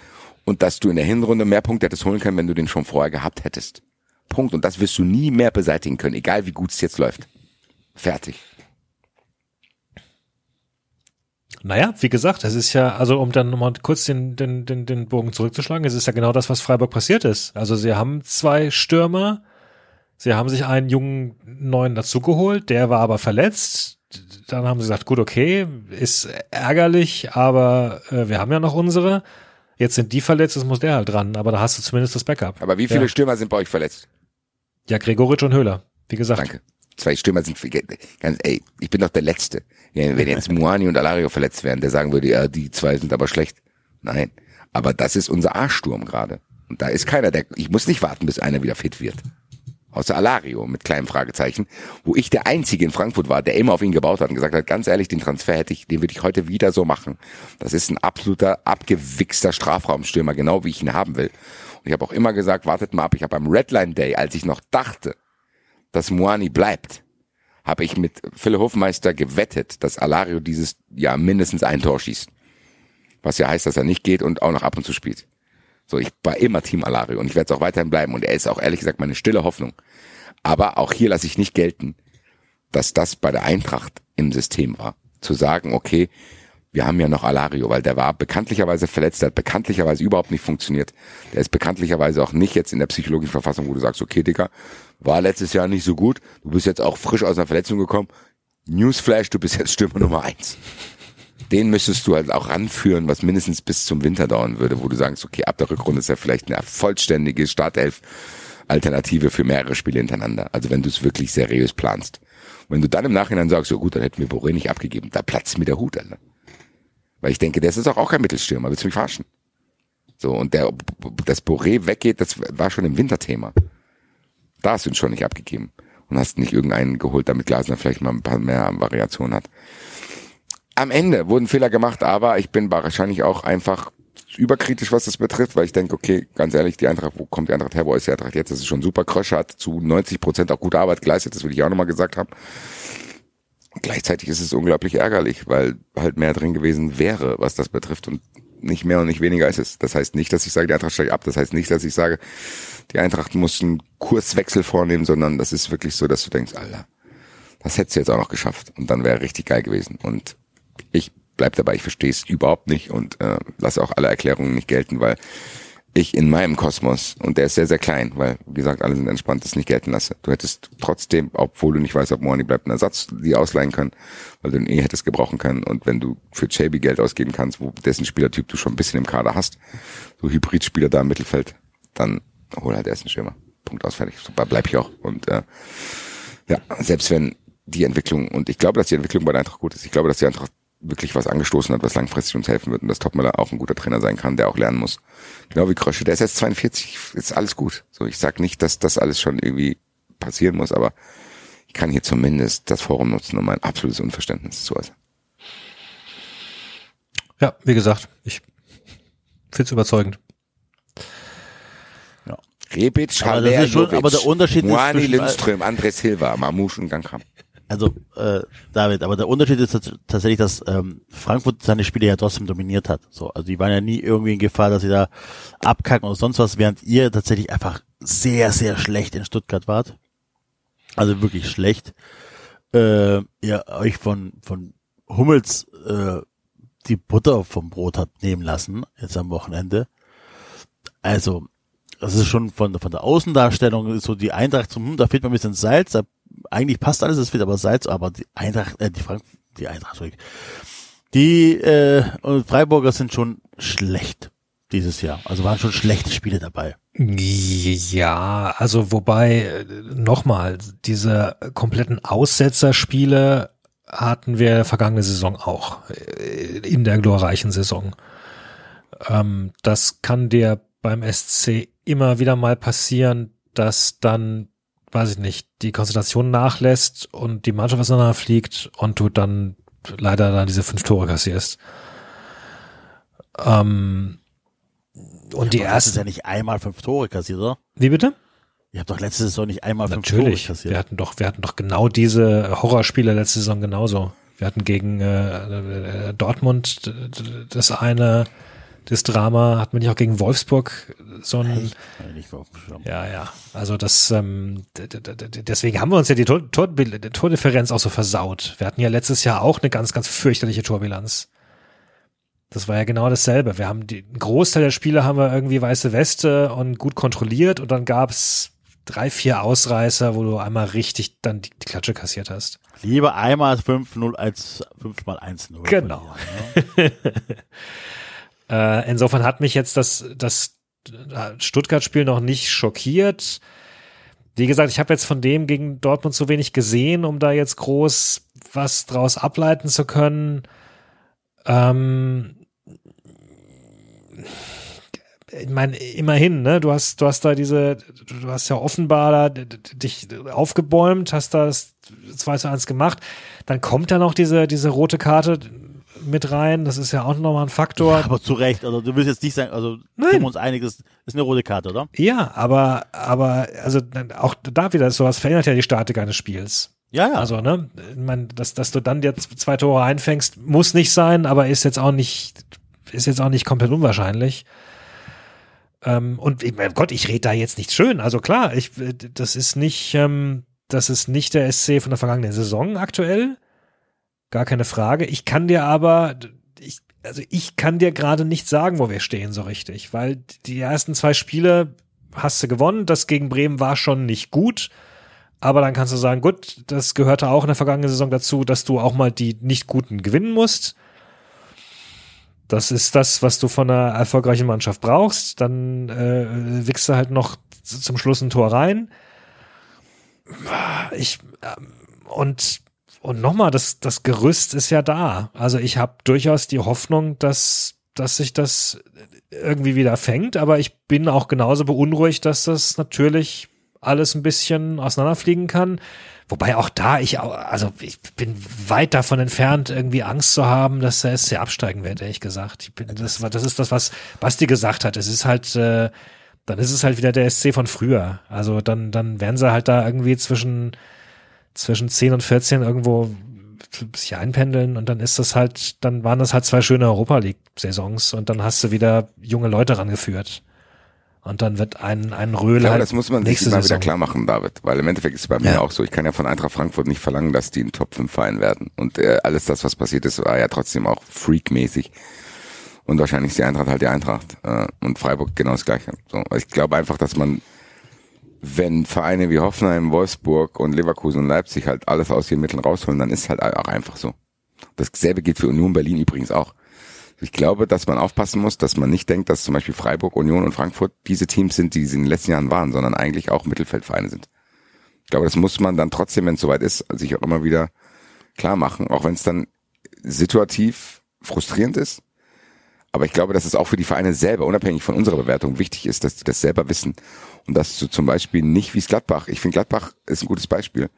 und dass du in der Hinrunde mehr Punkte hättest holen können, wenn du den schon vorher gehabt hättest. Punkt. Und das wirst du nie mehr beseitigen können, egal wie gut es jetzt läuft. Fertig. Naja, wie gesagt, es ist ja, also um dann nochmal kurz den, den, den, den Bogen zurückzuschlagen, es ist ja genau das, was Freiburg passiert ist. Also sie haben zwei Stürmer, sie haben sich einen jungen neuen dazugeholt, der war aber verletzt. Dann haben sie gesagt, gut, okay, ist ärgerlich, aber äh, wir haben ja noch unsere. Jetzt sind die verletzt, jetzt muss der halt dran, aber da hast du zumindest das Backup. Aber wie viele Ja. Stürmer sind bei euch verletzt? Ja, Gregoritsch und Höhler, wie gesagt. Danke. Zwei Stürmer sind ganz, ey, ich bin doch der Letzte. Wenn jetzt [LAUGHS] Muani und Alario verletzt wären, der sagen würde, ja, die zwei sind aber schlecht. Nein. Aber das ist unser A-Sturm gerade. Und da ist keiner, der, ich muss nicht warten, bis einer wieder fit wird. Außer Alario mit kleinem Fragezeichen, wo ich der Einzige in Frankfurt war, der immer auf ihn gebaut hat und gesagt hat, ganz ehrlich, den Transfer hätte ich, den würde ich heute wieder so machen. Das ist ein absoluter, abgewichster Strafraumstürmer, genau wie ich ihn haben will. Und ich habe auch immer gesagt, wartet mal ab, ich habe am Redline Day, als ich noch dachte, dass Moani bleibt, habe ich mit Phil Hofmeister gewettet, dass Alario dieses Jahr mindestens ein Tor schießt. Was ja heißt, dass er nicht geht und auch noch ab und zu spielt. So, ich war immer Team Alario und ich werde es auch weiterhin bleiben und er ist auch ehrlich gesagt meine stille Hoffnung. Aber auch hier lasse ich nicht gelten, dass das bei der Eintracht im System war. Zu sagen, okay, wir haben ja noch Alario, weil der war bekanntlicherweise verletzt, der hat bekanntlicherweise überhaupt nicht funktioniert. Der ist bekanntlicherweise auch nicht jetzt in der psychologischen Verfassung, wo du sagst, okay, Dicker, war letztes Jahr nicht so gut, du bist jetzt auch frisch aus einer Verletzung gekommen. Newsflash, du bist jetzt Stürmer Nummer eins. Den müsstest du halt auch ranführen, was mindestens bis zum Winter dauern würde, wo du sagst, okay, ab der Rückrunde ist ja vielleicht eine vollständige Startelf Alternative für mehrere Spiele hintereinander. Also wenn du es wirklich seriös planst. Wenn du dann im Nachhinein sagst, ja gut, dann hätten wir Boré nicht abgegeben, da platzt mir der Hut, Alter. Weil ich denke, das ist auch, auch kein Mittelstürmer, willst du mich verarschen? So, und der, das Boré weggeht, das war schon im Winterthema. Da hast du ihn schon nicht abgegeben. Und hast nicht irgendeinen geholt, damit Glasner vielleicht mal ein paar mehr Variationen hat. Am Ende wurden Fehler gemacht, aber ich bin wahrscheinlich auch einfach überkritisch, was das betrifft, weil ich denke, okay, ganz ehrlich, die Eintracht, wo kommt die Eintracht her, wo ist die Eintracht jetzt? Das ist schon super. Krösche hat zu 90 Prozent auch gute Arbeit geleistet, das will ich auch nochmal gesagt haben. Gleichzeitig ist es unglaublich ärgerlich, weil halt mehr drin gewesen wäre, was das betrifft und nicht mehr und nicht weniger ist es. Das heißt nicht, dass ich sage, die Eintracht steigt ab. Das heißt nicht, dass ich sage, die Eintracht muss einen Kurswechsel vornehmen, sondern das ist wirklich so, dass du denkst, Alter, das hättest du jetzt auch noch geschafft und dann wäre richtig geil gewesen. Und ich bleib dabei, ich verstehe es überhaupt nicht und äh, lasse auch alle Erklärungen nicht gelten, weil ich in meinem Kosmos, und der ist sehr, sehr klein, weil, wie gesagt, alle sind entspannt, das nicht gelten lasse. Du hättest trotzdem, obwohl du nicht weißt, ob Moani bleibt, einen Ersatz die ausleihen können, weil du ihn eh hättest gebrauchen können. Und wenn du für JB Geld ausgeben kannst, wo dessen Spielertyp du schon ein bisschen im Kader hast, so Hybridspieler da im Mittelfeld, dann hol halt erst einen Schirmer. Punkt aus, fertig. Super, bleib ich auch. Und äh, ja, selbst wenn die Entwicklung, und ich glaube, dass die Entwicklung bei der Eintracht gut ist, ich glaube, dass die Eintracht wirklich was angestoßen hat, was langfristig uns helfen wird und dass Topmüller auch ein guter Trainer sein kann, der auch lernen muss. Genau wie Krösche, der ist jetzt 42, ist alles gut. So, ich sag nicht, dass das alles schon irgendwie passieren muss, aber ich kann hier zumindest das Forum nutzen, um mein absolutes Unverständnis zu äußern. Ja, wie gesagt, ich find's überzeugend. Rebic, Aber das Haller, ist schon- aber der Unterschied ist Moani, zwischen- Lindström, André Silva, Mamouche und Gankram. Also, äh, David, aber der Unterschied ist tats- tatsächlich, dass ähm, Frankfurt seine Spiele ja trotzdem dominiert hat. So, also die waren ja nie irgendwie in Gefahr, dass sie da abkacken oder sonst was, während ihr tatsächlich einfach sehr, sehr schlecht in Stuttgart wart. Also wirklich schlecht. Äh, ihr euch von, von Hummels äh, die Butter vom Brot habt nehmen lassen, jetzt am Wochenende. Also, das ist schon von, von der Außendarstellung so die Eintracht zum, hm, da fehlt mir ein bisschen Salz, da, eigentlich passt alles, es fehlt aber Salz, aber die Eintracht, äh, die Frank, die Eintracht, sorry. Die äh, Freiburger sind schon schlecht dieses Jahr. Also waren schon schlechte Spiele dabei. Ja, also wobei, nochmal, diese kompletten Aussetzerspiele hatten wir vergangene Saison auch, äh, in der glorreichen Saison. Ähm, das kann dir beim SC immer wieder mal passieren, dass dann, weiß ich nicht, die Konzentration nachlässt und die Mannschaft auseinanderfliegt und du dann leider dann diese fünf Tore kassierst. Ähm, und die das ist ja nicht einmal fünf Tore kassiert, oder? wie bitte? Ihr habt doch letzte Saison nicht einmal fünf Natürlich. Tore kassiert. Wir hatten doch, wir hatten doch genau diese Horrorspiele letzte Saison genauso. Wir hatten gegen äh, äh, Dortmund das eine, das Drama, hatten wir nicht auch gegen Wolfsburg so ein, ja, ja. Also das, ähm, deswegen haben wir uns ja die Tor, Tor, Tordifferenz auch so versaut. Wir hatten ja letztes Jahr auch eine ganz, ganz fürchterliche Torbilanz. Das war ja genau dasselbe. Wir haben die, einen Großteil der Spiele haben wir irgendwie weiße Weste und gut kontrolliert und dann gab's drei, vier Ausreißer, wo du einmal richtig dann die, die Klatsche kassiert hast. Lieber einmal 5-0 als fünfmal 1-0. Genau. [LAUGHS] Äh, insofern hat mich jetzt das, das Stuttgart-Spiel noch nicht schockiert. Wie gesagt, ich habe jetzt von dem gegen Dortmund zu wenig gesehen, um da jetzt groß was draus ableiten zu können. Ähm, ich meine, immerhin, ne? Du hast, du hast da diese, du hast ja offenbar da dich aufgebäumt, hast da das 2 zu 1 gemacht. Dann kommt da noch diese, diese rote Karte mit rein. Das ist ja auch nochmal ein Faktor. Ja, aber zu Recht. Also du willst jetzt nicht sagen, also Nein. uns einig, das ist eine rote Karte, oder? Ja, aber, aber, also auch da wieder, sowas verändert ja die Statik eines Spiels. Ja, ja. Also, ne, ich meine, dass, dass du dann jetzt zwei Tore einfängst, muss nicht sein, aber ist jetzt auch nicht, ist jetzt auch nicht komplett unwahrscheinlich. Ähm, und ich, mein Gott, ich rede da jetzt nicht schön. Also klar, ich, das ist nicht, ähm, das ist nicht der SC von der vergangenen Saison aktuell. Gar keine Frage. Ich kann dir aber, ich, also ich kann dir gerade nicht sagen, wo wir stehen so richtig, weil die ersten zwei Spiele hast du gewonnen. Das gegen Bremen war schon nicht gut. Aber dann kannst du sagen, gut, das gehörte auch in der vergangenen Saison dazu, dass du auch mal die nicht guten gewinnen musst. Das ist das, was du von einer erfolgreichen Mannschaft brauchst. Dann äh, wickst du halt noch zum Schluss ein Tor rein. Ich ähm, und und nochmal, das das Gerüst ist ja da. Also ich habe durchaus die Hoffnung, dass dass sich das irgendwie wieder fängt, aber ich bin auch genauso beunruhigt, dass das natürlich alles ein bisschen auseinanderfliegen kann. Wobei auch da ich auch, also ich bin weit davon entfernt, irgendwie Angst zu haben, dass der SC absteigen wird, ehrlich gesagt. Ich bin, das, das ist das, was Basti gesagt hat. Es ist halt, äh, dann ist es halt wieder der SC von früher. Also dann, dann werden sie halt da irgendwie zwischen, zwischen 10 und 14 irgendwo sich einpendeln und dann ist das halt, dann waren das halt zwei schöne Europa League-Saisons und dann hast du wieder junge Leute rangeführt. Und dann wird ein, ein Röhl glaube, halt das muss man sich nächste immer wieder Saison. klar machen, David. Weil im Endeffekt ist es bei mir Ja. auch so. Ich kann ja von Eintracht Frankfurt nicht verlangen, dass die ein Top 5 Verein werden. Und äh, alles das, was passiert ist, war ja trotzdem auch freakmäßig. Und wahrscheinlich ist die Eintracht halt die Eintracht. Äh, und Freiburg genau das Gleiche. So, ich glaube einfach, dass man, wenn Vereine wie Hoffenheim, Wolfsburg und Leverkusen und Leipzig halt alles aus ihren Mitteln rausholen, dann ist halt auch einfach so. Dasselbe gilt für Union Berlin übrigens auch. Ich glaube, dass man aufpassen muss, dass man nicht denkt, dass zum Beispiel Freiburg, Union und Frankfurt diese Teams sind, die sie in den letzten Jahren waren, sondern eigentlich auch Mittelfeldvereine sind. Ich glaube, das muss man dann trotzdem, wenn es soweit ist, sich auch immer wieder klar machen, auch wenn es dann situativ frustrierend ist. Aber ich glaube, dass es auch für die Vereine selber, unabhängig von unserer Bewertung, wichtig ist, dass die das selber wissen. Und dass du zum Beispiel nicht wie es Gladbach, ich finde Gladbach ist ein gutes Beispiel.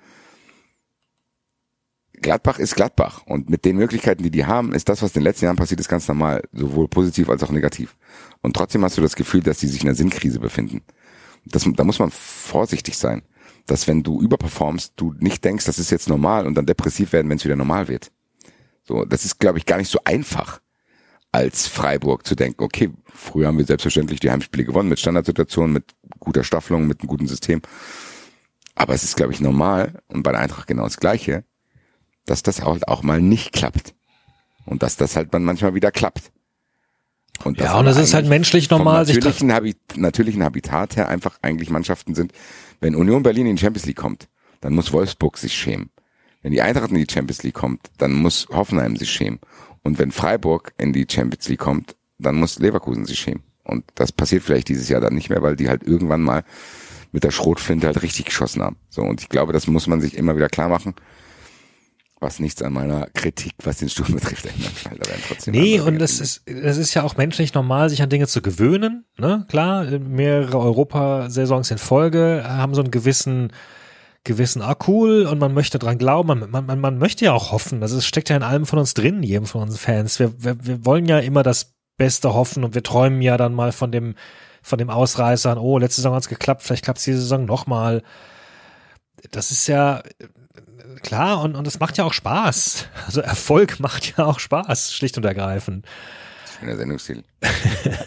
Gladbach ist Gladbach und mit den Möglichkeiten, die die haben, ist das, was in den letzten Jahren passiert ist, ganz normal, sowohl positiv als auch negativ. Und trotzdem hast du das Gefühl, dass die sich in einer Sinnkrise befinden. Das, da muss man vorsichtig sein, dass wenn du überperformst, du nicht denkst, das ist jetzt normal und dann depressiv werden, wenn es wieder normal wird. So, das ist, glaube ich, gar nicht so einfach als Freiburg zu denken, okay, früher haben wir selbstverständlich die Heimspiele gewonnen mit Standardsituationen, mit guter Staffelung, mit einem guten System. Aber es ist, glaube ich, normal und bei der Eintracht genau das Gleiche, dass das halt auch mal nicht klappt. Und dass das halt dann manchmal wieder klappt. Und ja, und es ist halt menschlich normal, sich natürlichen, Habit natürlichen Habitat her einfach eigentlich Mannschaften sind. Wenn Union Berlin in die Champions League kommt, dann muss Wolfsburg sich schämen. Wenn die Eintracht in die Champions League kommt, dann muss Hoffenheim sich schämen. Und wenn Freiburg in die Champions League kommt, dann muss Leverkusen sich schämen. Und das passiert vielleicht dieses Jahr dann nicht mehr, weil die halt irgendwann mal mit der Schrotflinte halt richtig geschossen haben. So, und ich glaube, das muss man sich immer wieder klar machen was nichts an meiner Kritik, was den Stuhl [LAUGHS] betrifft, ändert. Weil da werden trotzdem nee, und es ist, es ist ja auch menschlich normal, sich an Dinge zu gewöhnen. Ne? Klar, mehrere Europasaisons in Folge haben so einen gewissen gewissen, ah cool, und man möchte dran glauben, man, man, man, man möchte ja auch hoffen. Das ist, steckt ja in allem von uns drin, jedem von uns Fans. Wir, wir, wir wollen ja immer das Beste hoffen und wir träumen ja dann mal von dem, von dem Ausreißern, oh, letzte Saison hat's geklappt, vielleicht klappt's diese Saison nochmal. Das ist ja, klar, und, und es macht ja auch Spaß. Also Erfolg [LAUGHS] macht ja auch Spaß, schlicht und ergreifend. Schöner Sendungsstil. [LAUGHS]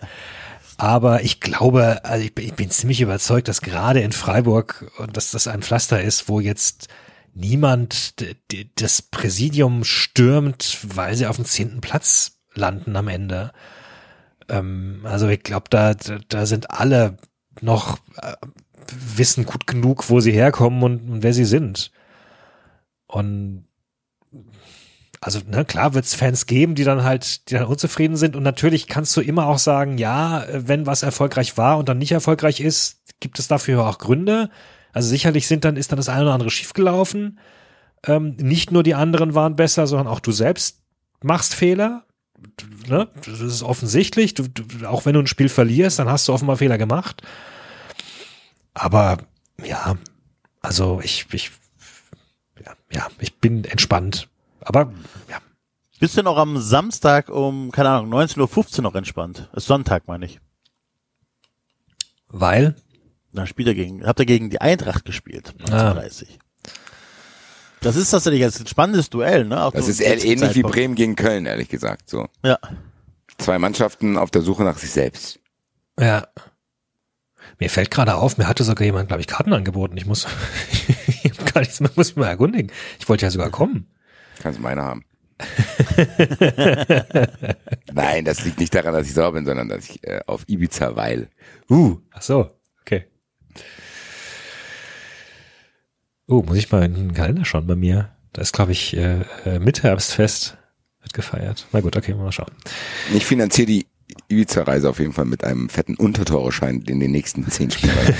Aber ich glaube, also ich bin, ich bin ziemlich überzeugt, dass gerade in Freiburg, und dass das ein Pflaster ist, wo jetzt niemand das Präsidium stürmt, weil sie auf dem zehnten Platz landen am Ende. Ähm, also ich glaube, da, da sind alle noch äh, wissen gut genug, wo sie herkommen und, und wer sie sind. Und also ne, klar wird es Fans geben, die dann halt, die dann unzufrieden sind. Und natürlich kannst du immer auch sagen, ja, wenn was erfolgreich war und dann nicht erfolgreich ist, gibt es dafür auch Gründe. Also sicherlich sind dann, ist dann das eine oder andere schiefgelaufen. Ähm, nicht nur die anderen waren besser, sondern auch du selbst machst Fehler. Ne? Das ist offensichtlich. Du, du, auch wenn du ein Spiel verlierst, dann hast du offenbar Fehler gemacht. Aber ja, also ich, ich ja, ja, ich bin entspannt. Aber ja. Bist du noch am Samstag um, keine Ahnung, 19.15 Uhr noch entspannt? Ist Sonntag, meine ich. Weil? Dann spielt er gegen, habt ihr gegen die Eintracht gespielt, 1930. Ah. Das ist tatsächlich ein spannendes Duell, ne? Auch das ist ähnlich Zeitpunkt. wie Bremen gegen Köln, ehrlich gesagt, so. Ja. Zwei Mannschaften auf der Suche nach sich selbst. Ja. Mir fällt gerade auf, mir hatte sogar jemand, glaube ich, Karten angeboten. Ich muss, [LAUGHS] ich gar nichts, man muss mich mal erkundigen. Ich wollte ja sogar kommen. Kannst meine haben. [LAUGHS] Nein, das liegt nicht daran, dass ich sauer bin, sondern dass ich äh, auf Ibiza weil. Uh, ach so, okay. Oh, muss ich mal in den Kalender schauen bei mir. Da ist, glaube ich, äh, äh, Mitherbstfest wird gefeiert. Na gut, okay, mal schauen. Ich finanziere die Ibiza-Reise auf jeden Fall mit einem fetten Untertoreschein in den nächsten zehn Spielen. [LAUGHS]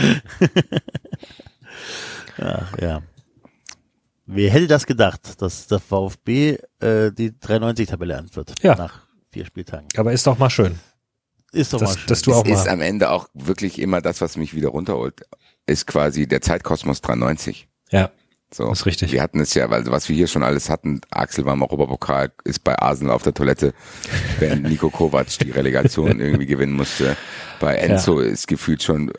[LAUGHS] ja, ja. Wer hätte das gedacht, dass der VfB äh, die 93-Tabelle anführt ja. nach vier Spieltagen? Aber ist doch mal schön. Ist doch dass, mal schön. Dass du auch es mal ist am Ende auch wirklich immer das, was mich wieder runterholt, ist quasi der Zeitkosmos 93. Ja. So. Das ist richtig. Wir hatten es ja, weil was wir hier schon alles hatten, Axel war im Europapokal, ist bei Arsenal auf der Toilette, während [LAUGHS] Nico Kovac die Relegation [LAUGHS] irgendwie gewinnen musste. Bei Enzo ja. ist gefühlt schon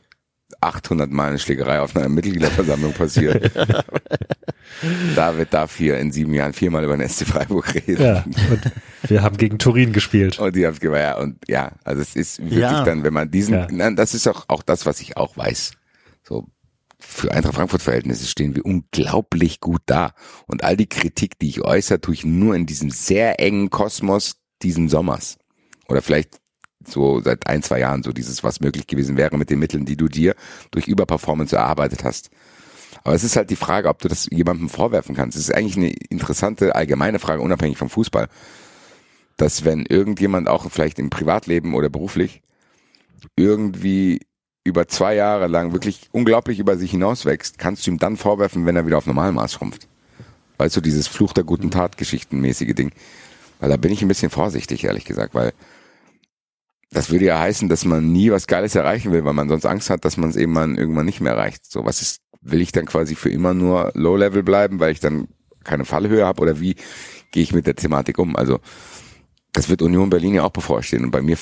800 Mal eine Schlägerei auf einer Mitgliederversammlung passiert. [LAUGHS] David darf hier in sieben Jahren viermal über den SC Freiburg reden. Ja, und wir haben gegen Turin gespielt. Und die haben ja, und ja, also es ist wirklich ja. dann, wenn man diesen, ja. nein, das ist auch, auch das, was ich auch weiß. So, für Eintracht Frankfurt Verhältnisse stehen wir unglaublich gut da. Und all die Kritik, die ich äußere, tue ich nur in diesem sehr engen Kosmos diesen Sommers. Oder vielleicht so seit ein, zwei Jahren so dieses, was möglich gewesen wäre mit den Mitteln, die du dir durch Überperformance erarbeitet hast. Aber es ist halt die Frage, ob du das jemandem vorwerfen kannst. Es ist eigentlich eine interessante allgemeine Frage, unabhängig vom Fußball. Dass wenn irgendjemand auch vielleicht im Privatleben oder beruflich irgendwie über zwei Jahre lang wirklich unglaublich über sich hinauswächst, kannst du ihm dann vorwerfen, wenn er wieder auf Normalmaß schrumpft. Weißt du, dieses Fluch der guten Tat Geschichtenmäßige Ding. Weil da bin ich ein bisschen vorsichtig, ehrlich gesagt, weil das würde ja heißen, dass man nie was Geiles erreichen will, weil man sonst Angst hat, dass man es eben mal irgendwann nicht mehr erreicht. So, was ist, will ich dann quasi für immer nur Low-Level bleiben, weil ich dann keine Fallhöhe habe oder wie gehe ich mit der Thematik um? Also das wird Union Berlin ja auch bevorstehen. Und bei mir,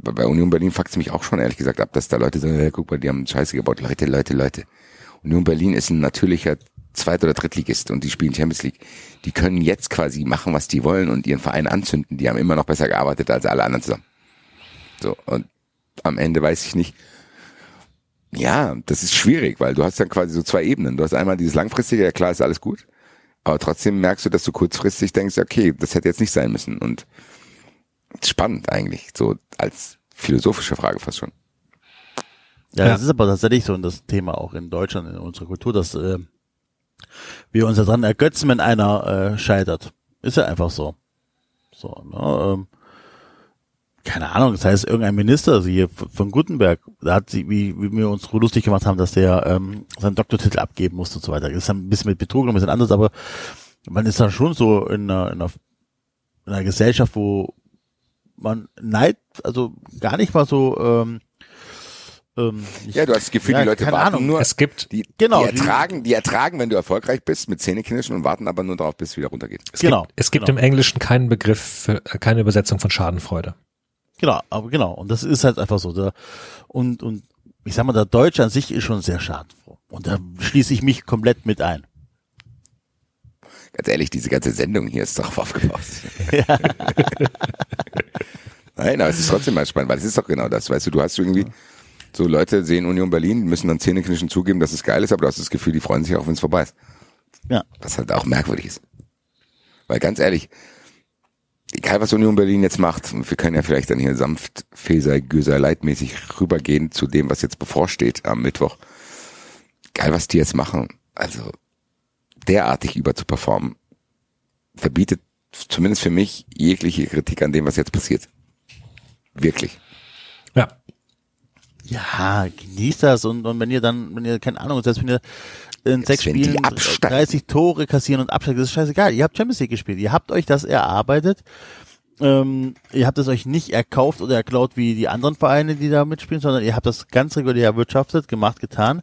bei Union Berlin fuckt es mich auch schon ehrlich gesagt ab, dass da Leute sagen, hey, guck mal, die haben Scheiße gebaut. Leute, Leute, Leute. Union Berlin ist ein natürlicher Zweit- oder Drittligist und die spielen Champions League. Die können jetzt quasi machen, was die wollen und ihren Verein anzünden. Die haben immer noch besser gearbeitet als alle anderen zusammen. So, und am Ende weiß ich nicht. Ja, das ist schwierig, weil du hast dann quasi so zwei Ebenen. Du hast einmal dieses langfristige, ja klar, ist alles gut. Aber trotzdem merkst du, dass du kurzfristig denkst, okay, das hätte jetzt nicht sein müssen. Und spannend eigentlich, so als philosophische Frage fast schon. Ja, ja, das ist aber tatsächlich so das Thema auch in Deutschland, in unserer Kultur, dass äh, wir uns daran ergötzen, wenn einer äh, scheitert. Ist ja einfach so. So, ne, ähm, keine Ahnung, das heißt, irgendein Minister, also hier von Gutenberg, da hat sie, wie, wie wir uns lustig gemacht haben, dass der ähm, seinen Doktortitel abgeben musste und so weiter. Das ist ein bisschen mit Betrug und ein bisschen anders, aber man ist dann schon so in einer, in einer, in einer Gesellschaft, wo man Neid, also gar nicht mal so ähm, ähm, ich, ja, du hast das Gefühl, ja, die Leute warten Ahnung. nur. Es gibt die, genau, die ertragen, die ertragen, wenn du erfolgreich bist mit Zähneknirschen und warten aber nur darauf, bis es wieder runtergeht. Es genau. Gibt, es gibt genau. im Englischen keinen Begriff, für, keine Übersetzung von Schadenfreude. Genau, aber genau. Und das ist halt einfach so. Der, und, und ich sag mal, der Deutsche an sich ist schon sehr schadenfroh. Und da schließe ich mich komplett mit ein. Ganz ehrlich, diese ganze Sendung hier ist darauf aufgebaut. Ja. [LAUGHS] Nein, aber es ist trotzdem mal spannend, weil es ist doch genau das. Weißt du, du hast irgendwie, so Leute sehen Union Berlin, müssen dann zähneknirschen zugeben, dass es geil ist, aber du hast das Gefühl, die freuen sich auch, wenn es vorbei ist. Ja. Was halt auch merkwürdig ist. Weil ganz ehrlich, egal was Union Berlin jetzt macht, und wir können ja vielleicht dann hier sanft, feser, göser, leitmäßig rübergehen zu dem, was jetzt bevorsteht am Mittwoch. Egal was die jetzt machen, also derartig überzuperformen, verbietet zumindest für mich jegliche Kritik an dem, was jetzt passiert. Wirklich. Ja. Ja, genießt das und, und wenn ihr dann, wenn ihr, keine Ahnung, selbst wenn ihr in sechs Spielen 30 Tore kassieren und absteigen, das ist scheißegal. Ihr habt Champions League gespielt. Ihr habt euch das erarbeitet. Ähm, ihr habt es euch nicht erkauft oder erklaut wie die anderen Vereine, die da mitspielen, sondern ihr habt das ganz regulär erwirtschaftet, gemacht, getan.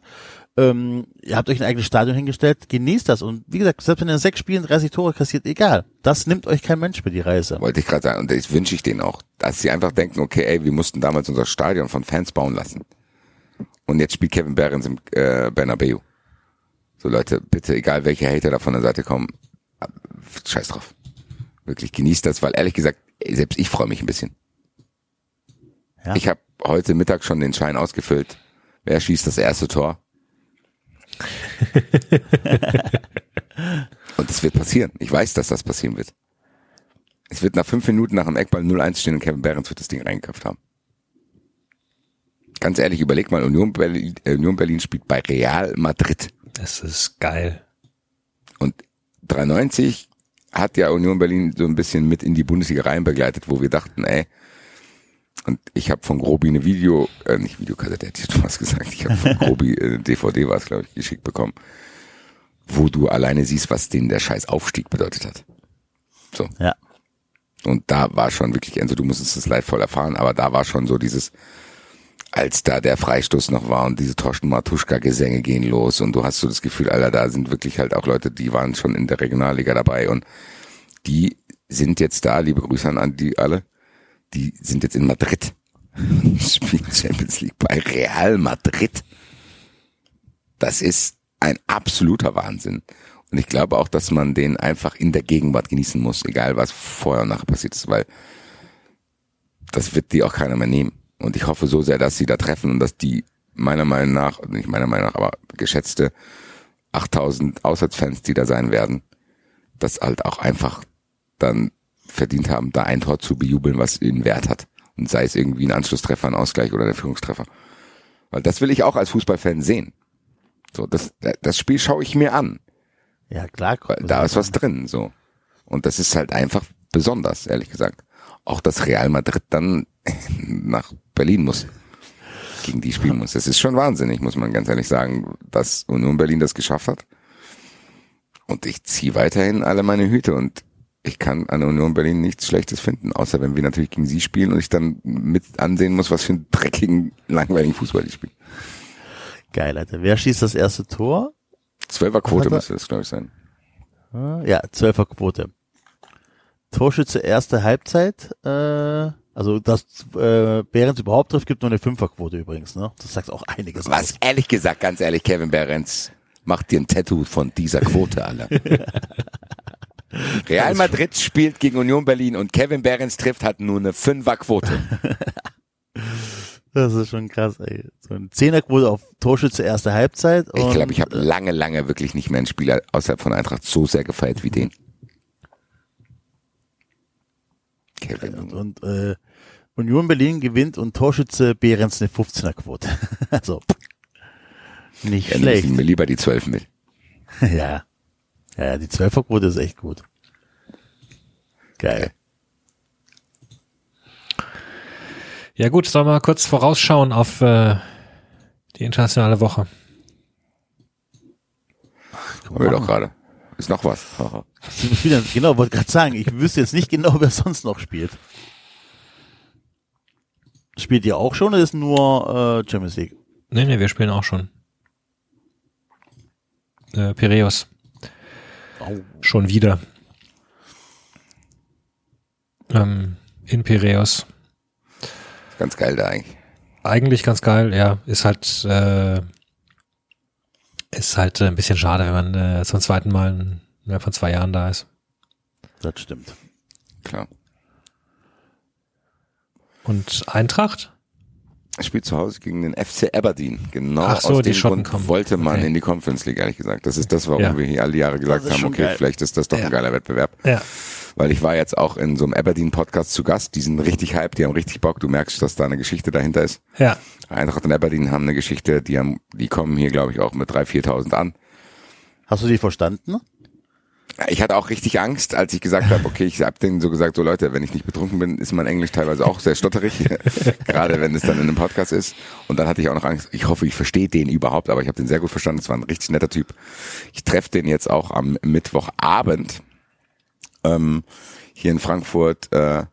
Ähm, ihr habt euch ein eigenes Stadion hingestellt, genießt das. Und wie gesagt, selbst wenn ihr in sechs Spielen 30 Tore kassiert, egal. Das nimmt euch kein Mensch für die Reise. Wollte ich gerade sagen. Und das wünsche ich denen auch. Dass sie einfach denken, okay, ey, wir mussten damals unser Stadion von Fans bauen lassen. Und jetzt spielt Kevin Behrens im äh, Bernabeu. So Leute, bitte, egal welche Hater da von der Seite kommen, scheiß drauf. Wirklich genießt das, weil ehrlich gesagt, selbst ich freue mich ein bisschen. Ja. Ich habe heute Mittag schon den Schein ausgefüllt. Wer schießt das erste Tor? [LAUGHS] und es wird passieren. Ich weiß, dass das passieren wird. Es wird nach fünf Minuten nach dem Eckball 0-1 stehen und Kevin Behrens wird das Ding reingeköpft haben. Ganz ehrlich, überleg mal, Union Berlin, äh, Union Berlin spielt bei Real Madrid. Das ist geil. Und 93 hat ja Union Berlin so ein bisschen mit in die Bundesliga rein begleitet, wo wir dachten, ey, und ich habe von Grobi eine Video, äh, nicht Videokassette, hätte ich was gesagt, ich habe von [LAUGHS] Grobi eine DVD war es, glaube ich, geschickt bekommen, wo du alleine siehst, was denen der scheiß Aufstieg bedeutet hat. So. Ja. Und da war schon wirklich, also du musstest es live voll erfahren, aber da war schon so dieses, als da der Freistoß noch war und diese Torsten Matuschka-Gesänge gehen los und du hast so das Gefühl, Alter, da sind wirklich halt auch Leute, die waren schon in der Regionalliga dabei und die sind jetzt da, liebe Grüße an die alle, die sind jetzt in Madrid, [LAUGHS] spielen Champions League bei Real Madrid. Das ist ein absoluter Wahnsinn. Und ich glaube auch, dass man den einfach in der Gegenwart genießen muss, egal was vorher und nachher passiert ist, weil das wird die auch keiner mehr nehmen. Und ich hoffe so sehr, dass sie da treffen und dass die meiner Meinung nach, nicht meiner Meinung nach, aber geschätzte 8000 Auswärtsfans, die da sein werden, das halt auch einfach dann verdient haben, da ein Tor zu bejubeln, was ihnen Wert hat. Und sei es irgendwie ein Anschlusstreffer, ein Ausgleich oder der Führungstreffer. Weil das will ich auch als Fußballfan sehen. So, das, das Spiel schaue ich mir an. Ja, klar. Weil da ist was drin, so. Und das ist halt einfach besonders, ehrlich gesagt. Auch dass Real Madrid dann [LAUGHS] nach Berlin muss, gegen die spielen muss. Das ist schon wahnsinnig, muss man ganz ehrlich sagen, dass Union Berlin das geschafft hat. Und ich ziehe weiterhin alle meine Hüte und ich kann an Union Berlin nichts Schlechtes finden, außer wenn wir natürlich gegen sie spielen und ich dann mit ansehen muss, was für einen dreckigen, langweiligen Fußball die spielen. Geil, Alter. Wer schießt das erste Tor? Zwölferquote Hat er- müsste das, glaube ich, sein. Ja, Zwölferquote. Torschütze erste Halbzeit. Äh, also, dass äh, Behrens überhaupt trifft, gibt nur eine Fünferquote übrigens. Ne? Das sagt auch einiges Was aus. ehrlich gesagt, ganz ehrlich, Kevin Behrens, macht dir ein Tattoo von dieser Quote, alle. [LAUGHS] Real Madrid spielt gegen Union Berlin und Kevin Behrens trifft, hat nur eine Fünferquote. [LAUGHS] Das ist schon krass, ey. So eine Zehnerquote auf Torschütze erste Halbzeit. Ich glaube, ich habe äh, lange, lange wirklich nicht mehr einen Spieler außerhalb von Eintracht so sehr gefeiert wie den. Kevin. und, und äh, Union Berlin gewinnt und Torschütze Behrens eine 15er Quote. [LAUGHS] also nicht Ja, schlecht. mir lieber die zwölf mit. [LAUGHS] ja. Ja, die Zwölferquote ist echt gut. Geil. Ja gut, sollen wir mal kurz vorausschauen auf äh, die internationale Woche. Haben wir doch gerade. Ist noch was. Wieder, genau, wollte gerade sagen, ich wüsste jetzt nicht genau, wer sonst noch spielt. Spielt ihr auch schon oder ist nur äh, Champions League? Nee, nee, wir spielen auch schon. Äh, Piräus. Schon wieder. Ähm, in Piräus. Ganz geil da eigentlich. Eigentlich ganz geil, ja. Ist halt, äh, ist halt äh, ein bisschen schade, wenn man äh, zum zweiten Mal in, ja, von zwei Jahren da ist. Das stimmt. Klar. Und Eintracht? Er spielt zu Hause gegen den FC Aberdeen. Genau Ach so, aus die dem Schotten Grund kommen. wollte man Okay. in die Conference League, ehrlich gesagt. Das ist das, warum Ja. wir hier alle Jahre gesagt haben, okay, geil. vielleicht ist das doch Ja. ein geiler Wettbewerb. Ja. Weil ich war jetzt auch in so einem Aberdeen-Podcast zu Gast. Die sind richtig hype, die haben richtig Bock. Du merkst, dass da eine Geschichte dahinter ist. Ja. Eintracht und Aberdeen haben eine Geschichte, die haben, die kommen hier, glaube ich, auch mit 3.000, 4.000 an. Hast du die verstanden? Ich hatte auch richtig Angst, als ich gesagt habe, okay, ich habe denen so gesagt, so Leute, wenn ich nicht betrunken bin, ist mein Englisch teilweise auch sehr stotterig, [LAUGHS] gerade wenn es dann in einem Podcast ist. Und dann hatte ich auch noch Angst, ich hoffe, ich verstehe den überhaupt, aber ich habe den sehr gut verstanden, es war ein richtig netter Typ. Ich treffe den jetzt auch am Mittwochabend ähm, hier in Frankfurt, äh,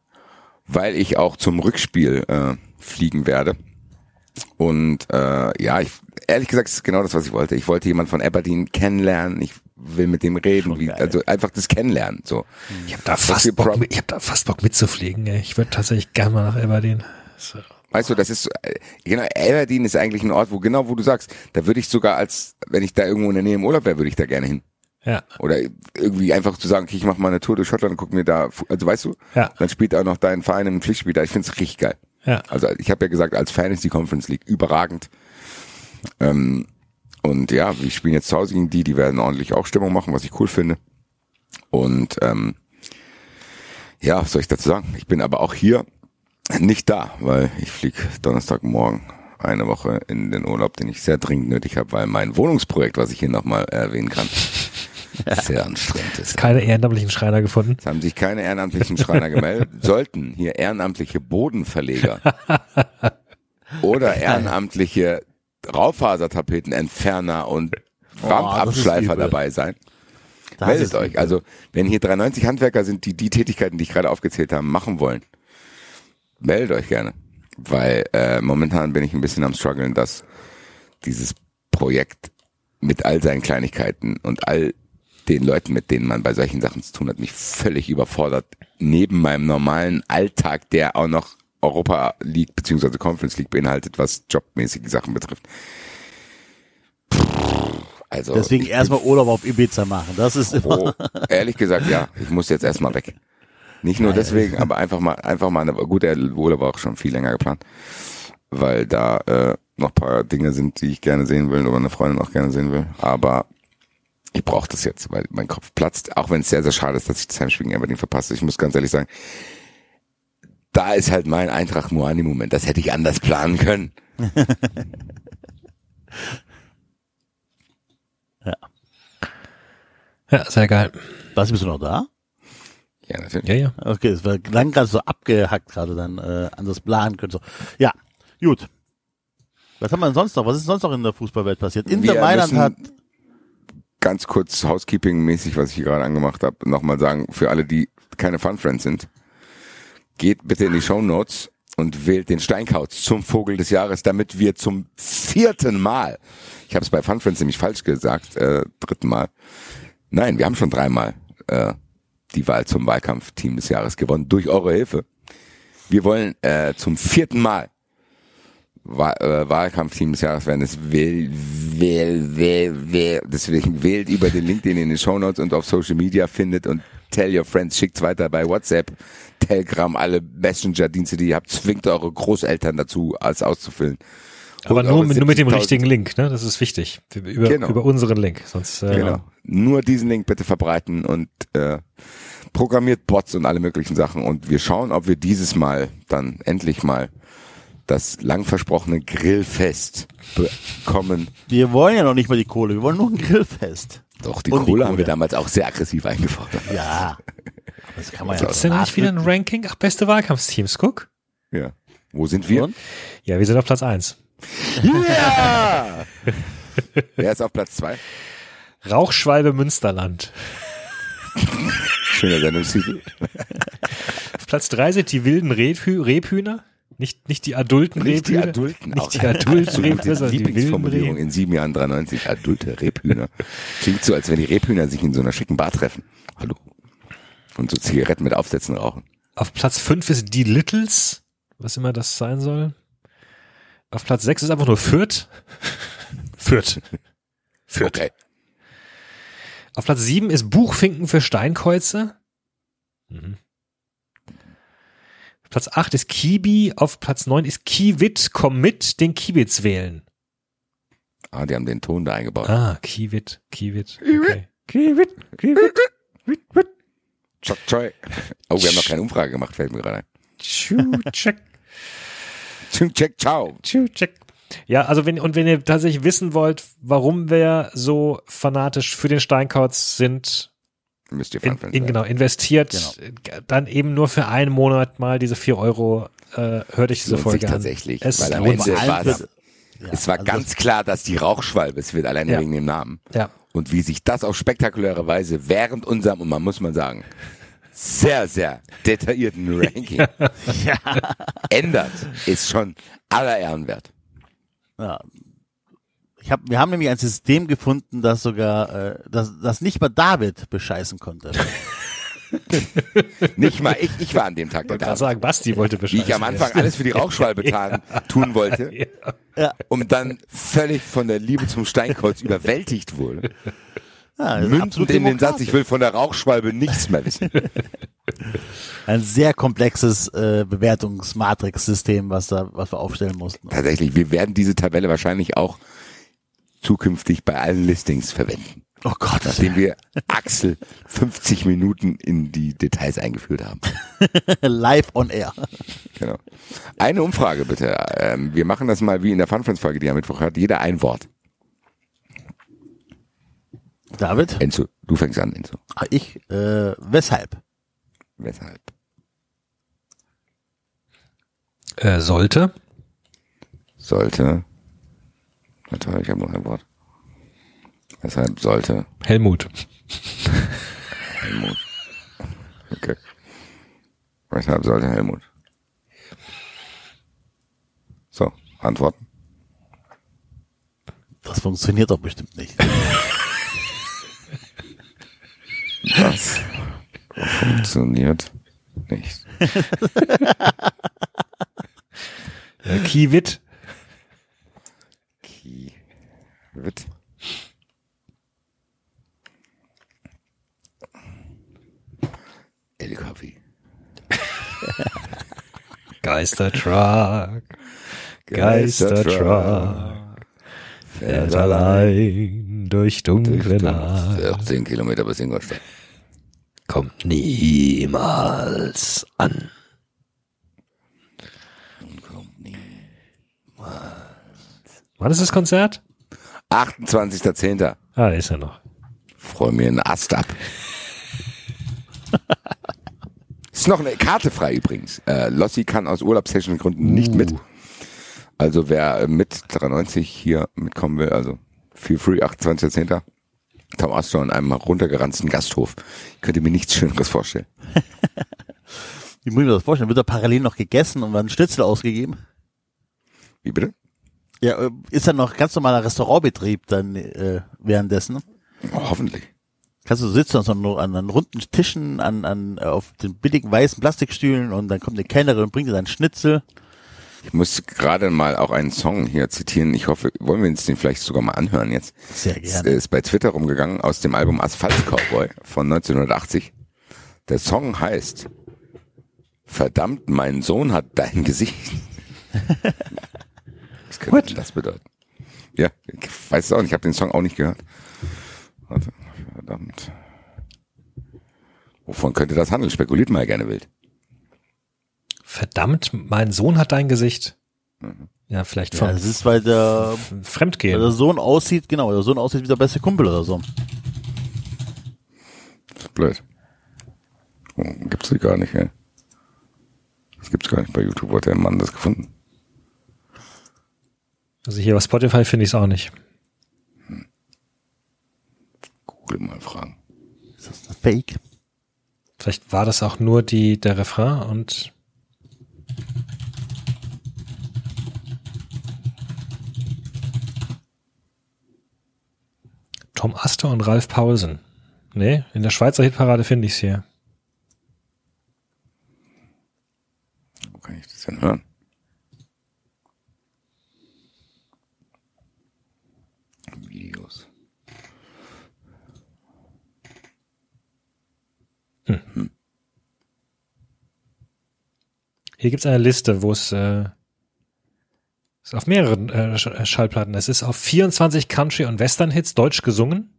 weil ich auch zum Rückspiel äh, fliegen werde. Und äh, ja, ich, ehrlich gesagt, ist genau das, was ich wollte. Ich wollte jemanden von Aberdeen kennenlernen. Ich will mit dem reden, wie, also einfach das Kennenlernen. So. Ich habe da fast Bock, Pro- ich hab da fast Bock mitzufliegen. Ey. Ich würde tatsächlich gerne mal nach Aberdeen. So. Weißt du, das ist äh, genau, Aberdeen ist eigentlich ein Ort, wo genau, wo du sagst, da würde ich sogar als, wenn ich da irgendwo in der Nähe im Urlaub wäre, würde ich da gerne hin. Ja. Oder irgendwie einfach zu sagen, okay, ich mache mal eine Tour durch Schottland guck mir da, also weißt du, Ja. dann spielt auch noch dein Verein im Pflichtspiel da. Ich find's richtig geil. Ja. Also ich habe ja gesagt, als Fan ist die Conference League überragend. Ähm, und ja, wir spielen jetzt zu Hause gegen die, die werden ordentlich auch Stimmung machen, was ich cool finde. Und ähm, ja, was soll ich dazu sagen? Ich bin aber auch hier nicht da, weil ich fliege Donnerstagmorgen eine Woche in den Urlaub, den ich sehr dringend nötig habe, weil mein Wohnungsprojekt, was ich hier nochmal erwähnen kann, [LAUGHS] sehr anstrengend ist. Keine ehrenamtlichen Schreiner gefunden. Es haben sich keine ehrenamtlichen Schreiner gemeldet. [LAUGHS] Sollten hier ehrenamtliche Bodenverleger [LAUGHS] oder ehrenamtliche Raufasertapetenentferner und Wandabschleifer übel. dabei sein, Das meldet euch. Also, wenn hier 93 Handwerker sind, die die Tätigkeiten, die ich gerade aufgezählt habe, machen wollen, meldet euch gerne. Weil äh, momentan bin ich ein bisschen am struggeln, dass dieses Projekt mit all seinen Kleinigkeiten und all den Leuten, mit denen man bei solchen Sachen zu tun hat, mich völlig überfordert. Neben meinem normalen Alltag, der auch noch Europa League bzw. Conference League beinhaltet, was jobmäßige Sachen betrifft. Also Deswegen erstmal Urlaub auf Ibiza machen. Das ist. Oh, ehrlich gesagt, ja. Ich muss jetzt erstmal weg. Nicht nur deswegen, aber einfach mal, einfach mal, eine, gut, der Urlaub war auch schon viel länger geplant, weil da äh, noch paar Dinge sind, die ich gerne sehen will oder eine Freundin auch gerne sehen will. Aber ich brauche das jetzt, weil mein Kopf platzt, auch wenn es sehr, sehr schade ist, dass ich das Heimspiel gegen Aberdeen verpasse. Ich muss ganz ehrlich sagen, da ist halt mein Eintracht Moani-Moment. Das hätte ich anders planen können. [LAUGHS] Ja, sehr geil. Was, bist du noch da? Ja, natürlich. Ja, ja. Okay, es war lang gerade so abgehackt gerade dann äh, an das Plan können. So. Ja, gut. Was haben wir denn sonst noch? Was ist sonst noch in der Fußballwelt passiert? Inter Wir Mailand müssen hat ganz kurz Housekeeping-mäßig, was ich hier gerade angemacht habe, nochmal sagen, für alle, die keine Fun Friends sind, geht bitte in die Show Notes und wählt den Steinkauz zum Vogel des Jahres, damit wir zum vierten Mal, ich habe es bei Fun Friends nämlich falsch gesagt, äh, dritten Mal, nein, wir haben schon dreimal äh, die Wahl zum Wahlkampfteam des Jahres gewonnen, durch eure Hilfe. Wir wollen äh, zum vierten Mal Wahlkampfteam des Jahres werden. Es wähl, wähl, wähl, wähl. Deswegen wählt über den Link, den ihr in den Show Notes und auf Social Media findet und tell your friends, schickt's weiter bei WhatsApp, Telegram, alle Messenger-Dienste, die ihr habt, zwingt eure Großeltern dazu, alles auszufüllen. Aber nur, nur mit dem 70.000 richtigen Link, ne? Das ist wichtig. Über, Genau. über unseren Link. Sonst äh, Genau. Nur diesen Link bitte verbreiten und äh, programmiert Bots und alle möglichen Sachen und wir schauen, ob wir dieses Mal dann endlich mal das lang versprochene Grillfest bekommen. Wir wollen ja noch nicht mal die Kohle, wir wollen nur ein Grillfest. Doch, die Und die Kohle haben wir Kohle. damals auch sehr aggressiv eingefordert. Ja. Das kann man ja. Gibt's denn nicht wieder ein Ranking? Ach, beste Wahlkampfteams, guck. Ja. Wo sind wir? Ja, wir sind auf Platz eins. Ja! [LAUGHS] Wer ist auf Platz zwei? Rauchschwalbe Münsterland. Schöner Sendungstitel. Auf Platz drei sind die wilden Rebhü Rebhühner. Nicht, nicht die adulten Nicht die. Adulten. Nicht auch die adulten Rebhühner, sondern die Lieblingsformulierung in sieben Jahren 93. Adulte Rebhühner. Klingt so, als wenn die Rebhühner sich in so einer schicken Bar treffen. Hallo. Und so Zigaretten mit Aufsätzen rauchen. Auf Platz fünf ist die Littles. Was immer das sein soll. Auf Platz sechs ist einfach nur Fürth. [LAUGHS] Fürth. Fürth. Okay. Auf Platz sieben ist Buchfinken für Steinkreuze. Mhm. Platz acht ist Kibi. Auf Platz neun ist Kiwit. Komm mit, den Kiebitz wählen. Ah, die haben den Ton da eingebaut. Ah, Kiwit, Kiwit. Okay. Kiwit, Kiwit. Wit, wit. Chok Choi. Oh, wir haben noch keine Umfrage gemacht, fällt mir gerade ein. Tschu, check, Tschung, Check, ciao. [LAUGHS] tschu, check. Ja, also wenn, und wenn ihr tatsächlich wissen wollt, warum wir so fanatisch für den Steinkauz sind, Müsst ihr in, in, genau, investiert, äh, dann eben nur für einen Monat mal diese vier Euro, äh, hört euch diese lohnt Folge sich an. tatsächlich, Es weil am Ende war es, ja, es war also ganz klar, dass die Rauchschwalbe es wird, alleine Ja. wegen dem Namen. Ja. Und wie sich das auf spektakuläre Weise während unserem, und man muss mal sagen, sehr, sehr detaillierten Ranking [LAUGHS] ändert, ist schon aller Ehren wert. Ja. Ich hab, wir haben nämlich ein System gefunden, das sogar, äh, das, das nicht mal David bescheißen konnte. [LAUGHS] Nicht mal ich, ich war an dem Tag der Ich kann Tag. sagen, Basti wollte Wie Bescheid. ich am Anfang alles für die Rauchschwalbe [LAUGHS] tan, tun wollte, Ja. um dann völlig von der Liebe zum Steinkreuz überwältigt wurde. [LAUGHS] Ja, Mündend in den Satz, ich will von der Rauchschwalbe nichts mehr wissen. Ein sehr komplexes äh, Bewertungsmatrix-System, was da, was wir aufstellen mussten. Tatsächlich, wir werden diese Tabelle wahrscheinlich auch zukünftig bei allen Listings verwenden. Oh Gott, das Nachdem wir Axel 50 Minuten in die Details eingeführt haben. [LAUGHS] live on air. Genau. Eine Umfrage bitte. Ähm, wir machen das mal wie in der Fun Friends Folge, die am Mittwoch hat. Jeder ein Wort. David? Enzo, du fängst an, Enzo. Ah, Ich, äh, weshalb? Weshalb? Äh, sollte. Sollte. Warte, ich habe noch ein Wort. Weshalb sollte Helmut. Helmut. Okay. Weshalb sollte Helmut? So, Antworten. Das funktioniert doch bestimmt nicht. Das funktioniert nicht. [LAUGHS] Kiewit. Wird. Coffee. [LAUGHS] Geistertruck. Geistertruck. Fährt allein durch dunkle Nacht. 14 Kilometer bis Ingolstadt. Kommt niemals an. Wann ist das Konzert? 28.10. Ah, ist ja noch. Freu mir einen Ast ab. Ist noch eine Karte frei übrigens. Äh, Lossi kann aus urlaubstechnischen Gründen nicht mit. Also wer äh, mit 93 hier mitkommen will, also feel free, 28.10. Tom Astor in einem runtergeranzten Gasthof. Ich könnte mir nichts Schöneres vorstellen. [LAUGHS] Wie muss ich mir das vorstellen? Wird da parallel noch gegessen und dann Schnitzel ausgegeben? Wie bitte? Ja, äh, ist dann noch ganz normaler Restaurantbetrieb dann äh, währenddessen? Oh, hoffentlich. Kannst du sitzen an, so einem- an, an runden Tischen, an, an, auf den billigen weißen Plastikstühlen und dann kommt eine Kellnerin und bringt dir dann Schnitzel. Ich muss gerade mal auch einen Song hier zitieren. Ich hoffe, wollen wir uns den vielleicht sogar mal anhören jetzt? Sehr Es gerne. ist bei Twitter rumgegangen aus dem Album Asphalt Cowboy von 1980. Der Song heißt Verdammt, mein Sohn hat dein Gesicht. [LAUGHS] Was könnte denn das bedeuten? Ja, ich weiß es auch nicht. Ich habe den Song auch nicht gehört. Warte, verdammt. Wovon könnte das handeln? Spekuliert mal gerne wild. Verdammt, mein Sohn hat dein Gesicht. Ja, vielleicht Ja, vom das ist, weil der, F- weil Fremdgehen. der Sohn aussieht, genau, der Sohn aussieht wie der beste Kumpel oder so. Das ist blöd. Oh, gibt's die gar nicht, ey. Das gibt's gar nicht. Bei YouTube hat der Mann das gefunden. Also hier auf Spotify finde ich es auch nicht. Google mal fragen. Ist das ein Fake? Vielleicht war das auch nur die, der Refrain und Tom Astor und Ralf Paulsen. Nee, in der Schweizer Hitparade finde ich es hier. Wo kann ich das denn hören? Videos. Hier gibt es eine Liste, wo es äh, ist auf mehreren äh, äh, Schallplatten. Es ist auf 24 Country- und Western-Hits deutsch gesungen.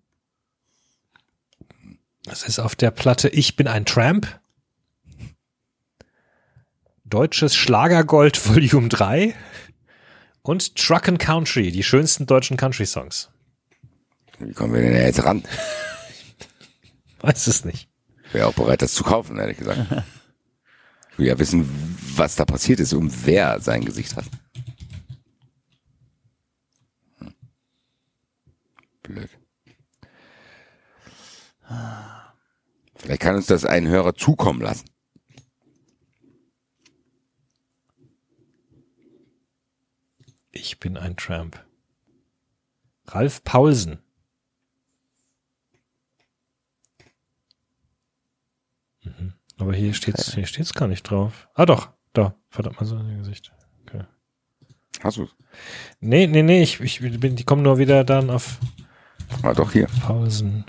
Es ist auf der Platte Ich bin ein Tramp. Deutsches Schlagergold [LAUGHS] Volume 3 und Truck and Country, die schönsten deutschen Country-Songs. Wie kommen wir denn jetzt ran? [LAUGHS] Weiß es nicht. Wäre auch bereit, das zu kaufen, ehrlich gesagt. Ich will ja wissen, was da passiert ist und wer sein Gesicht hat. Hm. Blöd. Vielleicht kann uns das ein Hörer zukommen lassen. Ich bin ein Tramp. Ralf Paulsen. Mhm. Aber hier steht's, hier steht's gar nicht drauf. Ah doch, da. Verdammt mal so in Gesicht. Okay. Hast du's? Nee, nee, nee, ich, ich bin, die kommen nur wieder dann auf Ah, doch hier. Pausen.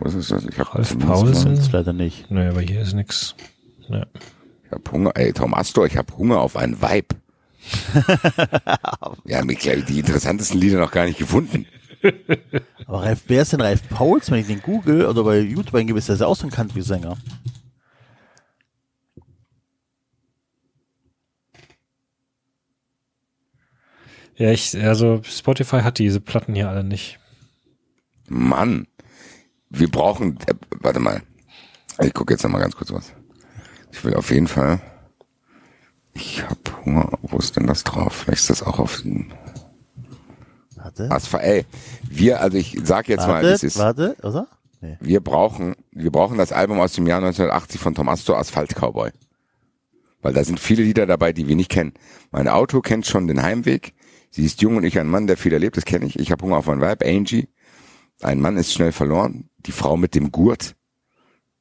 Was ist das? Ich hab Ralf mal- Das leider nicht. Nee, aber hier ist nix. Nee. Ich hab Hunger, ey, Tom Astor, ich hab Hunger auf ein Vibe. Wir haben die die interessantesten Lieder noch gar nicht gefunden. Aber Ralf, wer ist denn Ralf Pauls? Wenn ich den Google oder bei YouTube eingebe, ist der sehr auch so ein Country-Sänger. Ja, ich, also Spotify hat diese Platten hier alle nicht. Mann, wir brauchen, äh, warte mal, ich gucke jetzt noch mal ganz kurz was. Ich will auf jeden Fall, ich hab Hunger, wo ist denn das drauf? Vielleicht ist das auch auf dem Warte. Asphalt. Ey, wir, also ich sag jetzt mal, Warte, es ist, warte, oder? Nee. wir brauchen, wir brauchen das Album aus dem Jahr 1980 von Tom Astor, Asphalt Cowboy. Weil da sind viele Lieder dabei, die wir nicht kennen. Mein Auto kennt schon den Heimweg. Sie ist jung und ich ein Mann, der viel erlebt, das kenne ich. Ich habe Hunger auf ein Weib, Angie. Ein Mann ist schnell verloren. Die Frau mit dem Gurt.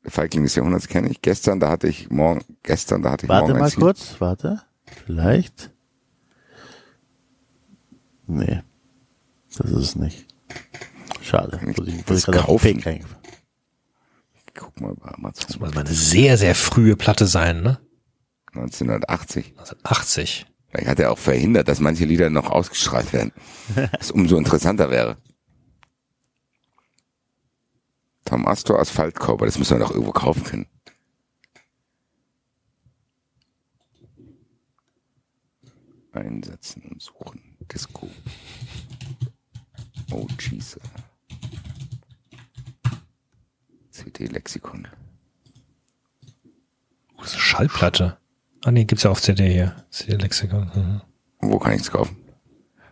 Der Feigling des Jahrhunderts kenne ich. Gestern, da hatte ich morgen, gestern, da hatte ich Warte morgen ein mal kurz, warte. Vielleicht. Nee. Das ist es nicht. Schade. Kann ich Muss ich, ich kaufen? Fake rein- Guck mal bei Amazon. Das muss mal eine sehr, sehr frühe Platte sein, ne? 1980. 1980. Vielleicht hat er auch verhindert, dass manche Lieder noch ausgestrahlt werden. [LAUGHS] Was umso interessanter wäre. Tom Astor Asphalt Cowboy, das müssen wir doch irgendwo kaufen können. Einsetzen und suchen. Disco. Oh, Jesus. CD Lexikon. Oh, das ist eine Schallplatte. Ah nee, gibt's ja auf CD hier. CD Lexikon. Mhm. Wo kann ich's kaufen?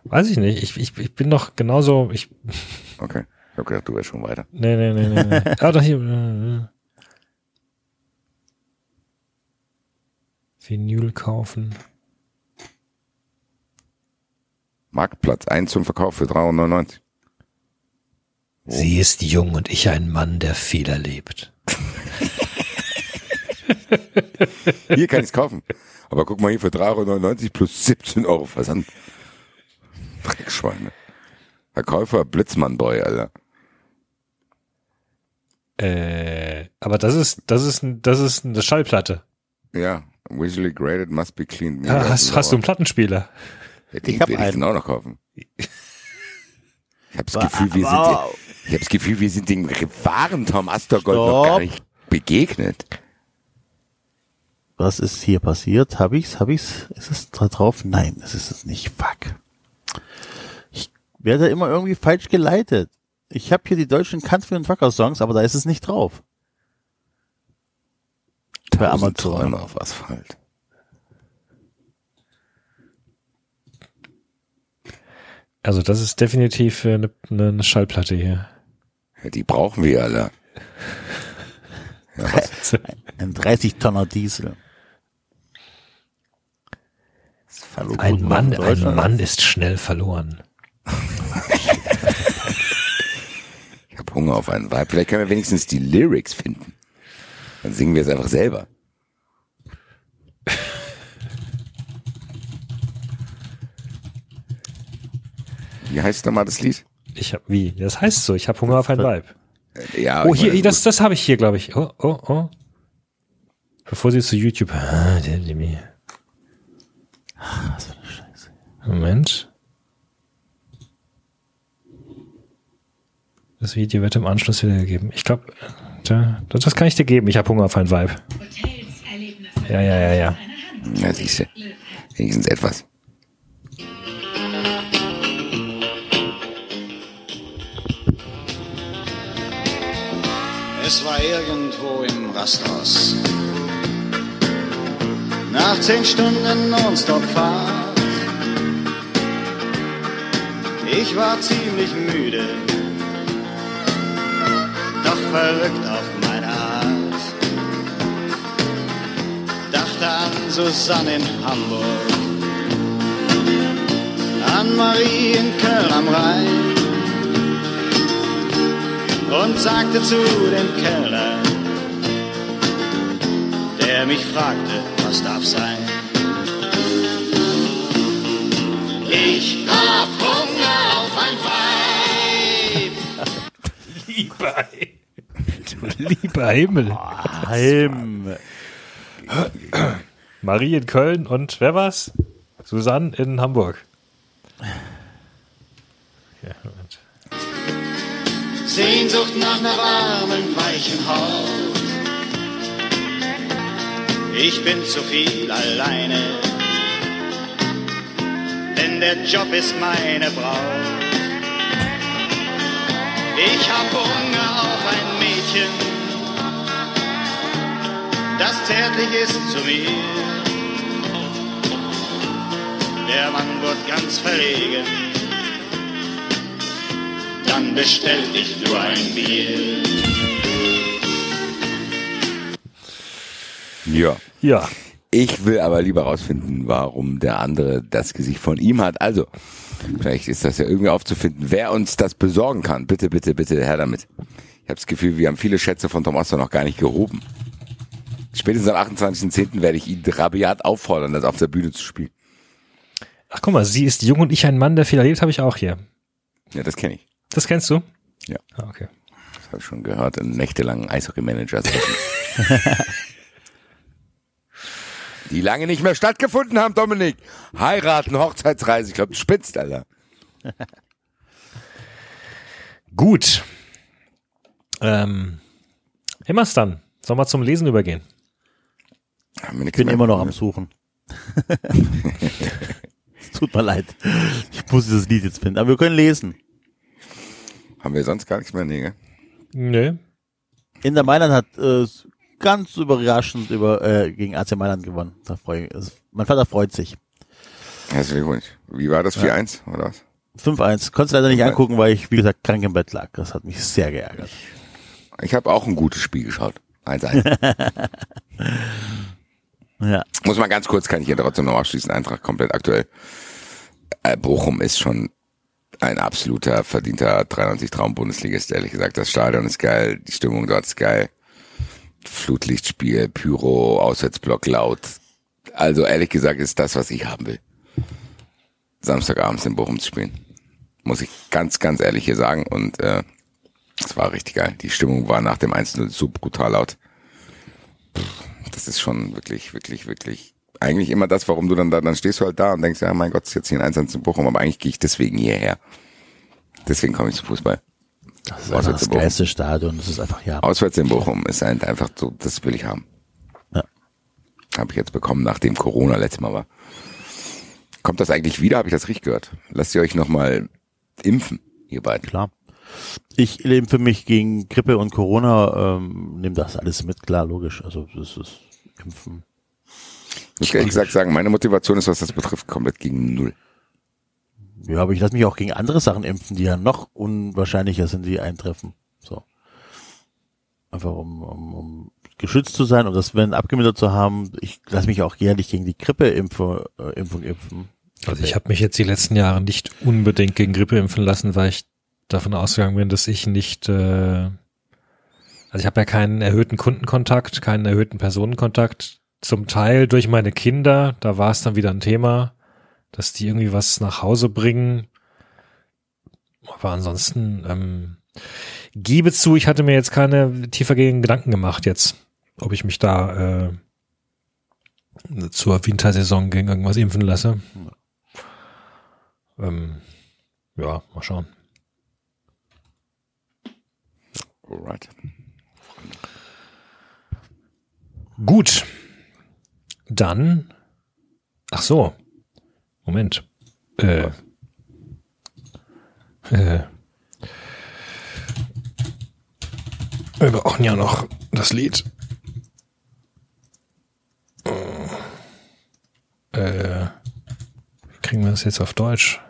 Weiß ich nicht. Ich, ich, ich bin doch genauso. Ich, [LAUGHS] Okay. Ich hab gedacht, du wärst schon weiter. nee, nee, nee, nee. nee. [LAUGHS] Ah, doch hier. äh, äh. Vinyl kaufen. Marktplatz, ein zum Verkauf für 399. Sie ist jung und ich ein Mann, der viel erlebt. Hier kann ich's kaufen. Aber guck mal hier für 3,99 Euro plus 17 Euro Versand. Dreckschweine. Verkäufer Blitzmann-Boy, Alter. Äh, aber das ist, das ist, das ist eine Schallplatte. Ja, visually graded must be cleaned. Ja, hast, hast du einen Plattenspieler? Ja, den Ich hab will ich einen. dann auch noch kaufen. Ich habe das Gefühl, wir sind, ich habe das Gefühl, wir sind dem wahren Tom Astorgold noch gar nicht begegnet. Was ist hier passiert? Hab ich's? Hab ich's? Ist es da drauf? Nein, es ist es nicht. Fuck. Ich werde immer irgendwie falsch geleitet. Ich habe hier die deutschen Country und Rocker Songs, aber da ist es nicht drauf. Bei Amazon. Träume auf Asphalt. Also das ist definitiv äh, eine, eine Schallplatte hier. Die brauchen wir alle. Ja? [LAUGHS] Ein 30-Tonner Diesel. Ein Mann, ein. Mann ist schnell verloren. [LAUGHS] Ich habe Hunger auf einen Vibe. Vielleicht können wir wenigstens die Lyrics finden. Dann singen wir es einfach selber. Wie heißt nochmal das Lied? Ich hab, wie? Das heißt so, ich habe Hunger auf ein Vibe. Äh, Ja, Oh, hier, meine, das, das habe ich hier, glaube ich. Oh, oh, oh. Bevor sie zu YouTube. Ah, der, der, der. Was für eine Scheiße. Moment. Das Video wird im Anschluss wiedergegeben. Ich glaube, das, das kann ich dir geben. Ich habe Hunger auf ein Vibe. Hotels, Erlebnisse. Ja, ja, ja, ja. Ja, siehst du. Wenigstens etwas. Es war irgendwo im Rasthaus. Nach zehn Stunden Nonstop-Fahrt. Ich war ziemlich müde, doch verrückt auf meine Art. Dachte an Susanne in Hamburg, an Marie in Köln am Rhein und sagte zu dem Kellner, der mich fragte, was darf sein. Ich hab Hunger auf ein Weib. Lieber, lieber Himmel. Heim. Marie in Köln und wer war's? Susanne in Hamburg. Sehnsucht nach einer warmen, weichen Haut. Ich bin zu viel alleine, denn der Job ist meine Braut. Ich hab Hunger auf ein Mädchen, das zärtlich ist zu mir. Der Mann wird ganz verlegen dann bestell ich nur ein Bier. Ja. Ja, Ich will aber lieber rausfinden, warum der andere das Gesicht von ihm hat. Also, vielleicht ist das ja irgendwie aufzufinden, wer uns das besorgen kann. Bitte, bitte, bitte, her damit. Ich habe das Gefühl, wir haben viele Schätze von Tom Oster noch gar nicht gehoben. Spätestens am 28.10. werde ich ihn rabiat auffordern, das auf der Bühne zu spielen. ach guck mal, sie ist jung und ich ein Mann, der viel erlebt, habe ich auch hier. Ja, das kenne ich. Das kennst du? Ja. Ah, okay. Das habe ich schon gehört in nächtelangen Eishockey-Manager. [LAUGHS] Die lange nicht mehr stattgefunden haben, Dominik. Heiraten, Hochzeitsreise. Ich glaube, du spitzt, Alter. [LAUGHS] Gut. Ähm, immer dann. Sollen wir zum Lesen übergehen? Ich bin immer noch am Suchen. [LAUGHS] es tut mir leid. Ich muss dieses Lied jetzt finden. Aber wir können lesen. Haben wir sonst gar nichts mehr? Nee, gell? Nö. Inter Mailand hat äh, ganz überraschend über äh, gegen AC Mailand gewonnen. Da freu ich, also, mein Vater freut sich. Herzlichen Glückwunsch. Wie war das? 4-1 oder was? 5-1. Konntest leider nicht angucken, weil ich, wie gesagt, krank im Bett lag. Das hat mich sehr geärgert. Ich habe auch ein gutes Spiel geschaut. 1-1. [LAUGHS] Ja. Muss man ganz kurz, kann ich hier trotzdem noch abschließen, Eintracht komplett aktuell. Äh, Bochum ist schon ein absoluter verdienter 93-Traum-Bundesligist, ehrlich gesagt. Das Stadion ist geil, die Stimmung dort ist geil. Flutlichtspiel, Pyro, Auswärtsblock laut. Also ehrlich gesagt ist das, was ich haben will. Samstagabends in Bochum zu spielen. Muss ich ganz, ganz ehrlich hier sagen. Und äh, es war richtig geil. Die Stimmung war nach dem 1-0 so brutal laut. Pff, Das ist schon wirklich, wirklich, wirklich eigentlich immer das, warum du dann da, dann stehst du halt da und denkst, ja mein Gott, ist jetzt hier ein 1 in Bochum, aber eigentlich gehe ich deswegen hierher. Deswegen komme ich zum Fußball. Das ist einfach das geilste Stadion. Das ist einfach, ja. Auswärts in Bochum ist halt einfach so, das will ich haben. Ja. Habe ich jetzt bekommen, nachdem Corona letztes Mal war. Kommt das eigentlich wieder? Habe ich das richtig gehört? Lasst ihr euch nochmal impfen, ihr beiden? Klar. Ich lebe für mich gegen Grippe und Corona, ähm, nehme das alles mit, klar, logisch. Also das ist Impfen. Ich kann ehrlich gesagt sagen, meine Motivation ist, was das betrifft, komplett gegen null. Ja, aber ich lasse mich auch gegen andere Sachen impfen, die ja noch unwahrscheinlicher sind, die eintreffen. So. Einfach um, um, um geschützt zu sein und das Wenn abgemildert zu haben. Ich lasse mich auch jährlich gegen die Grippeimpfung äh, Impfung impfen. Also ich habe mich jetzt die letzten Jahre nicht unbedingt gegen Grippe impfen lassen, weil ich davon ausgegangen bin, dass ich nicht, äh, also ich habe ja keinen erhöhten Kundenkontakt, keinen erhöhten Personenkontakt. Zum Teil durch meine Kinder, da war es dann wieder ein Thema, dass die irgendwie was nach Hause bringen. Aber ansonsten ähm, gebe zu, ich hatte mir jetzt keine tiefergehenden Gedanken gemacht jetzt, ob ich mich da äh, zur Wintersaison gegen irgendwas impfen lasse. Ähm, ja, mal schauen. Alright. Gut. Dann. Ach so. Moment. Äh. Äh. Wir brauchen ja noch das Lied. Äh. Wie kriegen wir das jetzt auf Deutsch?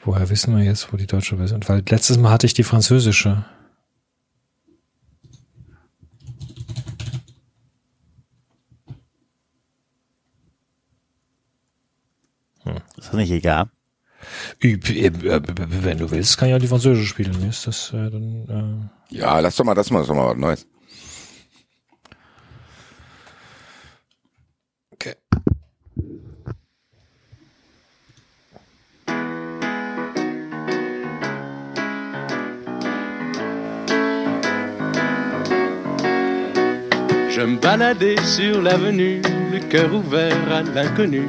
Woher wissen wir jetzt, wo die deutsche Version ist? Weil letztes Mal hatte ich die französische. Nicht egal? Üb- äh, äh, Wenn du willst, kann ich ja die französische spielen. Mir ist das äh, dann. Ja, lass doch mal das mal, das doch mal was Neues. Äh, okay. Je me baladais sur l'avenue, le cœur ouvert à l'inconnu.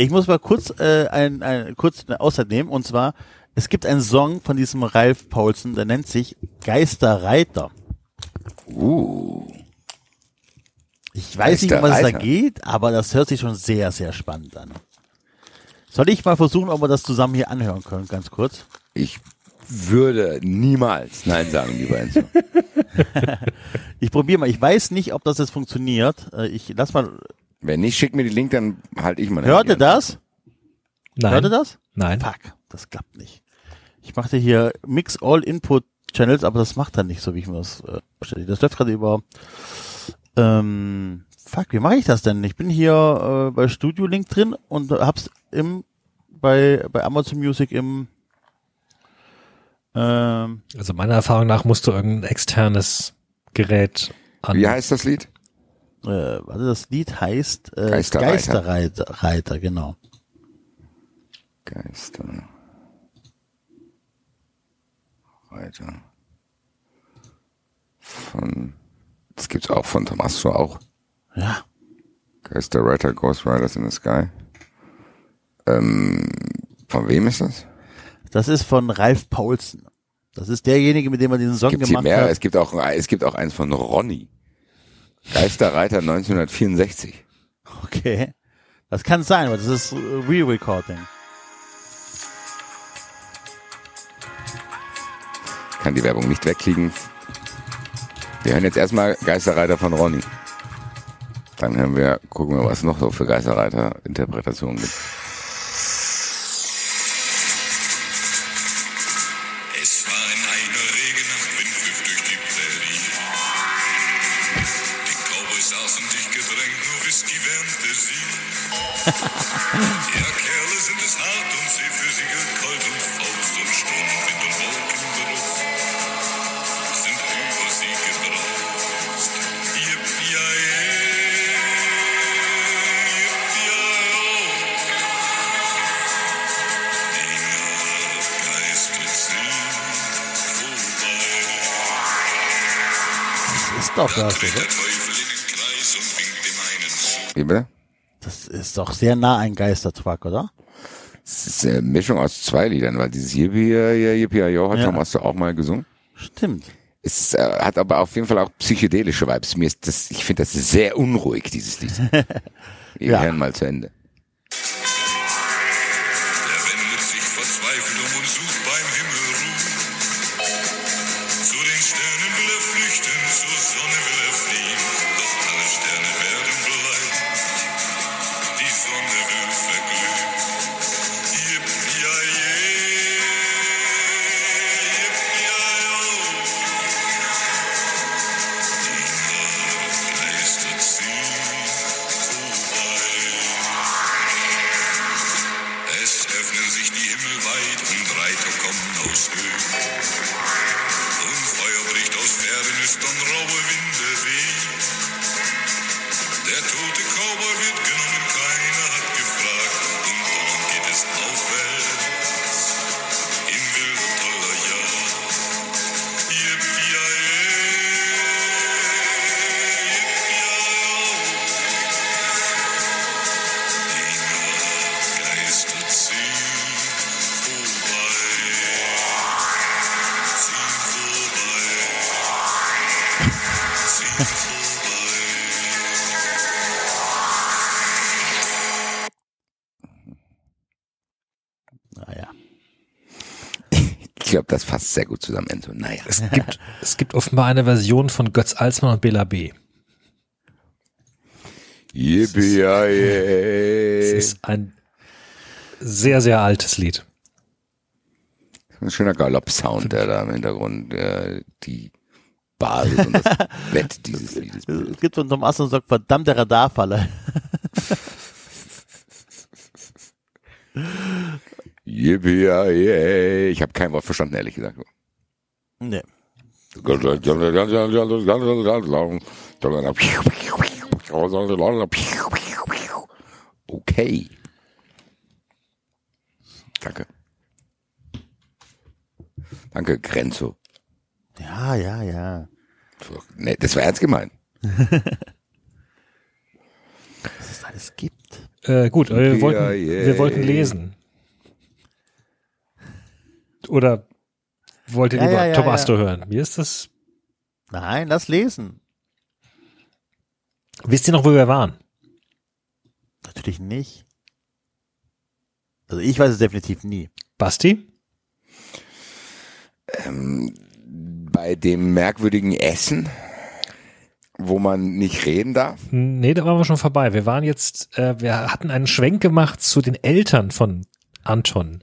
Ich muss mal kurz äh, ein, ein kurz eine Auszeit nehmen und zwar es gibt einen Song von diesem Ralf Paulsen, der nennt sich Geisterreiter. Uh. Ich weiß nicht, um was es da geht, aber das hört sich schon sehr, sehr spannend an. Soll ich mal versuchen, ob wir das zusammen hier anhören können, ganz kurz? Ich würde niemals Nein sagen, lieber Enzo. [LAUGHS] Ich probiere mal. Ich weiß nicht, ob das jetzt funktioniert. Äh, Ich lass mal. Wenn nicht, schick mir die Link, dann halte ich mal. Hört ihr das? Nein. Hört ihr das? Nein. Fuck, das klappt nicht. Ich machte hier Mix All Input Channels, aber das macht dann nicht so, wie ich mir das äh. Das läuft gerade über. Ähm, fuck, wie mache ich das denn? Ich bin hier äh, bei Studio Link drin und hab's im bei bei Amazon Music im ähm, Also meiner Erfahrung nach musst du irgendein externes Gerät an. Wie heißt das Lied? Äh, warte, das Lied heißt äh, Geisterreiter. Geisterreiter, Reiter, genau. Geister. Reiter. Von. Das gibt's auch von Tommaso auch. Ja. Geisterreiter, Ghost Riders in the Sky. Ähm, von wem ist das? Das ist von Ralf Paulsen. Das ist derjenige, mit dem er diesen Song Gibt's hier gemacht mehr? hat. Es gibt auch, es gibt auch eins von Ronny. Geisterreiter 1964. Okay. Das kann sein, aber das ist äh, Re-Recording. Kann die Werbung nicht wegkriegen. Wir hören jetzt erstmal Geisterreiter von Ronny. Dann hören wir, gucken wir, was es noch so für Geisterreiter-Interpretationen gibt. Einen zu. Wie bitte? Das ist doch sehr nah ein Geistertruck, oder? Es ist eine Mischung aus zwei Liedern, weil dieses Yippie, Yippie, Yo hat Ja. Du auch mal gesungen. Stimmt. Es äh, hat aber auf jeden Fall auch psychedelische Vibes. Mir ist das, ich finde das sehr unruhig, dieses Lied. [LAUGHS] Wir Ja. hören mal zu Ende. Ich glaube, das fasst sehr gut zusammen, Enzo. Naja. Es gibt, es gibt offenbar eine Version von Götz Alsmann und Bela B. Yippie, Es ist ein sehr, sehr altes Lied. Ein schöner Galopp-Sound, der da im Hintergrund äh, die Basis und das [LAUGHS] Bett dieses Liedes bildet. Es gibt von Tom Asson sagt, verdammte Radarfalle. Yippie, yay. Ich habe kein Wort verstanden, ehrlich gesagt. Nee. Okay. Danke. Danke, Grenzo. Ja, ja, ja. Nee, das war ernst gemeint. [LAUGHS] Was es alles gibt. Äh, gut, aber wir wollten, yeah. wir wollten lesen. Oder wollt ihr Ja, lieber ja, ja, Tom ja. Astor hören? Mir ist das. Nein, lass lesen. Wisst ihr noch, wo wir waren? Natürlich nicht. Also ich weiß es definitiv nie. Basti? Bei dem merkwürdigen Essen, wo man nicht reden darf. Nee, da waren wir schon vorbei. Wir waren jetzt, äh, wir hatten einen Schwenk gemacht zu den Eltern von Anton.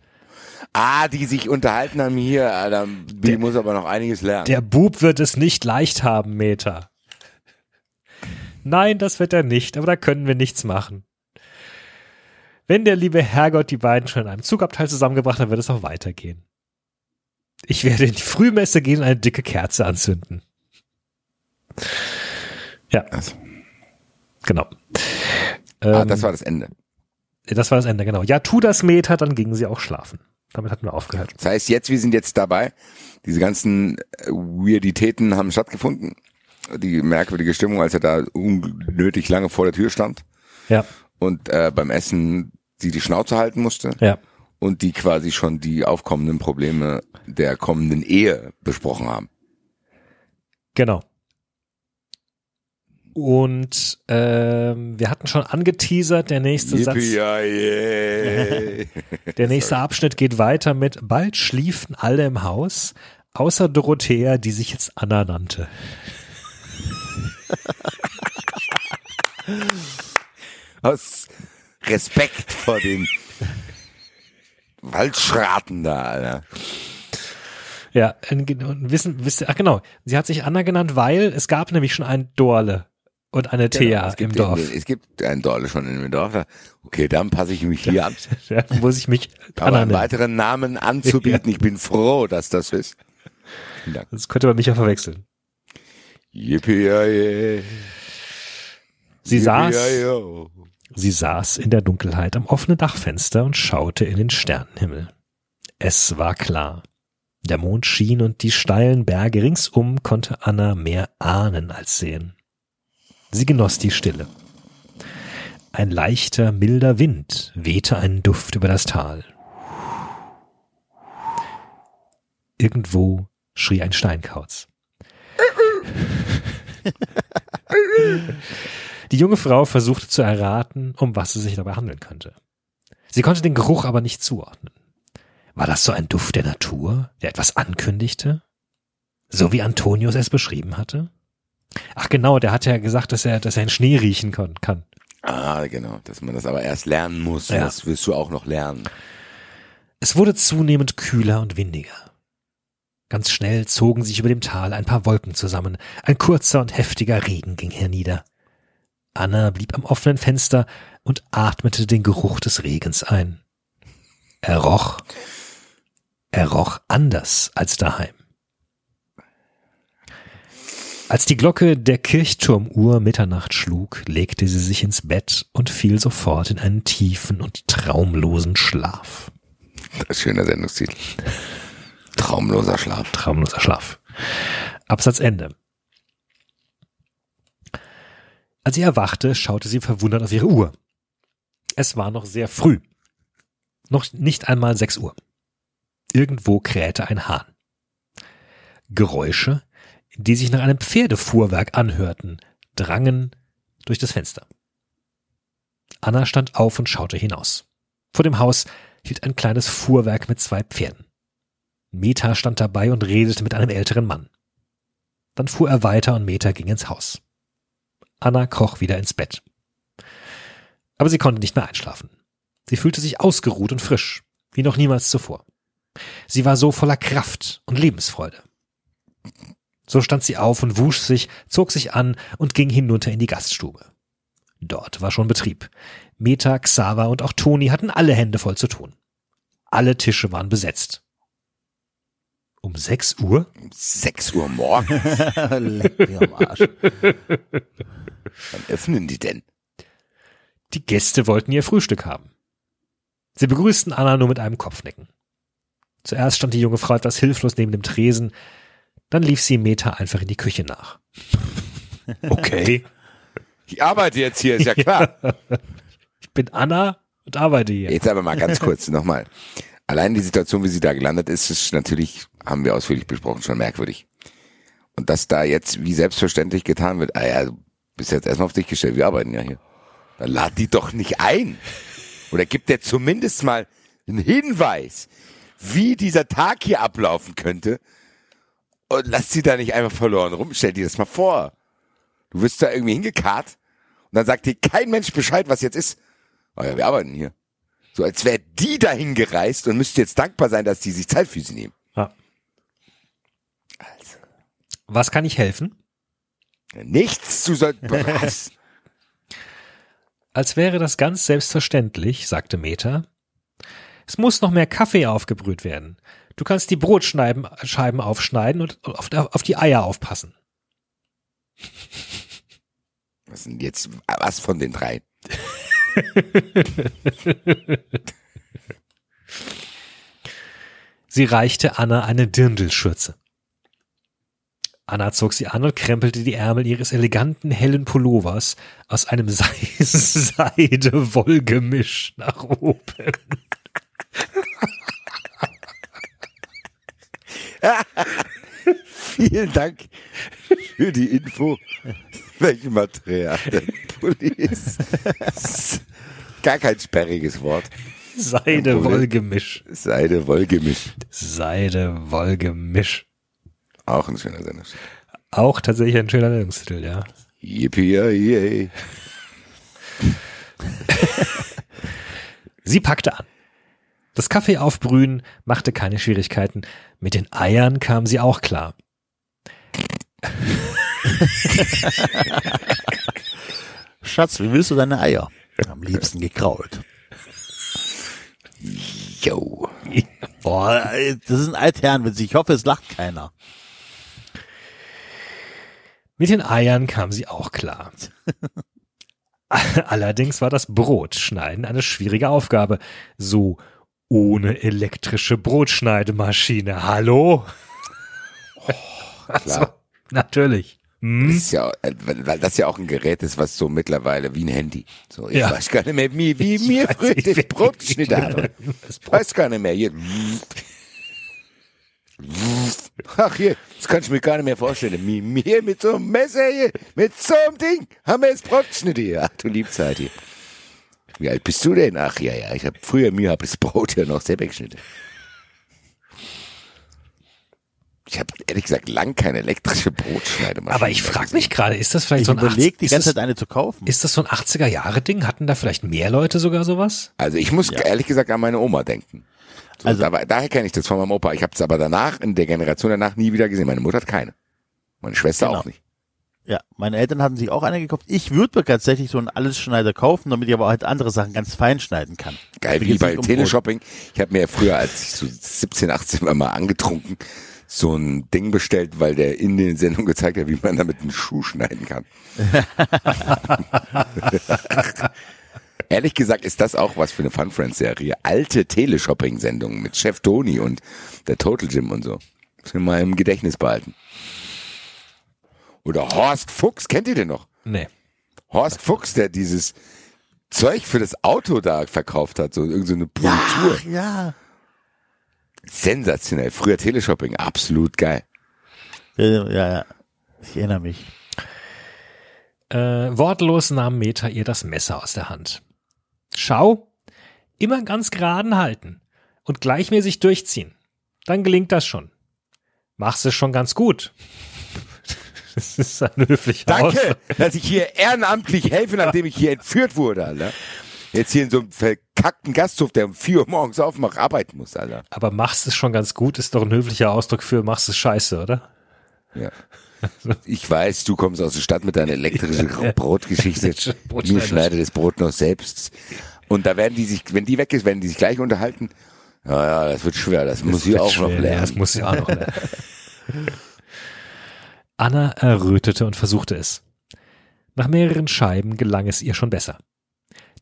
Ah, die sich unterhalten haben hier. Alter, die Der- muss aber noch einiges lernen. Der Bub wird es nicht leicht haben, Meta. Nein, das wird er nicht, aber da können wir nichts machen. Wenn der liebe Herrgott die beiden schon in einem Zugabteil zusammengebracht hat, wird es auch weitergehen. Ich werde in die Frühmesse gehen und eine dicke Kerze anzünden. Ja, Also, genau. ah, Ähm, das war das Ende. das war das Ende, genau. Ja, tu das Meta, dann gingen sie auch schlafen. Damit hatten wir aufgehört. Das heißt, jetzt, wir sind jetzt dabei. Diese ganzen äh, Weirditäten haben stattgefunden. die merkwürdige Stimmung, als er da unnötig lange vor der Tür stand Ja, und äh, beim Essen sie die Schnauze halten musste ja. und die quasi schon die aufkommenden Probleme der kommenden Ehe besprochen haben. Genau. Und ähm, wir hatten schon angeteasert, der nächste Satz, [LAUGHS] der nächste Abschnitt geht weiter mit bald schliefen alle im Haus, außer Dorothea, die sich jetzt Anna nannte. [LAUGHS] Aus Respekt vor den Waldschraten da, Alter. Ja, und wissen, wisst ihr, ach genau, sie hat sich Anna genannt, weil es gab nämlich schon einen Dorle und eine Thea Genau, es im Dorf. Den, es gibt einen Dorle schon in dem Dorf. Okay, dann passe ich mich hier an. [LAUGHS] Ja, muss ich mich Aber einen weiteren Namen anzubieten, [LAUGHS] ich bin froh, dass das ist. Vielen Dank. Das könnte man mich ja verwechseln. Yippie Sie saß, sie saß in der Dunkelheit am offenen Dachfenster und schaute in den Sternenhimmel. Es war klar. Der Mond schien und die steilen Berge ringsum konnte Anna mehr ahnen als sehen. Sie genoss die Stille. Ein leichter, milder Wind wehte einen Duft über das Tal. Irgendwo schrie ein Steinkauz. Die junge Frau versuchte zu erraten, um was es sich dabei handeln könnte. Sie konnte den Geruch aber nicht zuordnen. War das so ein Duft der Natur, der etwas ankündigte? So wie Antonius es beschrieben hatte? Ach genau, der hatte ja gesagt, dass er, dass er in Schnee riechen kon- kann. Ah, genau, dass man das aber erst lernen muss. Ja. Das wirst du auch noch lernen. Es wurde zunehmend kühler und windiger. Ganz schnell zogen sich über dem Tal ein paar Wolken zusammen. Ein kurzer und heftiger Regen ging hernieder. Anna blieb am offenen Fenster und atmete den Geruch des Regens ein. Er roch, er roch anders als daheim. Als die Glocke der Kirchturmuhr Mitternacht schlug, legte sie sich ins Bett und fiel sofort in einen tiefen und traumlosen Schlaf. Das ist schöner Sendungstitel. Traumloser Schlaf. Traumloser Schlaf. Absatz Ende. Als sie erwachte, schaute sie verwundert auf ihre Uhr. Es war noch sehr früh. Noch nicht einmal sechs Uhr. Irgendwo krähte ein Hahn. Geräusche, die sich nach einem Pferdefuhrwerk anhörten, drangen durch das Fenster. Anna stand auf und schaute hinaus. Vor dem Haus hielt ein kleines Fuhrwerk mit zwei Pferden. Meta stand dabei und redete mit einem älteren Mann. Dann fuhr er weiter und Meta ging ins Haus. Anna kroch wieder ins Bett. Aber sie konnte nicht mehr einschlafen. Sie fühlte sich ausgeruht und frisch, wie noch niemals zuvor. Sie war so voller Kraft und Lebensfreude. So stand sie auf und wusch sich, zog sich an und ging hinunter in die Gaststube. Dort war schon Betrieb. Meta, Xaver und auch Toni hatten alle Hände voll zu tun. Alle Tische waren besetzt. Um sechs Uhr? Um 6 Uhr morgens. [LAUGHS] Leck mir am Arsch. Wann öffnen die denn? Die Gäste wollten ihr Frühstück haben. Sie begrüßten Anna nur mit einem Kopfnicken. Zuerst stand die junge Frau etwas hilflos neben dem Tresen, dann lief sie Meta einfach in die Küche nach. [LAUGHS] Okay, Ich arbeite jetzt hier, ist ja klar. [LAUGHS] ich bin Anna und arbeite hier. Jetzt aber mal ganz kurz nochmal. Allein die Situation, wie sie da gelandet ist, ist natürlich, haben wir ausführlich besprochen, schon merkwürdig. Und dass da jetzt wie selbstverständlich getan wird, ah ja, du bist jetzt erstmal auf dich gestellt, wir arbeiten ja hier. Dann lad die doch nicht ein. Oder gibt der zumindest mal einen Hinweis, wie dieser Tag hier ablaufen könnte. Und lass sie da nicht einfach verloren rum. Stell dir das mal vor. Du wirst da irgendwie hingekarrt und dann sagt dir kein Mensch Bescheid, was jetzt ist. Oh ja, wir arbeiten hier. So als wäre die dahin gereist und müsste jetzt dankbar sein, dass die sich Zeit für sie nehmen. Ja. Also, Was kann ich helfen? nichts zu soll. [LAUGHS] Was? Als wäre das ganz selbstverständlich, sagte Meta. Es muss noch mehr Kaffee aufgebrüht werden. Du kannst die Brotscheiben Scheiben aufschneiden und auf, auf die Eier aufpassen. Was denn jetzt? Was von den drei? [LAUGHS] Sie reichte Anna eine Dirndlschürze. Anna zog sie an und krempelte die Ärmel ihres eleganten hellen Pullovers aus einem [LAUGHS] Se Seide-Wollgemisch nach oben. [LAUGHS] Vielen Dank für die Info, welches Material der Pulli ist. Gar kein sperriges Wort. Seide-Wollgemisch. Seide-Wollgemisch. Seide-Wollgemisch. Auch ein schöner Sender. Auch tatsächlich ein schöner Nennungstitel, ja. Yippie [LAUGHS] Sie packte an. Das Kaffee aufbrühen machte keine Schwierigkeiten. Mit den Eiern kam sie auch klar. Schatz, wie willst du deine Eier? Am liebsten gekrault. Yo. Boah, das ist ein Altherrenwitz. Ich hoffe, es lacht keiner. Mit den Eiern kam sie auch klar. Allerdings war das Brotschneiden eine schwierige Aufgabe. So ohne elektrische Brotschneidemaschine. Hallo? Klar. Natürlich. Das Hm? ist ja, äh, weil das ja auch ein Gerät ist, was so mittlerweile wie ein Handy. So, ich Ja. weiß gar nicht mehr, wie, wie Ich mir früher nicht, das wie- Brot geschnitten hat. Das Ich weiß gar nicht mehr. Hier. Ach hier, das kann ich mir gar nicht mehr vorstellen. Mi- Mir mit so einem Messer hier, mit so einem Ding, haben wir jetzt Brot geschnitten hier. Ach du Liebzeit hier. Wie alt bist du denn? Ach ja, ja, ich habe früher mir hab das Brot ja noch selber geschnitten. Ich habe ehrlich gesagt lang keine elektrische Brotschneidemaschine. Aber ich frage mich gerade, ist das vielleicht Ich so ein überlege die 80 ganze ist, Zeit eine zu kaufen. das, ist das so ein 80er-Jahre-Ding? Hatten da vielleicht mehr Leute sogar sowas? Also ich muss ehrlich gesagt an meine Oma denken. So, Also- da, war- daher kenne ich das von meinem Opa. Ich habe es aber danach, in der Generation danach nie wieder gesehen. Meine Mutter hat keine. Meine Schwester Genau. auch nicht. Ja, meine Eltern hatten sich auch eine gekauft. Ich würde mir tatsächlich so einen Allesschneider kaufen, damit ich aber halt andere Sachen ganz fein schneiden kann. Geil, wie bei um Teleshopping. Ich habe mir ja früher, als ich so 17, 18 war, mal angetrunken, so ein Ding bestellt, weil der in den Sendungen gezeigt hat, wie man damit einen Schuh schneiden kann. [LAUGHS] Ehrlich gesagt ist das auch was für eine Fun Friends Serie. Alte Teleshopping-Sendungen mit Chef Toni und der Total Gym und so. Muss ich mal im Gedächtnis behalten. Oder Horst Fuchs, kennt ihr den noch? Nee. Horst Fuchs, der dieses Zeug für das Auto da verkauft hat, so irgendeine so eine Politur. Ach ja. Sensationell. Früher Teleshopping, absolut geil. Ja, ja, ja. Ich erinnere mich. Äh, wortlos nahm Meta ihr das Messer aus der Hand. Schau, immer ganz geraden halten und gleichmäßig durchziehen. Dann gelingt das schon. Machst es schon ganz gut. Das ist ein höflicher Danke, dass ich hier ehrenamtlich helfe, nachdem ich hier entführt wurde, Alter. Jetzt hier in so einem verkackten Gasthof, der um 4 Uhr morgens aufmacht, arbeiten muss, Alter. Aber machst es schon ganz gut, ist doch ein höflicher Ausdruck für machst es scheiße, oder? Ja. Ich weiß, du kommst aus der Stadt mit deiner elektrischen [LAUGHS] Brotgeschichte. Mir schneide das Brot noch selbst. Und da werden die sich, wenn die weg ist, werden die sich gleich unterhalten. Ja, ja, das wird schwer, das, muss ich auch noch schwer, lernen. Das muss sie auch noch lernen. Anna errötete und versuchte es. Nach mehreren Scheiben gelang es ihr schon besser.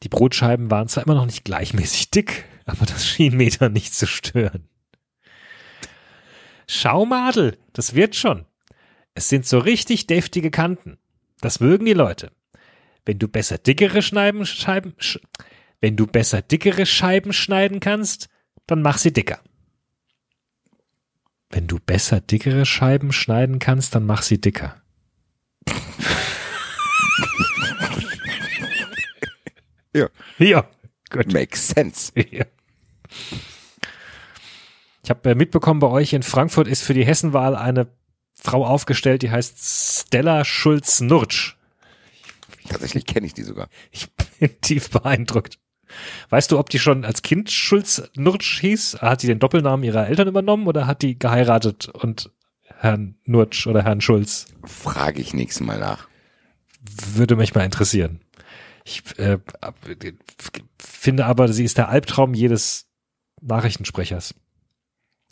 Die Brotscheiben waren zwar immer noch nicht gleichmäßig dick, aber das schien Meter nicht zu stören. Schau, Madel, das wird schon. Es sind so richtig deftige Kanten. Das mögen die Leute. Wenn du besser dickere Scheiben, Scheiben, sch wenn du besser dickere Scheiben schneiden kannst, dann mach sie dicker. Wenn du besser dickere Scheiben schneiden kannst, dann mach sie dicker. Ja. Ja, gut. Makes sense. [LAUGHS] Ja. Ich habe äh, mitbekommen, bei euch in Frankfurt ist für die Hessenwahl eine Frau aufgestellt, die heißt Stella Schulz-Nurtsch. Tatsächlich kenne ich die sogar. Ich bin tief beeindruckt. Weißt du, ob die schon als Kind Schulz-Nurtsch hieß? Hat die den Doppelnamen ihrer Eltern übernommen oder hat die geheiratet und Herrn Nurtsch oder Herrn Schulz? Frage ich nächstes Mal nach. Würde mich mal interessieren. Ich äh, finde aber, sie ist der Albtraum jedes Nachrichtensprechers.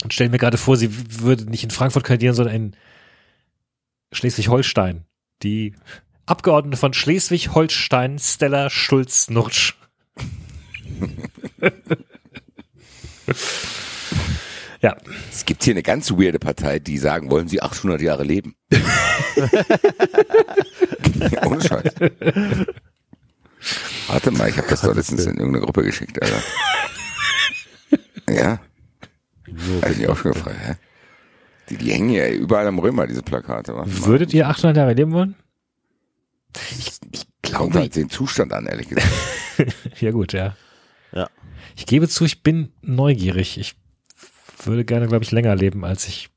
Und stell mir gerade vor, sie würde nicht in Frankfurt kandidieren, sondern in Schleswig-Holstein. Die Abgeordnete von Schleswig-Holstein, Stella Schulz-Nurtsch. Ja, Es gibt hier eine ganz weirde Partei, die sagen, wollen sie 800 Jahre leben? [LAUGHS] Ohne Scheiß. Warte mal, ich habe das doch letztens in irgendeine Gruppe geschickt, Alter. Ja? Hab ich mich auch schon gefragt, hä? Die, die hängen ja überall am Römer, diese Plakate. Würdet ihr 800 Jahre leben wollen? Kommt halt den Zustand an, ehrlich gesagt. [LAUGHS] Ja gut, ja. Ja. Ich gebe zu, ich bin neugierig. Ich würde gerne, glaube ich, länger leben, als ich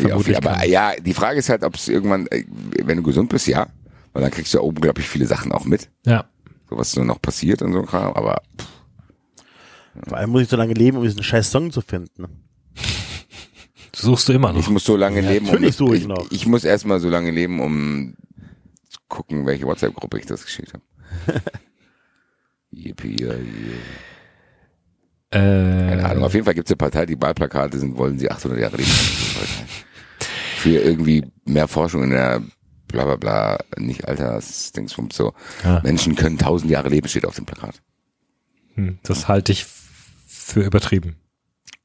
Ja, vermutlich aber kann. ja, die Frage ist halt, ob es irgendwann, äh, wenn du gesund bist, ja. Weil dann kriegst du ja unglaublich viele Sachen auch mit. Ja, So was so noch passiert und so ein Kram. Aber Vor allem muss ich so lange leben, um diesen scheiß Song zu finden. [LAUGHS] suchst du immer ich noch. muss so lange leben, um, natürlich suche ich ich, noch. ich muss erstmal so lange leben, um zu gucken, welche WhatsApp-Gruppe ich das geschickt habe. [LAUGHS] Yippie, ja. Keine Äh, Ahnung. Auf jeden Fall gibt es eine Partei, die Wahlplakate sind, wollen sie 800 Jahre leben. Für irgendwie mehr Forschung in der bla bla bla, nicht Altersdingsbums so. Ja. Menschen können 1000 Jahre leben, steht auf dem Plakat. hm, das halte ich für übertrieben.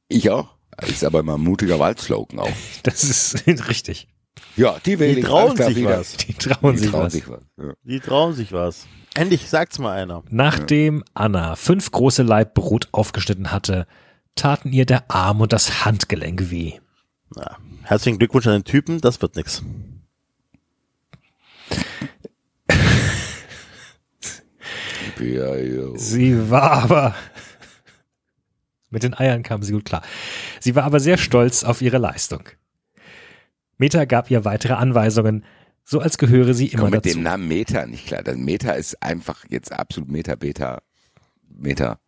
Ich auch. Ist aber mal ein mutiger Wahlslogan auch. [LAUGHS] Das ist [LAUGHS] richtig. Ja, die Die trauen sich wieder. was. Die trauen Die sich trauen was. sich was. Ja. Die trauen sich was. Endlich sagt's mal einer. Nachdem Anna fünf große Laib Brot aufgeschnitten hatte, taten ihr der Arm und das Handgelenk weh. Na, herzlichen Glückwunsch an den Typen, das wird nix. Sie war aber, mit den Eiern kam sie gut klar. Sie war aber sehr stolz auf ihre Leistung. Meta gab ihr weitere Anweisungen, so als gehöre sie immer Komm mit dazu. dem Namen Meta nicht klar. Das Meta ist einfach jetzt absolut Meta, Beta, Meta.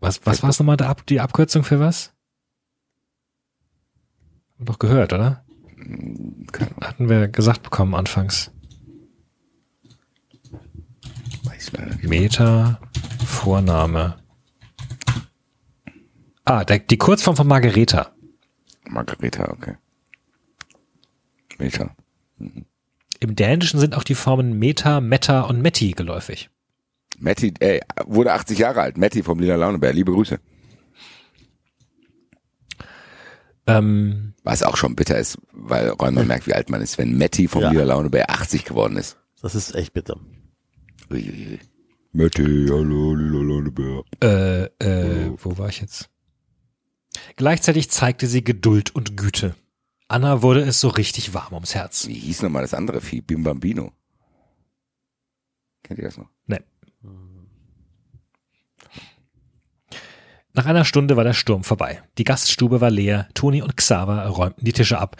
Was, was war es nochmal, Ab die Abkürzung für was? Haben Doch gehört, oder? Hatten wir gesagt bekommen anfangs. weiß ich leider nicht. Meta, Vorname. Ah, der, die Kurzform von Margareta. Margareta, okay. Meta. Im Dänischen sind auch die Formen Meta, Meta und Metti geläufig. Matti, ey, wurde 80 Jahre alt. Matti vom Lila Launebär. Liebe Grüße. Ähm, Was auch schon bitter ist, weil Räumer merkt, wie alt man ist, wenn Matti vom Ja. Lila Launebär 80 geworden ist. Das ist echt bitter. Uiuiui. Matti, hallo, Lila Launebär. äh, äh, wo war ich jetzt? Gleichzeitig zeigte sie Geduld und Güte. Anna wurde es so richtig warm ums Herz. Wie hieß nochmal das andere Vieh? Bim Bambino. Kennt ihr das noch? Nee. Nach einer Stunde war der Sturm vorbei. Die Gaststube war leer, Toni und Xaver räumten die Tische ab.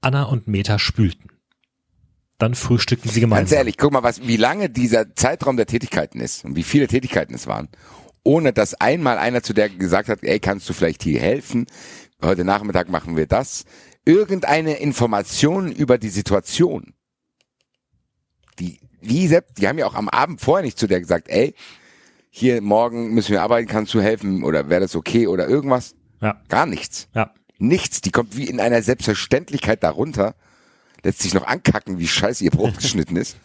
Anna und Meta spülten. Dann frühstückten sie gemeinsam. Ganz ehrlich, guck mal, was, wie lange dieser Zeitraum der Tätigkeiten ist und wie viele Tätigkeiten es waren, ohne dass einmal einer zu der gesagt hat, ey, kannst du vielleicht hier helfen? Heute Nachmittag machen wir das. Irgendeine Information über die Situation. Die, wie Sepp, die haben ja auch am Abend vorher nicht zu der gesagt, ey, hier morgen müssen wir arbeiten, kannst du helfen oder wäre das okay oder irgendwas? Ja, Gar nichts. ja. Nichts. Die kommt wie in einer Selbstverständlichkeit darunter, lässt sich noch ankacken, wie scheiße ihr Brot [LAUGHS] geschnitten ist.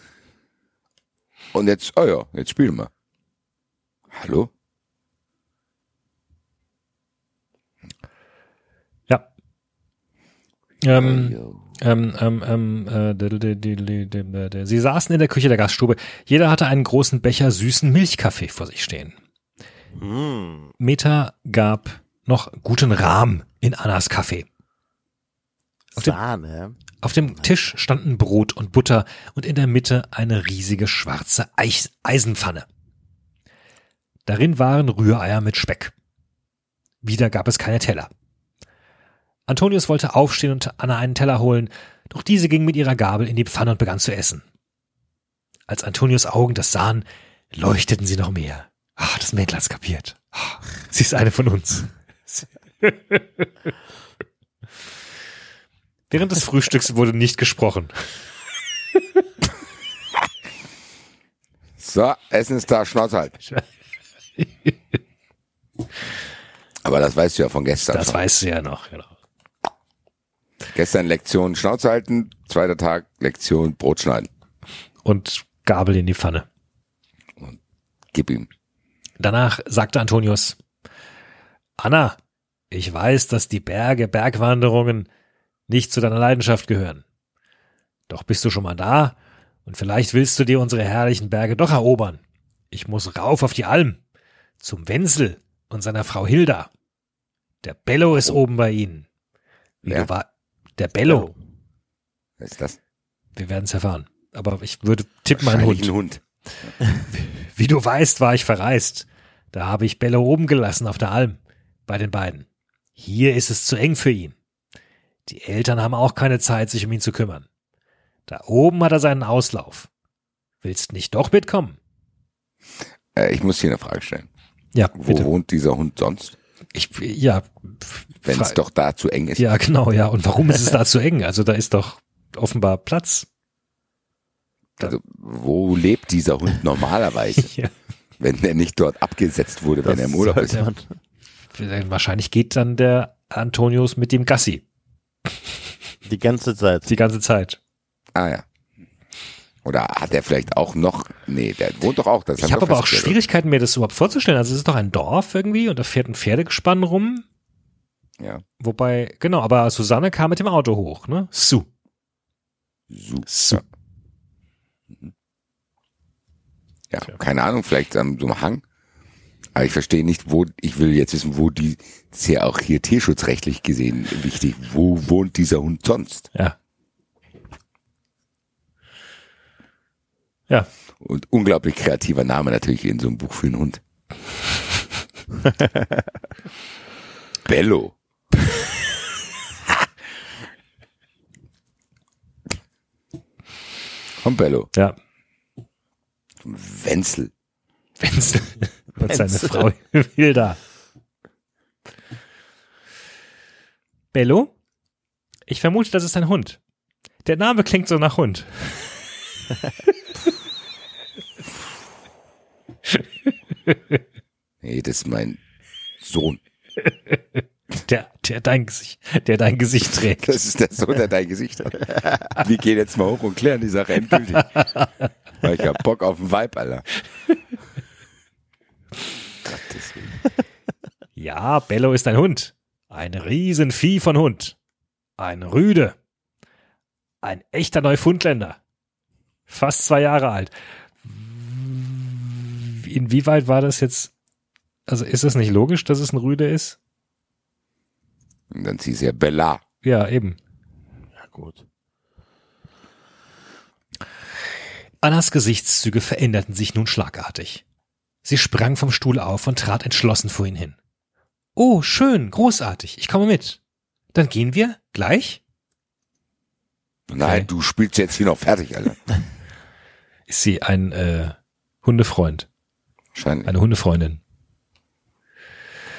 Und jetzt, oh ja, jetzt spielen wir. Hallo? Ähm, ähm, ähm, ähm, äh, sie saßen in der Küche der Gaststube. Jeder hatte einen großen Becher süßen Milchkaffee vor sich stehen. Hm. Meta gab noch guten Rahm in Annas Kaffee. Auf dem- Sahne. Auf dem Tisch standen Brot und Butter und in der Mitte eine riesige schwarze Eich Eisenpfanne. Darin waren Rühreier mit Speck. Wieder gab es keine Teller. Antonius wollte aufstehen und Anna einen Teller holen, doch diese ging mit ihrer Gabel in die Pfanne und begann zu essen. Als Antonius Augen das sahen, leuchteten sie noch mehr. Ah, das Mädel hat's kapiert. Ah, sie ist eine von uns. [LAUGHS] Während des Frühstücks wurde nicht gesprochen. So, Essen ist da, Schnauze halt. [LAUGHS] Aber das weißt du ja von gestern. Das schon. weißt du ja noch, genau. Gestern Lektion Schnauze halten, zweiter Tag Lektion Brot schneiden. Und Gabel in die Pfanne. Gib ihm. Danach sagte Antonius, Anna, Ich weiß, dass die Berge, Bergwanderungen nicht zu deiner Leidenschaft gehören. Doch bist du schon mal da und vielleicht willst du dir unsere herrlichen Berge doch erobern. Ich muss rauf auf die Alm, zum Wenzel und seiner Frau Hilda. Der Bello ist oben bei ihnen. Wie Wer? du der Bello. Was ist das? Wir werden es erfahren. Aber ich würde tippen, ein Wahrscheinlich Hund. ein Hund. Wie du weißt, war ich verreist. Da habe ich Bello oben gelassen auf der Alm. Bei den beiden. Hier ist es zu eng für ihn. Die Eltern haben auch keine Zeit, sich um ihn zu kümmern. Da oben hat er seinen Auslauf. Willst nicht doch mitkommen? Äh, ich muss hier eine Frage stellen. Ja, Wo bitte. wohnt dieser Hund sonst? Ich, ja, Wenn es doch da zu eng ist. ja, genau, ja. Und warum ist es da [LAUGHS] zu eng? Also da ist doch offenbar Platz. Also, wo lebt dieser Hund normalerweise, [LAUGHS] Ja. wenn er nicht dort abgesetzt wurde, wenn er im Urlaub ist? man Wahrscheinlich geht dann der Antonius mit dem Gassi die ganze Zeit. die ganze Zeit. Ah ja. Oder hat er vielleicht auch noch? Nee, der wohnt doch auch. Das Ich habe aber auch. Schwierigkeiten, mir das überhaupt vorzustellen. Also es ist doch ein Dorf irgendwie und da fährt ein Pferdegespann rum. Ja. Wobei, genau, aber Susanne kam mit dem Auto hoch, ne? Su. So. Su. Ja, keine Ahnung, vielleicht am so einem Hang. Aber ich verstehe nicht, wo, ich will jetzt wissen, wo die, das ist ja auch hier tierschutzrechtlich gesehen wichtig, wo wohnt dieser Hund sonst? Ja. Ja. Und unglaublich kreativer Name natürlich in so einem Buch für einen Hund. [LAUGHS] Bello. [LAUGHS] Komm, Bello. Ja. Wenzel. Wenzel [LAUGHS] und seine. Frau Hilda. Bello? Ich vermute, das ist ein Hund. Der Name klingt so nach Hund. [LAUGHS] Nee, das ist mein Sohn. Der, der dein Gesicht, der dein Gesicht trägt. Das ist der Sohn, der dein Gesicht hat. Wir gehen jetzt mal hoch und klären die Sache endgültig. Weil ich hab Bock auf den Vibe, Alter. Gottes Willen. Ja, Bello ist ein Hund. Ein Riesenvieh von Hund. Ein Rüde. Ein echter Neufundländer. Fast zwei Jahre alt. Inwieweit war das jetzt? Also ist es nicht logisch, dass es ein Rüde ist? Und dann hieß er Bella. Ja, eben. Ja, gut. Annas Gesichtszüge veränderten sich nun schlagartig. Sie sprang vom Stuhl auf und trat entschlossen vor ihn hin. Oh, schön, großartig, ich komme mit. Dann gehen wir gleich? Nein, du spielst jetzt hier noch fertig, Alter. [LAUGHS] Ist sie ein äh, Hundefreund, Wahrscheinlich. eine Hundefreundin?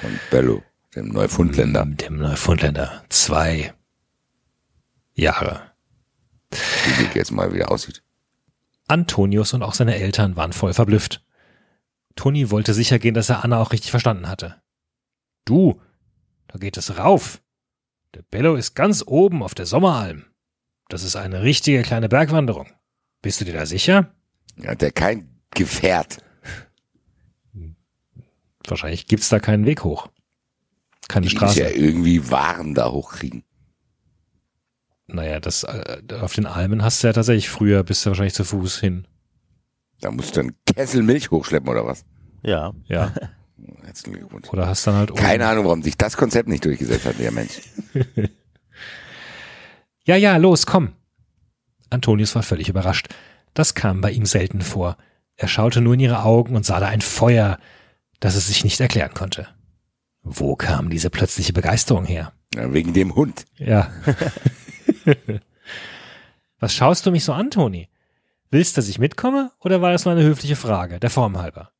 Von Bello, dem Neufundländer. Dem Neufundländer. Zwei Jahre. Wie die jetzt mal wieder aussieht. Antonius und auch seine Eltern waren voll verblüfft. Toni wollte sicher gehen, dass er Anna auch richtig verstanden hatte. Du, da geht es rauf. Der Bello ist ganz oben auf der Sommeralm. Das ist eine richtige kleine Bergwanderung. Bist du dir da sicher? Ja, der kein Gefährt. Wahrscheinlich gibt's da keinen Weg hoch. Keine Die muss Straße. ja irgendwie Waren da hochkriegen. Naja, das, äh, auf den Almen hast du ja tatsächlich früher, bist du wahrscheinlich zu Fuß hin. Da musst du einen Kessel Milch hochschleppen oder was? Ja. Ja. [LAUGHS] Herzlichen Glückwunsch. Oder hast dann halt oben- Keine Ahnung, warum sich das Konzept nicht durchgesetzt hat, der Mensch. [LAUGHS] Ja, ja, los, komm. Antonius war völlig überrascht. Das kam bei ihm selten vor. Er schaute nur in ihre Augen und sah da ein Feuer, das es sich nicht erklären konnte. Wo kam diese plötzliche Begeisterung her? Ja, wegen dem Hund. Ja. [LAUGHS] Was schaust du mich so an, Toni? Willst, dass ich mitkomme, oder war das nur eine höfliche Frage, der Form halber?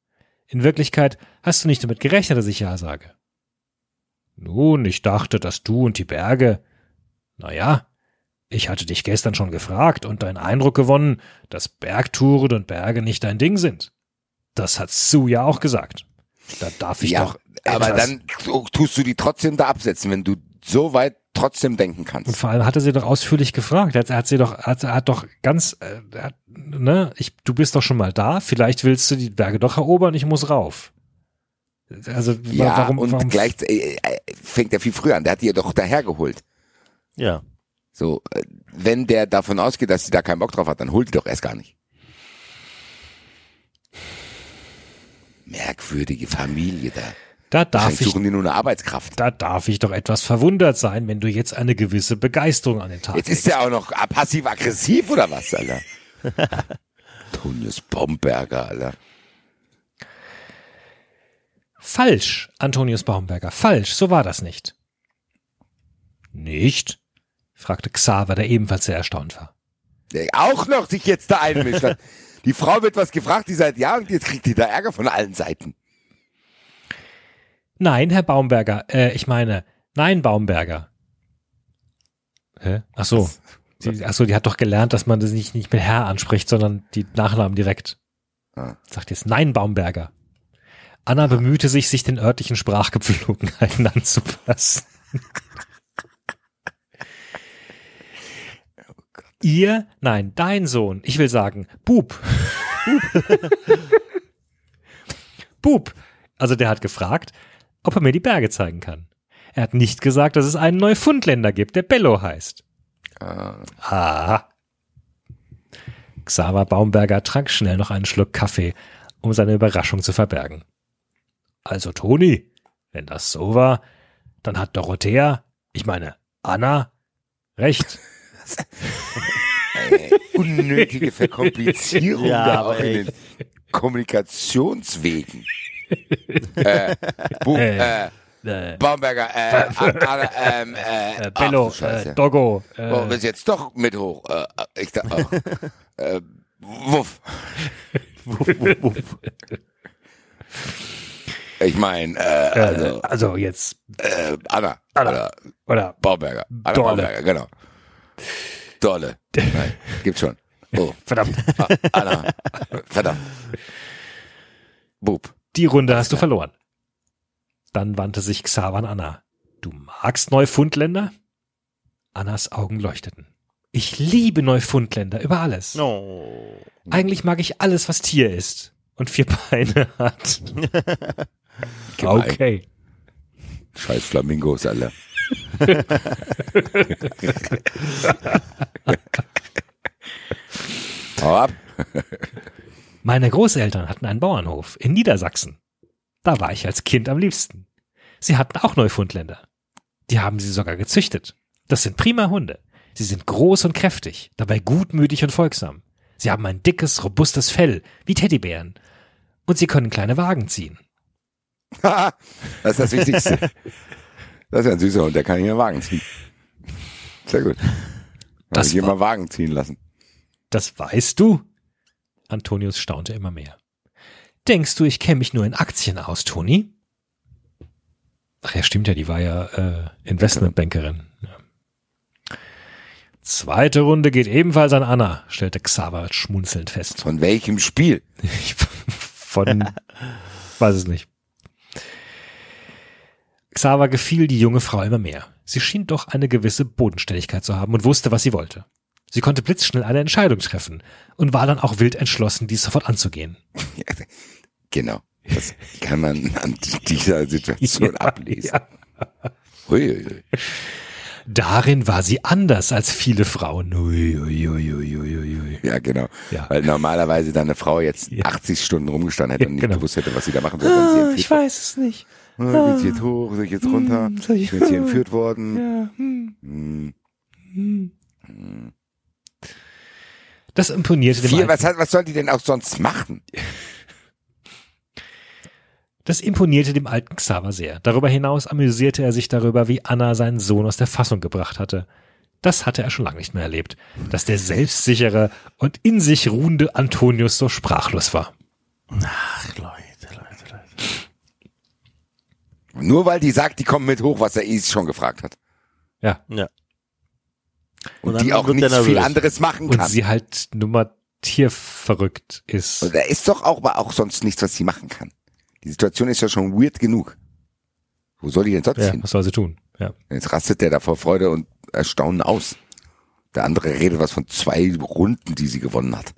In Wirklichkeit hast du nicht damit gerechnet, dass ich ja sage. Nun, ich dachte, dass du und die Berge. Na ja, ich hatte dich gestern schon gefragt und deinen Eindruck gewonnen, dass Bergtouren und Berge nicht dein Ding sind. Das hat Sue ja auch gesagt. Da darf ich ja, doch. aber dann so tust du die trotzdem da absetzen, wenn du so weit trotzdem denken Und kannst. vor allem hat er sie doch ausführlich gefragt. Er hat, er hat sie doch, er hat, er hat doch ganz, äh, hat, ne, ich, du bist doch schon mal da. Vielleicht willst du die Berge doch erobern. Ich muss rauf. Also Ja, warum, und warum gleich äh, äh, fängt er viel früher an. Der hat die ja doch dahergeholt. Ja. So, äh, wenn der davon ausgeht, dass sie da keinen Bock drauf hat, dann holt die doch erst gar nicht. Merkwürdige Familie da. da darf ich suchen die nur eine Arbeitskraft. da darf ich doch etwas verwundert sein, wenn du jetzt eine gewisse Begeisterung an den Tag Jetzt ist der auch noch passiv-aggressiv oder was, Alter? [LAUGHS] Tonius Bomberger, Alter. Falsch, Antonius Baumberger, falsch, so war das nicht. Nicht? fragte Xaver, der ebenfalls sehr erstaunt war. Der auch noch sich jetzt da einmischt. [LAUGHS] Die Frau wird was gefragt, die seit Jahren, und jetzt kriegt die da Ärger von allen Seiten. Nein, Herr Baumberger, äh, ich meine, nein, Baumberger. Hä? Ach so. Sie, ach so, die hat doch gelernt, dass man das nicht, nicht mit Herr anspricht, sondern die Nachnamen direkt. Ah. Sagt jetzt nein, Baumberger. Anna bemühte sich, sich den örtlichen Sprachgepflogenheiten [LAUGHS] anzupassen. Ihr, nein, dein Sohn, ich will sagen, Bub. [LAUGHS] Bub. Also der hat gefragt, ob er mir die Berge zeigen kann. Er hat nicht gesagt, dass es einen Neufundländer gibt, der Bello heißt. Ah, Ah. Xaver Baumberger trank schnell noch einen Schluck Kaffee, um seine Überraschung zu verbergen. Also Toni, wenn das so war, dann hat Dorothea, ich meine Anna, recht. Unnötige Verkomplizierung Ja, da auch in den Kommunikationswegen. [LAUGHS] äh, Bu, Äh, äh, Äh, Baumberger, äh, A- ähm, äh, äh, ach Bello, du Scheiße. äh, Doggo, Oh, äh, bist jetzt doch mit hoch. Äh, ich da, oh. [LAUGHS] äh, wuff. Ich meine, äh, äh, also, also jetzt, äh, Anna, Anna. oder oder Baumberger. Anna Dolle. Baumberger, genau. Dolle. Nein, gibt's schon. Oh, verdammt, ah, Anna. Verdammt. Bub. die Runde hast du verloren. Dann wandte sich Xaver an Anna. Du magst Neufundländer? Annas Augen leuchteten. Ich liebe Neufundländer über alles. No. Eigentlich mag ich alles, was Tier ist und vier Beine hat. [LAUGHS] Okay. Scheiß Flamingos, Alter. [LAUGHS] Hau ab. Meine Großeltern hatten einen Bauernhof in Niedersachsen. Da war ich als Kind am liebsten. Sie hatten auch Neufundländer. Die haben sie sogar gezüchtet. Das sind prima Hunde. Sie sind groß und kräftig, dabei gutmütig und folgsam. Sie haben ein dickes, robustes Fell, wie Teddybären. Und sie können kleine Wagen ziehen. [LAUGHS] das ist das Wichtigste. Das ist ja ein süßer Hund, der kann hier einen Wagen ziehen. Sehr gut. Das Das ich hier mal Wagen ziehen lassen. Das weißt du? Antonius staunte immer mehr. Denkst du, ich kenne mich nur in Aktien aus, Toni? Ach ja, stimmt ja, die war ja äh, Investmentbankerin. Ja. Zweite Runde geht ebenfalls an Anna, stellte Xaver schmunzelnd fest. Von welchem Spiel? [LAUGHS] Ich, von, weiß es nicht. Xaver gefiel die junge Frau immer mehr. Sie schien doch eine gewisse Bodenständigkeit zu haben und wusste, was sie wollte. Sie konnte blitzschnell eine Entscheidung treffen und war dann auch wild entschlossen, dies sofort anzugehen. [LAUGHS] Genau. Das kann man an dieser Situation [LAUGHS] ablesen. Ja. Huiuiui. Darin war sie anders als viele Frauen. Ui, ui, ui, ui, ui, ui, ui. Ja, genau. Ja. Weil normalerweise dann eine Frau jetzt Ja. 80 Stunden rumgestanden hätte und nicht genau. gewusst hätte, was sie da machen wenn sie entführt weiß es nicht. Wurde. Will ich jetzt hoch, soll ich jetzt runter? soll ich- Ich bin jetzt hier entführt worden. Ja, hm. Hm. Das imponierte dem Vier, alten was, hat- was soll die denn auch sonst machen? Das imponierte dem alten Xaver sehr. Darüber hinaus amüsierte er sich darüber, wie Anna seinen Sohn aus der Fassung gebracht hatte. Das hatte er schon lange nicht mehr erlebt, dass der selbstsichere und in sich ruhende Antonius so sprachlos war. Ach, Leute. Nur weil die sagt, die kommen mit hoch, was er eh schon gefragt hat. Ja. Ja. Und, dann die auch nicht der viel anderes machen Und kann. sie halt nur mal tierverrückt ist. Und da ist doch auch, aber auch sonst nichts, was sie machen kann. Die Situation ist ja schon weird genug. Wo soll die denn sonst Ja, hin? was soll sie tun? Ja. Jetzt rastet der da vor Freude und Erstaunen aus. Der andere redet was von zwei Runden, die sie gewonnen hat.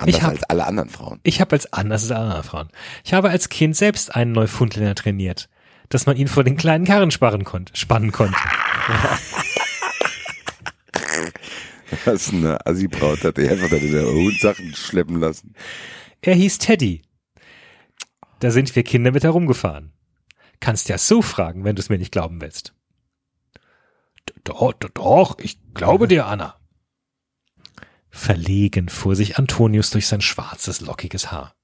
Anders Ich hab- als alle anderen Frauen. Ich habe als anders als andere Frauen. Ich habe als Kind selbst einen Neufundländer trainiert, dass man ihn vor den kleinen Karren sparen konnte, spannen konnte. [LAUGHS] Was eine Assi-Braut hat. Die einfach dann der Hund Sachen schleppen lassen. Er hieß Teddy. Da sind wir Kinder mit herumgefahren. Kannst ja so fragen, wenn du es mir nicht glauben willst. Doch, doch, doch, ich glaube dir, Anna. Verlegen fuhr sich Antonius durch sein schwarzes, lockiges Haar.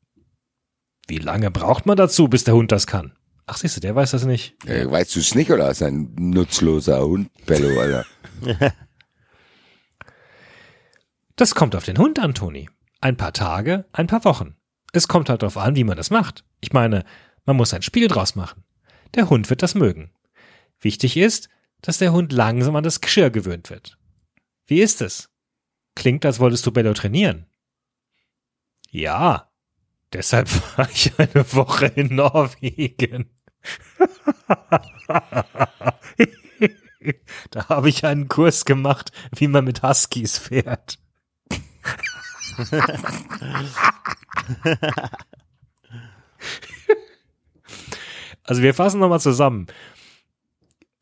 Wie lange braucht man dazu, bis der Hund das kann? Ach, siehst du, der weiß das nicht. Äh, weißt du es nicht oder ist ein nutzloser Hund, Bello, Alter? [LAUGHS] Das kommt auf den Hund an, Toni. Ein paar Tage, ein paar Wochen. Es kommt halt darauf an, wie man das macht. Ich meine, man muss ein Spiel draus machen. Der Hund wird das mögen. Wichtig ist, dass der Hund langsam an das Geschirr gewöhnt wird. Wie ist es? Klingt, als wolltest du Bello trainieren. Ja, deshalb [LAUGHS] war ich eine Woche in Norwegen. [LAUGHS] da habe ich einen Kurs gemacht, wie man mit Huskies fährt. [LAUGHS] Also wir fassen nochmal zusammen.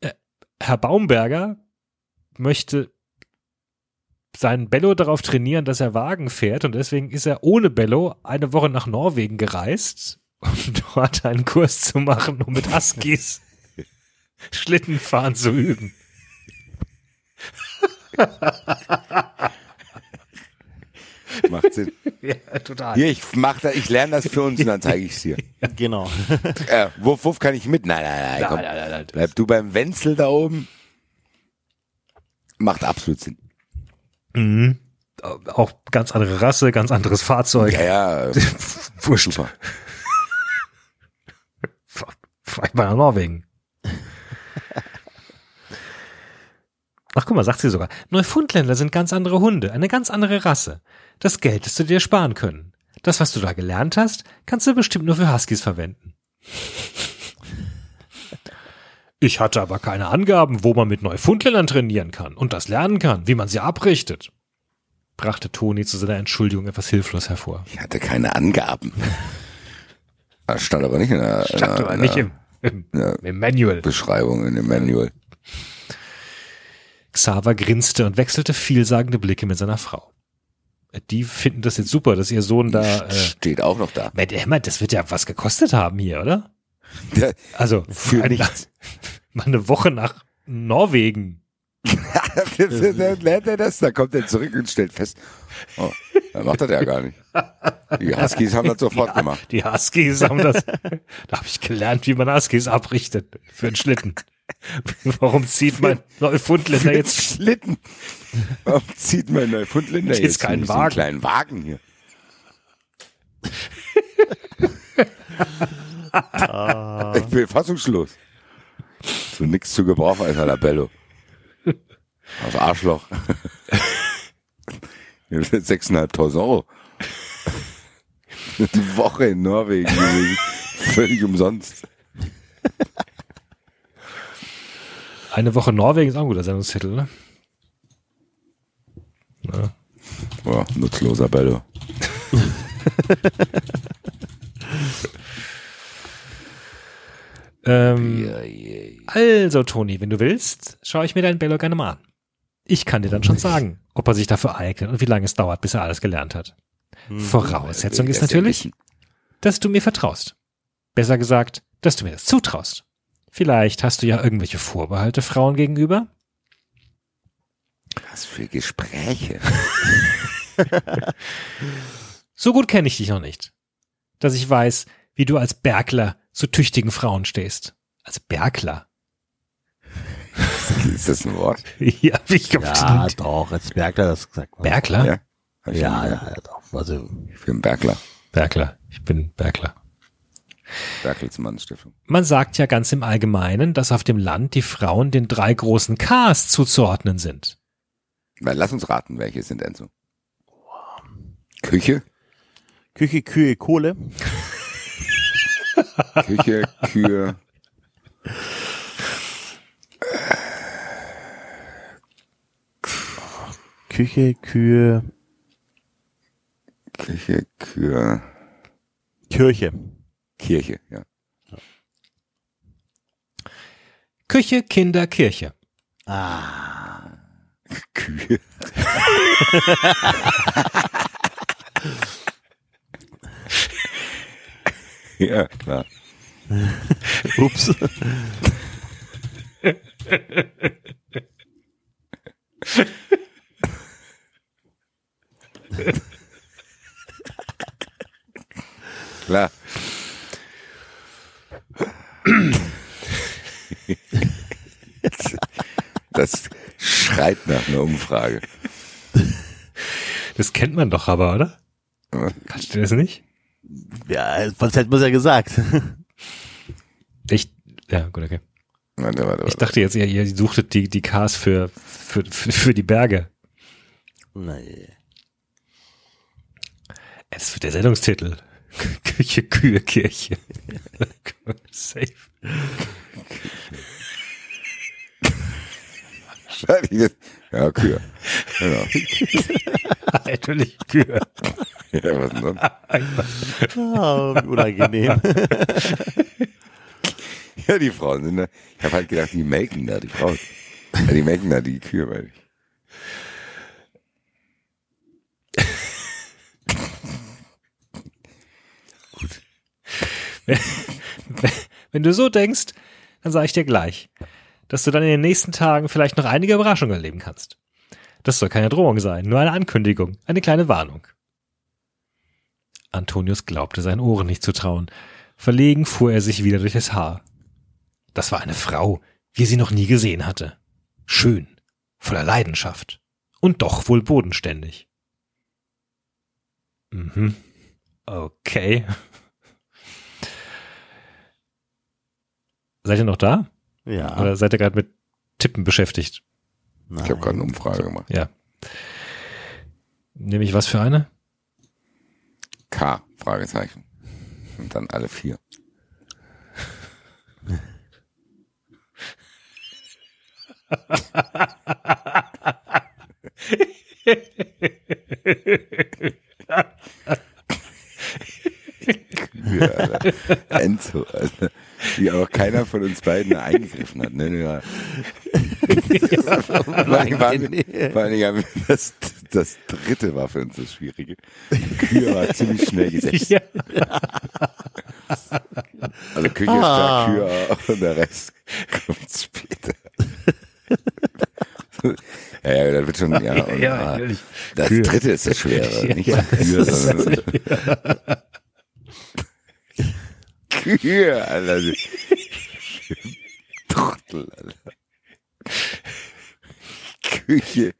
Äh, Herr Baumberger möchte seinen Bello darauf trainieren, dass er Wagen fährt und deswegen ist er ohne Bello eine Woche nach Norwegen gereist, um [LAUGHS] dort einen Kurs zu machen, um mit Huskies [LAUGHS] Schlittenfahren zu üben. [LAUGHS] Macht Sinn. Ja, total. Hier, ich mach da, ich lerne das für uns und dann zeige ich es dir. Genau. Äh, Wuff, Wuff, kann ich mit? Nein, nein, nein, komm. nein, nein, nein. Bleib du beim Wenzel da oben. Macht absolut Sinn. Mhm. Auch ganz andere Rasse, ganz anderes Fahrzeug. Ja, ja, [LAUGHS] Wurscht. super. Ich mal nach Norwegen. Ach, guck mal, sagt sie sogar. Neufundländer sind ganz andere Hunde, eine ganz andere Rasse. Das Geld, das du dir sparen können. Das, was du da gelernt hast, kannst du bestimmt nur für Huskies verwenden. Ich hatte aber keine Angaben, wo man mit Neufundländern trainieren kann und das lernen kann, wie man sie abrichtet. Brachte Toni zu seiner Entschuldigung etwas hilflos hervor. Ich hatte keine Angaben. [LAUGHS] Das stand aber nicht in der, in Stand der, aber in nicht der im, im, ja. im Manual. Beschreibung, in dem Manual. Xaver grinste und wechselte vielsagende Blicke mit seiner Frau. Die finden das jetzt super, dass ihr Sohn da. Äh, Steht auch noch da. Mensch, das wird ja was gekostet haben hier, oder? Ja, Also Für ein- nichts. [LAUGHS] Mal eine Woche nach Norwegen. Dann lernt er das, dann kommt er zurück und stellt fest, oh, dann macht er das ja gar nicht. Die Huskies haben das sofort gemacht. Die Huskies haben das. da habe ich gelernt, wie man Huskies abrichtet für einen Schlitten. Warum zieht mein Neufundländer jetzt? Schlitten. Warum zieht mein Neufundländer Jetzt jetzt keinen Wagen. kleinen Wagen hier? [LAUGHS] Ich bin fassungslos. So nix zu gebrauchen als Alabello. Das Arschloch. [LAUGHS] 6.500 Euro. Die Woche in Norwegen. Völlig umsonst. Eine Woche Norwegen ist auch ein guter Sendungstitel, ne? Ja. Boah, nutzloser Bello. [LAUGHS] Ähm, Also, Toni, wenn du willst, schaue ich mir deinen Bello gerne mal an. Ich kann dir dann schon sagen, ob er sich dafür eignet und wie lange es dauert, bis er alles gelernt hat. Voraussetzung ist natürlich, dass du mir vertraust. Besser gesagt, dass du mir das zutraust. Vielleicht hast du ja irgendwelche Vorbehalte Frauen gegenüber? Was für Gespräche. [LAUGHS] [LAUGHS] So gut kenne ich dich noch nicht. Dass ich weiß, wie du als Bergler zu tüchtigen Frauen stehst. Als Bergler. [LAUGHS] Ist das ein Wort? [LAUGHS] ja, wie ich Ja, doch, als Bergler das gesagt. Bergler? Ja. Ja, ja, doch. Also, Ich bin Bergler. Bergler. Ich bin Bergler. Bertelsmann Stiftung. Man sagt ja ganz im Allgemeinen, dass auf dem Land die Frauen den drei großen Ks zuzuordnen sind. Na, lass uns raten, welche sind denn so? Küche, Küche, Kühe, Kohle. Küche, Kühe. Küche, Kühe. Küche, Kür, Kirche. Kirche, ja. Küche, Kinder, Kirche. Kühe. [LAUGHS] [LAUGHS] ja, klar. Ups. Klar. Das schreit nach einer Umfrage. Das kennt man doch aber, oder? Kannst du das nicht? Ja, sonst hätten wir es ja gesagt. Ich, ja, gut, okay. Warte, warte, Ich warte. dachte jetzt, ihr, ihr suchtet die, die Cars für, für, für, für die Berge. Nee. Das wird der Sendungstitel. [LAUGHS] Küche, Kühe, Kirche. [LAUGHS] Safe. Ja, Kühe. Genau. [LAUGHS] Natürlich Kühe. Ja, was denn sonst? [LAUGHS] Wie unangenehm. [LAUGHS] Ja, die Frauen sind da. Ich habe halt gedacht, die melken da, die Frauen. Ja, die melken da die Kühe, weil ich. Wenn du so denkst, dann sage ich dir gleich, dass du dann in den nächsten Tagen vielleicht noch einige Überraschungen erleben kannst. Das soll keine Drohung sein, nur eine Ankündigung, eine kleine Warnung. Antonius glaubte seinen Ohren nicht zu trauen. Verlegen fuhr er sich wieder durch das Haar. Das war eine Frau, wie er sie noch nie gesehen hatte. Schön, voller Leidenschaft und doch wohl bodenständig. Mhm. Okay. [LAUGHS] Seid ihr noch da? Ja. Oder seid ihr gerade mit Tippen beschäftigt? Ich habe gerade eine Umfrage gemacht. Ja. Nehme ich was für eine? K, Fragezeichen. Und dann alle vier. [LAUGHS] Kühe, Alter. Enzo, Alter. Wie auch keiner von uns beiden eingegriffen hat. Ne? Ja. vor allem haben wir das, das dritte war für uns das Schwierige. Kühe war ziemlich schnell gesetzt. Ja. Also Küche ist klar, Kühe und der Rest kommt später. ja, ja, das wird schon, ja, und, Ja, ah, das dritte ist das Schwere, nicht Ja, Kühe, sondern Kühe, Alter. [LAUGHS] Trottel, Alter. Küche,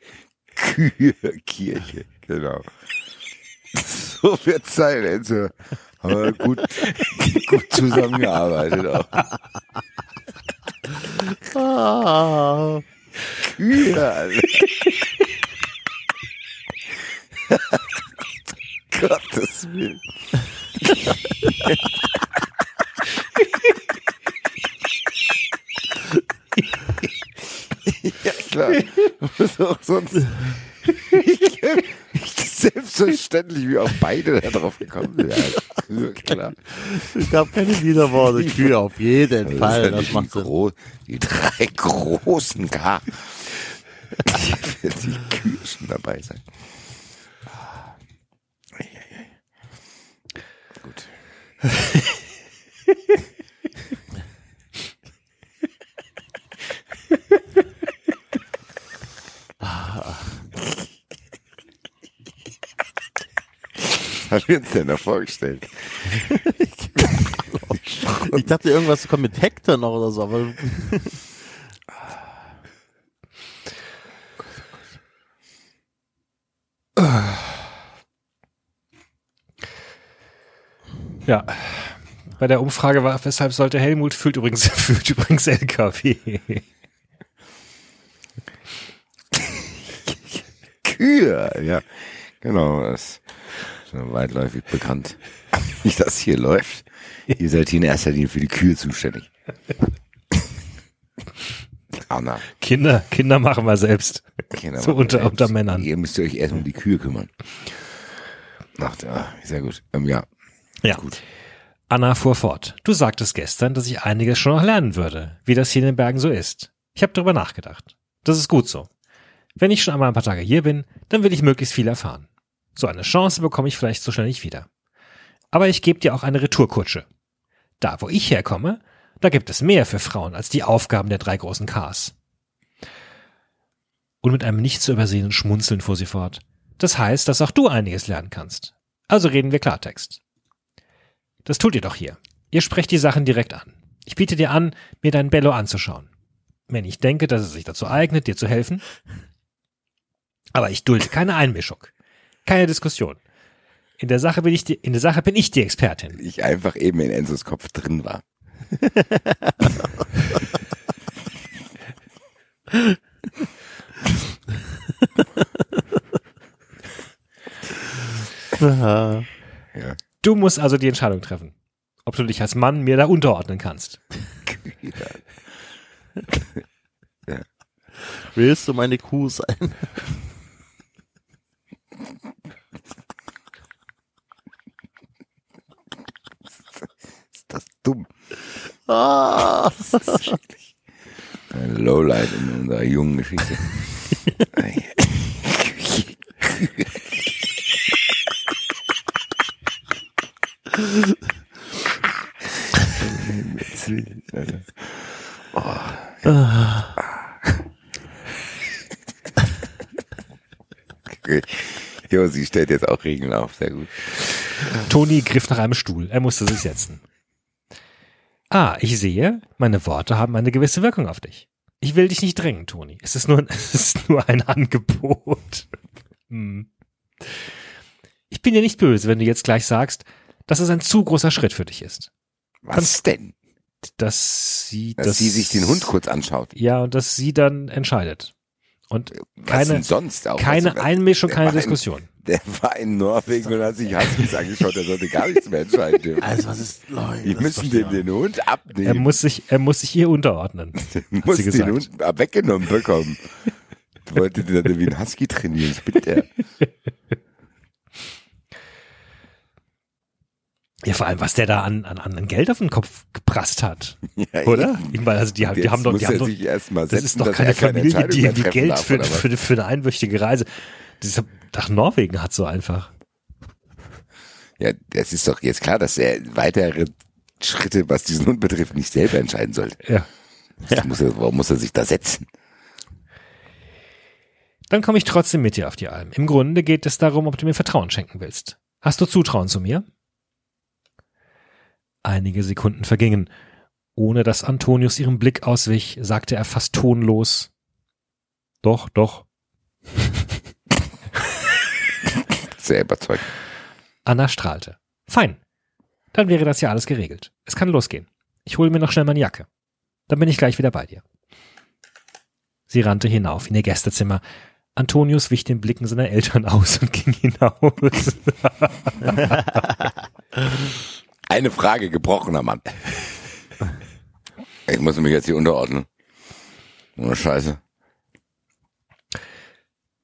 Kühe, Kirche, genau. [LAUGHS] So wird sein, Enzo. Haben wir gut, [LAUGHS] gut zusammengearbeitet auch. Ah, Kühe, Alter. Gottes Willen. Ja, klar. Was auch sonst. Ich, selbstverständlich, wie auch beide da drauf gekommen sind. Ja, klar. es gab keine Widerworte. Kühe auf jeden Das Fall. Das macht die, gro die drei großen K. Die, die Kühe schon dabei sein. Eieiei. Gut. [LAUGHS] Was haben wir uns denn da vorgestellt? Ich dachte, irgendwas kommt mit Hector noch oder so, aber Ja. Bei der Umfrage war, weshalb sollte Helmut fühlt übrigens, [LAUGHS] fühlt übrigens LKW. [LAUGHS] Kühe, ja. Genau, das ist schon weitläufig bekannt. [LAUGHS] Wie das hier läuft. Ihr seid hier in erster Linie für die Kühe zuständig. Anna. Kinder, Kinder machen wir selbst. Kinder So unter- selbst. unter Männern. Ihr müsst euch erst um die Kühe kümmern. Ach, ja, sehr gut. Ähm, ja, Ja. Gut. Anna fuhr fort. Du sagtest gestern, dass ich einiges schon noch lernen würde, wie das hier in den Bergen so ist. Ich habe darüber nachgedacht. Das ist gut so. Wenn ich schon einmal ein paar Tage hier bin, dann will ich möglichst viel erfahren. So eine Chance bekomme ich vielleicht so schnell nicht wieder. Aber ich gebe dir auch eine Retourkutsche. Da, wo ich herkomme, da gibt es mehr für Frauen als die Aufgaben der drei großen Ks. Und mit einem nicht zu übersehenden Schmunzeln fuhr sie fort. Das heißt, dass auch du einiges lernen kannst. Also reden wir Klartext. Das tut ihr doch hier. Ihr sprecht die Sachen direkt an. Ich biete dir an, mir dein Bello anzuschauen. Wenn ich denke, dass es sich dazu eignet, dir zu helfen. Aber ich dulde keine Einmischung. Keine Diskussion. In der Sache bin ich die, in der Sache bin ich die Expertin. ich einfach eben in Enzos Kopf drin war. [LAUGHS] Ja. Du musst also die Entscheidung treffen. Ob du dich als Mann mir da unterordnen kannst. [LAUGHS] Willst du meine Kuh sein? Ist das dumm? Ah. Ein Lowlight in unserer jungen Geschichte. [LAUGHS] [LAUGHS] Okay. Jo, sie stellt jetzt auch Regeln auf, sehr gut. Toni griff nach einem Stuhl. Er musste sich setzen. Ah, ich sehe, meine Worte haben eine gewisse Wirkung auf dich. Ich will dich nicht drängen, Toni. Es ist nur, [LAUGHS] es ist nur ein Angebot. Hm. Ich bin dir nicht böse, wenn du jetzt gleich sagst, dass es ein zu großer Schritt für dich ist. Was denn? Dass sie, Dass sie sich den Hund kurz anschaut. Ja, und dass sie dann entscheidet. Und Was keine, denn sonst auch? keine Also, Einmischung, der keine Diskussion. Der war in Norwegen und hat sich Huskies angeschaut, der sollte gar nichts mehr entscheiden. dürfen. Also was ist, Leute, Die müssen dem den Hund Er abnehmen. muss sich, er muss sich ihr unterordnen. [LAUGHS] muss sie den. Hund weggenommen bekommen. Du wolltest dann wie ein Husky trainieren, spinnt er. [LAUGHS] Ja, vor allem, was der da an, an, an Geld auf den Kopf geprasst hat. [LAUGHS] Ja, Oder? Ich meine, also die, haben- die haben doch, die haben doch, mal das setzen, ist doch keine Familie, die irgendwie Geld darf, für, für, für eine einwöchige Reise das nach Norwegen hat so einfach. Ja, das ist doch jetzt klar, dass er weitere Schritte, was diesen Hund betrifft, nicht selber entscheiden sollte. Ja. Das Muss er, warum muss er sich da setzen? Dann komme ich trotzdem mit dir auf die Alm. Im Grunde geht es darum, ob du mir Vertrauen schenken willst. Hast du Zutrauen zu mir? Einige Sekunden vergingen. Ohne dass Antonius ihrem Blick auswich, sagte er fast tonlos. Doch, doch. [LAUGHS] Sehr überzeugt. Anna strahlte. Fein. Dann wäre das ja alles geregelt. Es kann losgehen. Ich hole mir noch schnell meine Jacke. Dann bin ich gleich wieder bei dir. Sie rannte hinauf in ihr Gästezimmer. Antonius wich den Blicken seiner Eltern aus und ging hinaus. [LAUGHS] [LAUGHS] Eine Frage, gebrochener Mann. Ich muss mich jetzt hier unterordnen. Ohne Scheiße.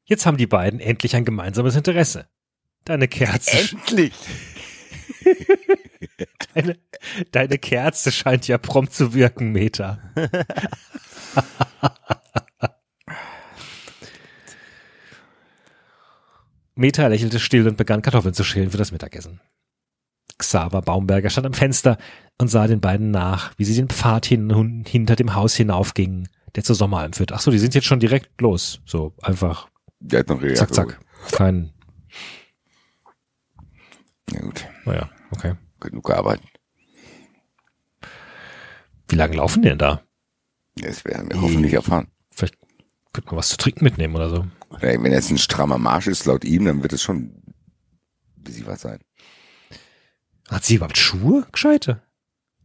Jetzt haben die beiden endlich ein gemeinsames Interesse. Deine Kerze, Endlich! [LAUGHS] deine, deine Kerze scheint ja prompt zu wirken, Meta. [LAUGHS] Meta lächelte still und begann Kartoffeln zu schälen für das Mittagessen. Xaver Baumberger stand am Fenster und sah den beiden nach, wie sie den Pfad hin, hinter dem Haus hinaufgingen, der zur Sommeralm führt. Ach so, die sind jetzt schon direkt los. So einfach Der hat noch zack, zack. Kein, Ja gut, naja, okay. genug gearbeitet. Wie lange laufen die denn da? Das werden wir hoffentlich erfahren. Vielleicht könnte man was zu trinken mitnehmen oder so. Wenn jetzt ein strammer Marsch ist, laut ihm, dann wird es schon ein bisschen was sein. Hat sie überhaupt Schuhe? Gescheite.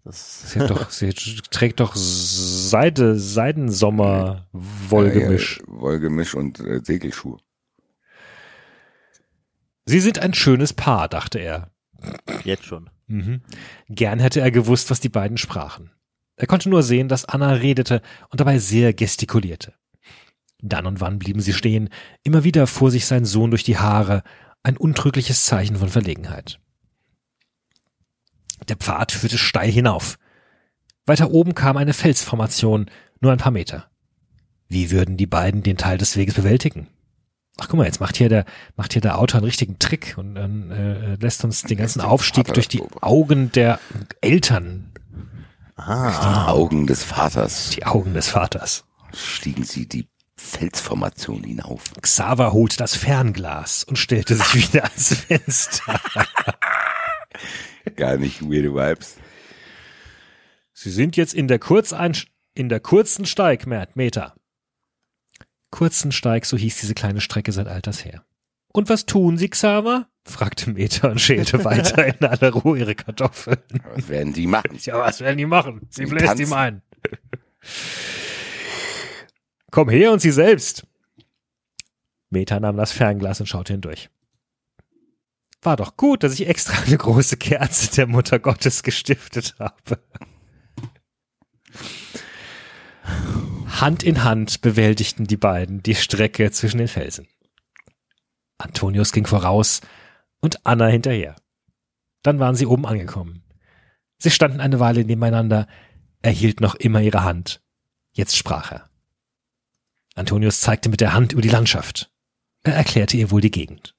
Das, Sie, hat doch, [LAUGHS] sie trägt doch Seide, Seidensommer, Wollgemisch. Ja, ja, Wollgemisch und äh, Segelschuhe. Sie sind ein schönes Paar, dachte er. jetzt schon. Mhm. Gern hätte er gewusst, was die beiden sprachen. Er konnte nur sehen, dass Anna redete und dabei sehr gestikulierte. Dann und wann blieben sie stehen. Immer wieder fuhr sich sein Sohn durch die Haare, ein untrügliches Zeichen von Verlegenheit. Der Pfad führte steil hinauf. Weiter oben kam eine Felsformation, nur ein paar Meter. Wie würden die beiden den Teil des Weges bewältigen? Ach guck mal, jetzt macht hier der macht hier der Autor einen richtigen Trick und dann äh, lässt uns den ganzen Aufstieg durch die. Augen der Eltern, Ah, Augen des Vaters die Augen des Vaters. stiegen sie die Felsformation hinauf. Xaver holte das Fernglas und stellte sich wieder ans Fenster. [LAUGHS] Gar nicht weirde Vibes. Sie sind jetzt in der Kurzein in der kurzen Steig, Meter. Kurzen Steig, so hieß diese kleine Strecke seit alters her. Und was tun Sie, Xaver? fragte Meter und schälte [LAUGHS] weiter in aller Ruhe ihre Kartoffeln. Was werden die machen? Ja, was werden die machen? Sie Die bläst tanzen. ihm ein. Komm her und Sie selbst. Meta nahm das Fernglas und schaute hindurch. War doch gut, dass ich extra eine große Kerze der Mutter Gottes gestiftet habe. Hand in Hand bewältigten die beiden die Strecke zwischen den Felsen. Antonius ging voraus und Anna hinterher. Dann waren sie oben angekommen. Sie standen eine Weile nebeneinander, er hielt noch immer ihre Hand. Jetzt sprach er. Antonius zeigte mit der Hand über die Landschaft. Er erklärte ihr wohl die Gegend.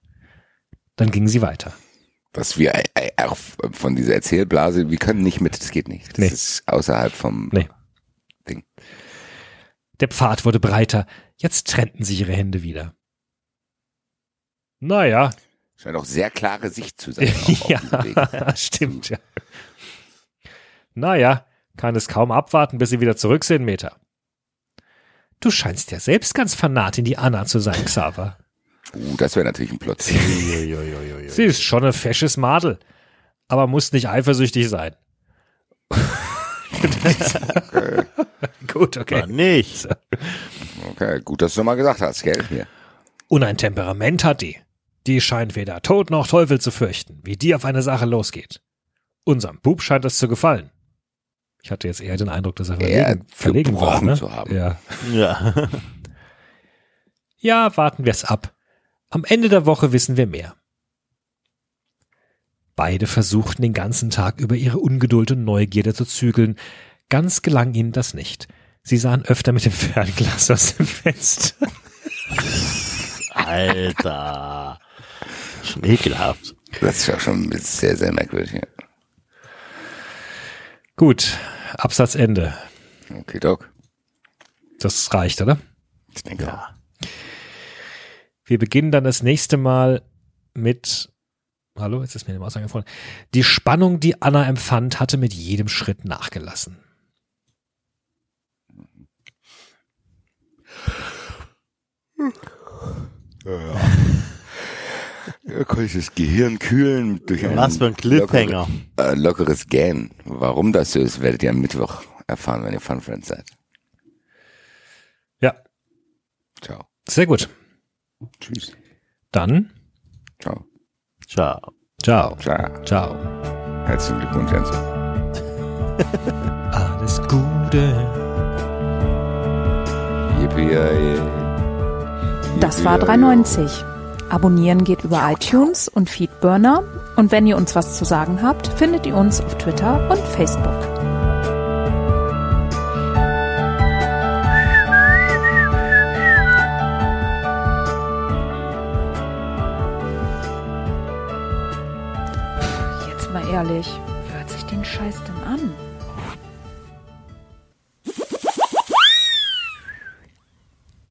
Dann gingen sie weiter. Was wir äh, äh, auch von dieser Erzählblase, wir können nicht mit, das geht nicht. Das Nee. ist außerhalb vom Nee. Ding. Der Pfad wurde breiter, jetzt trennten sich ihre Hände wieder. Naja, Scheint auch sehr klare Sicht zu [LAUGHS] sein. Ja, stimmt, ja. Naja, kann es kaum abwarten, bis sie wieder zurück sind, Meta. Du scheinst ja selbst ganz fanat in die Anna zu sein, Xaver. Uh, das wäre natürlich ein Plot. Sie ist schon ein fesches Madel, aber muss nicht eifersüchtig sein. [LAUGHS] Gut, okay. war nicht. Okay, gut, dass du mal gesagt hast, gell? Hier. Und ein Temperament hat die. Die scheint weder Tod noch Teufel zu fürchten, wie die auf eine Sache losgeht. Unserem Bub scheint das zu gefallen. Ich hatte jetzt eher den Eindruck, dass er verlegen, verlegen war. gebrochen Ne? zu haben. Ja. Ja. ja, warten wir es ab. Am Ende der Woche wissen wir mehr. Beide versuchten den ganzen Tag über ihre Ungeduld und Neugierde zu zügeln. Ganz gelang ihnen das nicht. Sie sahen öfter mit dem Fernglas aus dem Fenster. Alter. Schon ekelhaft. Das ist ja schon sehr, sehr merkwürdig. Ja. Gut, Absatzende. Okay, Doc. Das reicht, oder? Ich denke auch. Ja. Wir beginnen dann das nächste Mal mit. Hallo, jetzt ist mir die Maus angefallen. Die Spannung, die Anna empfand, hatte mit jedem Schritt nachgelassen. Ja, kann ich das Gehirn kühlen durch ein Was für ein Cliffhanger. Lockere, äh, lockeres Gähnen. Warum das so ist, werdet ihr am Mittwoch erfahren, wenn ihr Fun Friends seid. Ja, Ciao. sehr gut. Tschüss. Dann, Ciao. Ciao. ciao. Ciao. Ciao. Herzlichen Glückwunsch, Enzo. [LAUGHS] Alles Gute. Yippie. Das war Yippie, yay. 390. Abonnieren geht über iTunes und Feedburner. Und wenn ihr uns was zu sagen habt, findet ihr uns auf Twitter und Facebook. Jetzt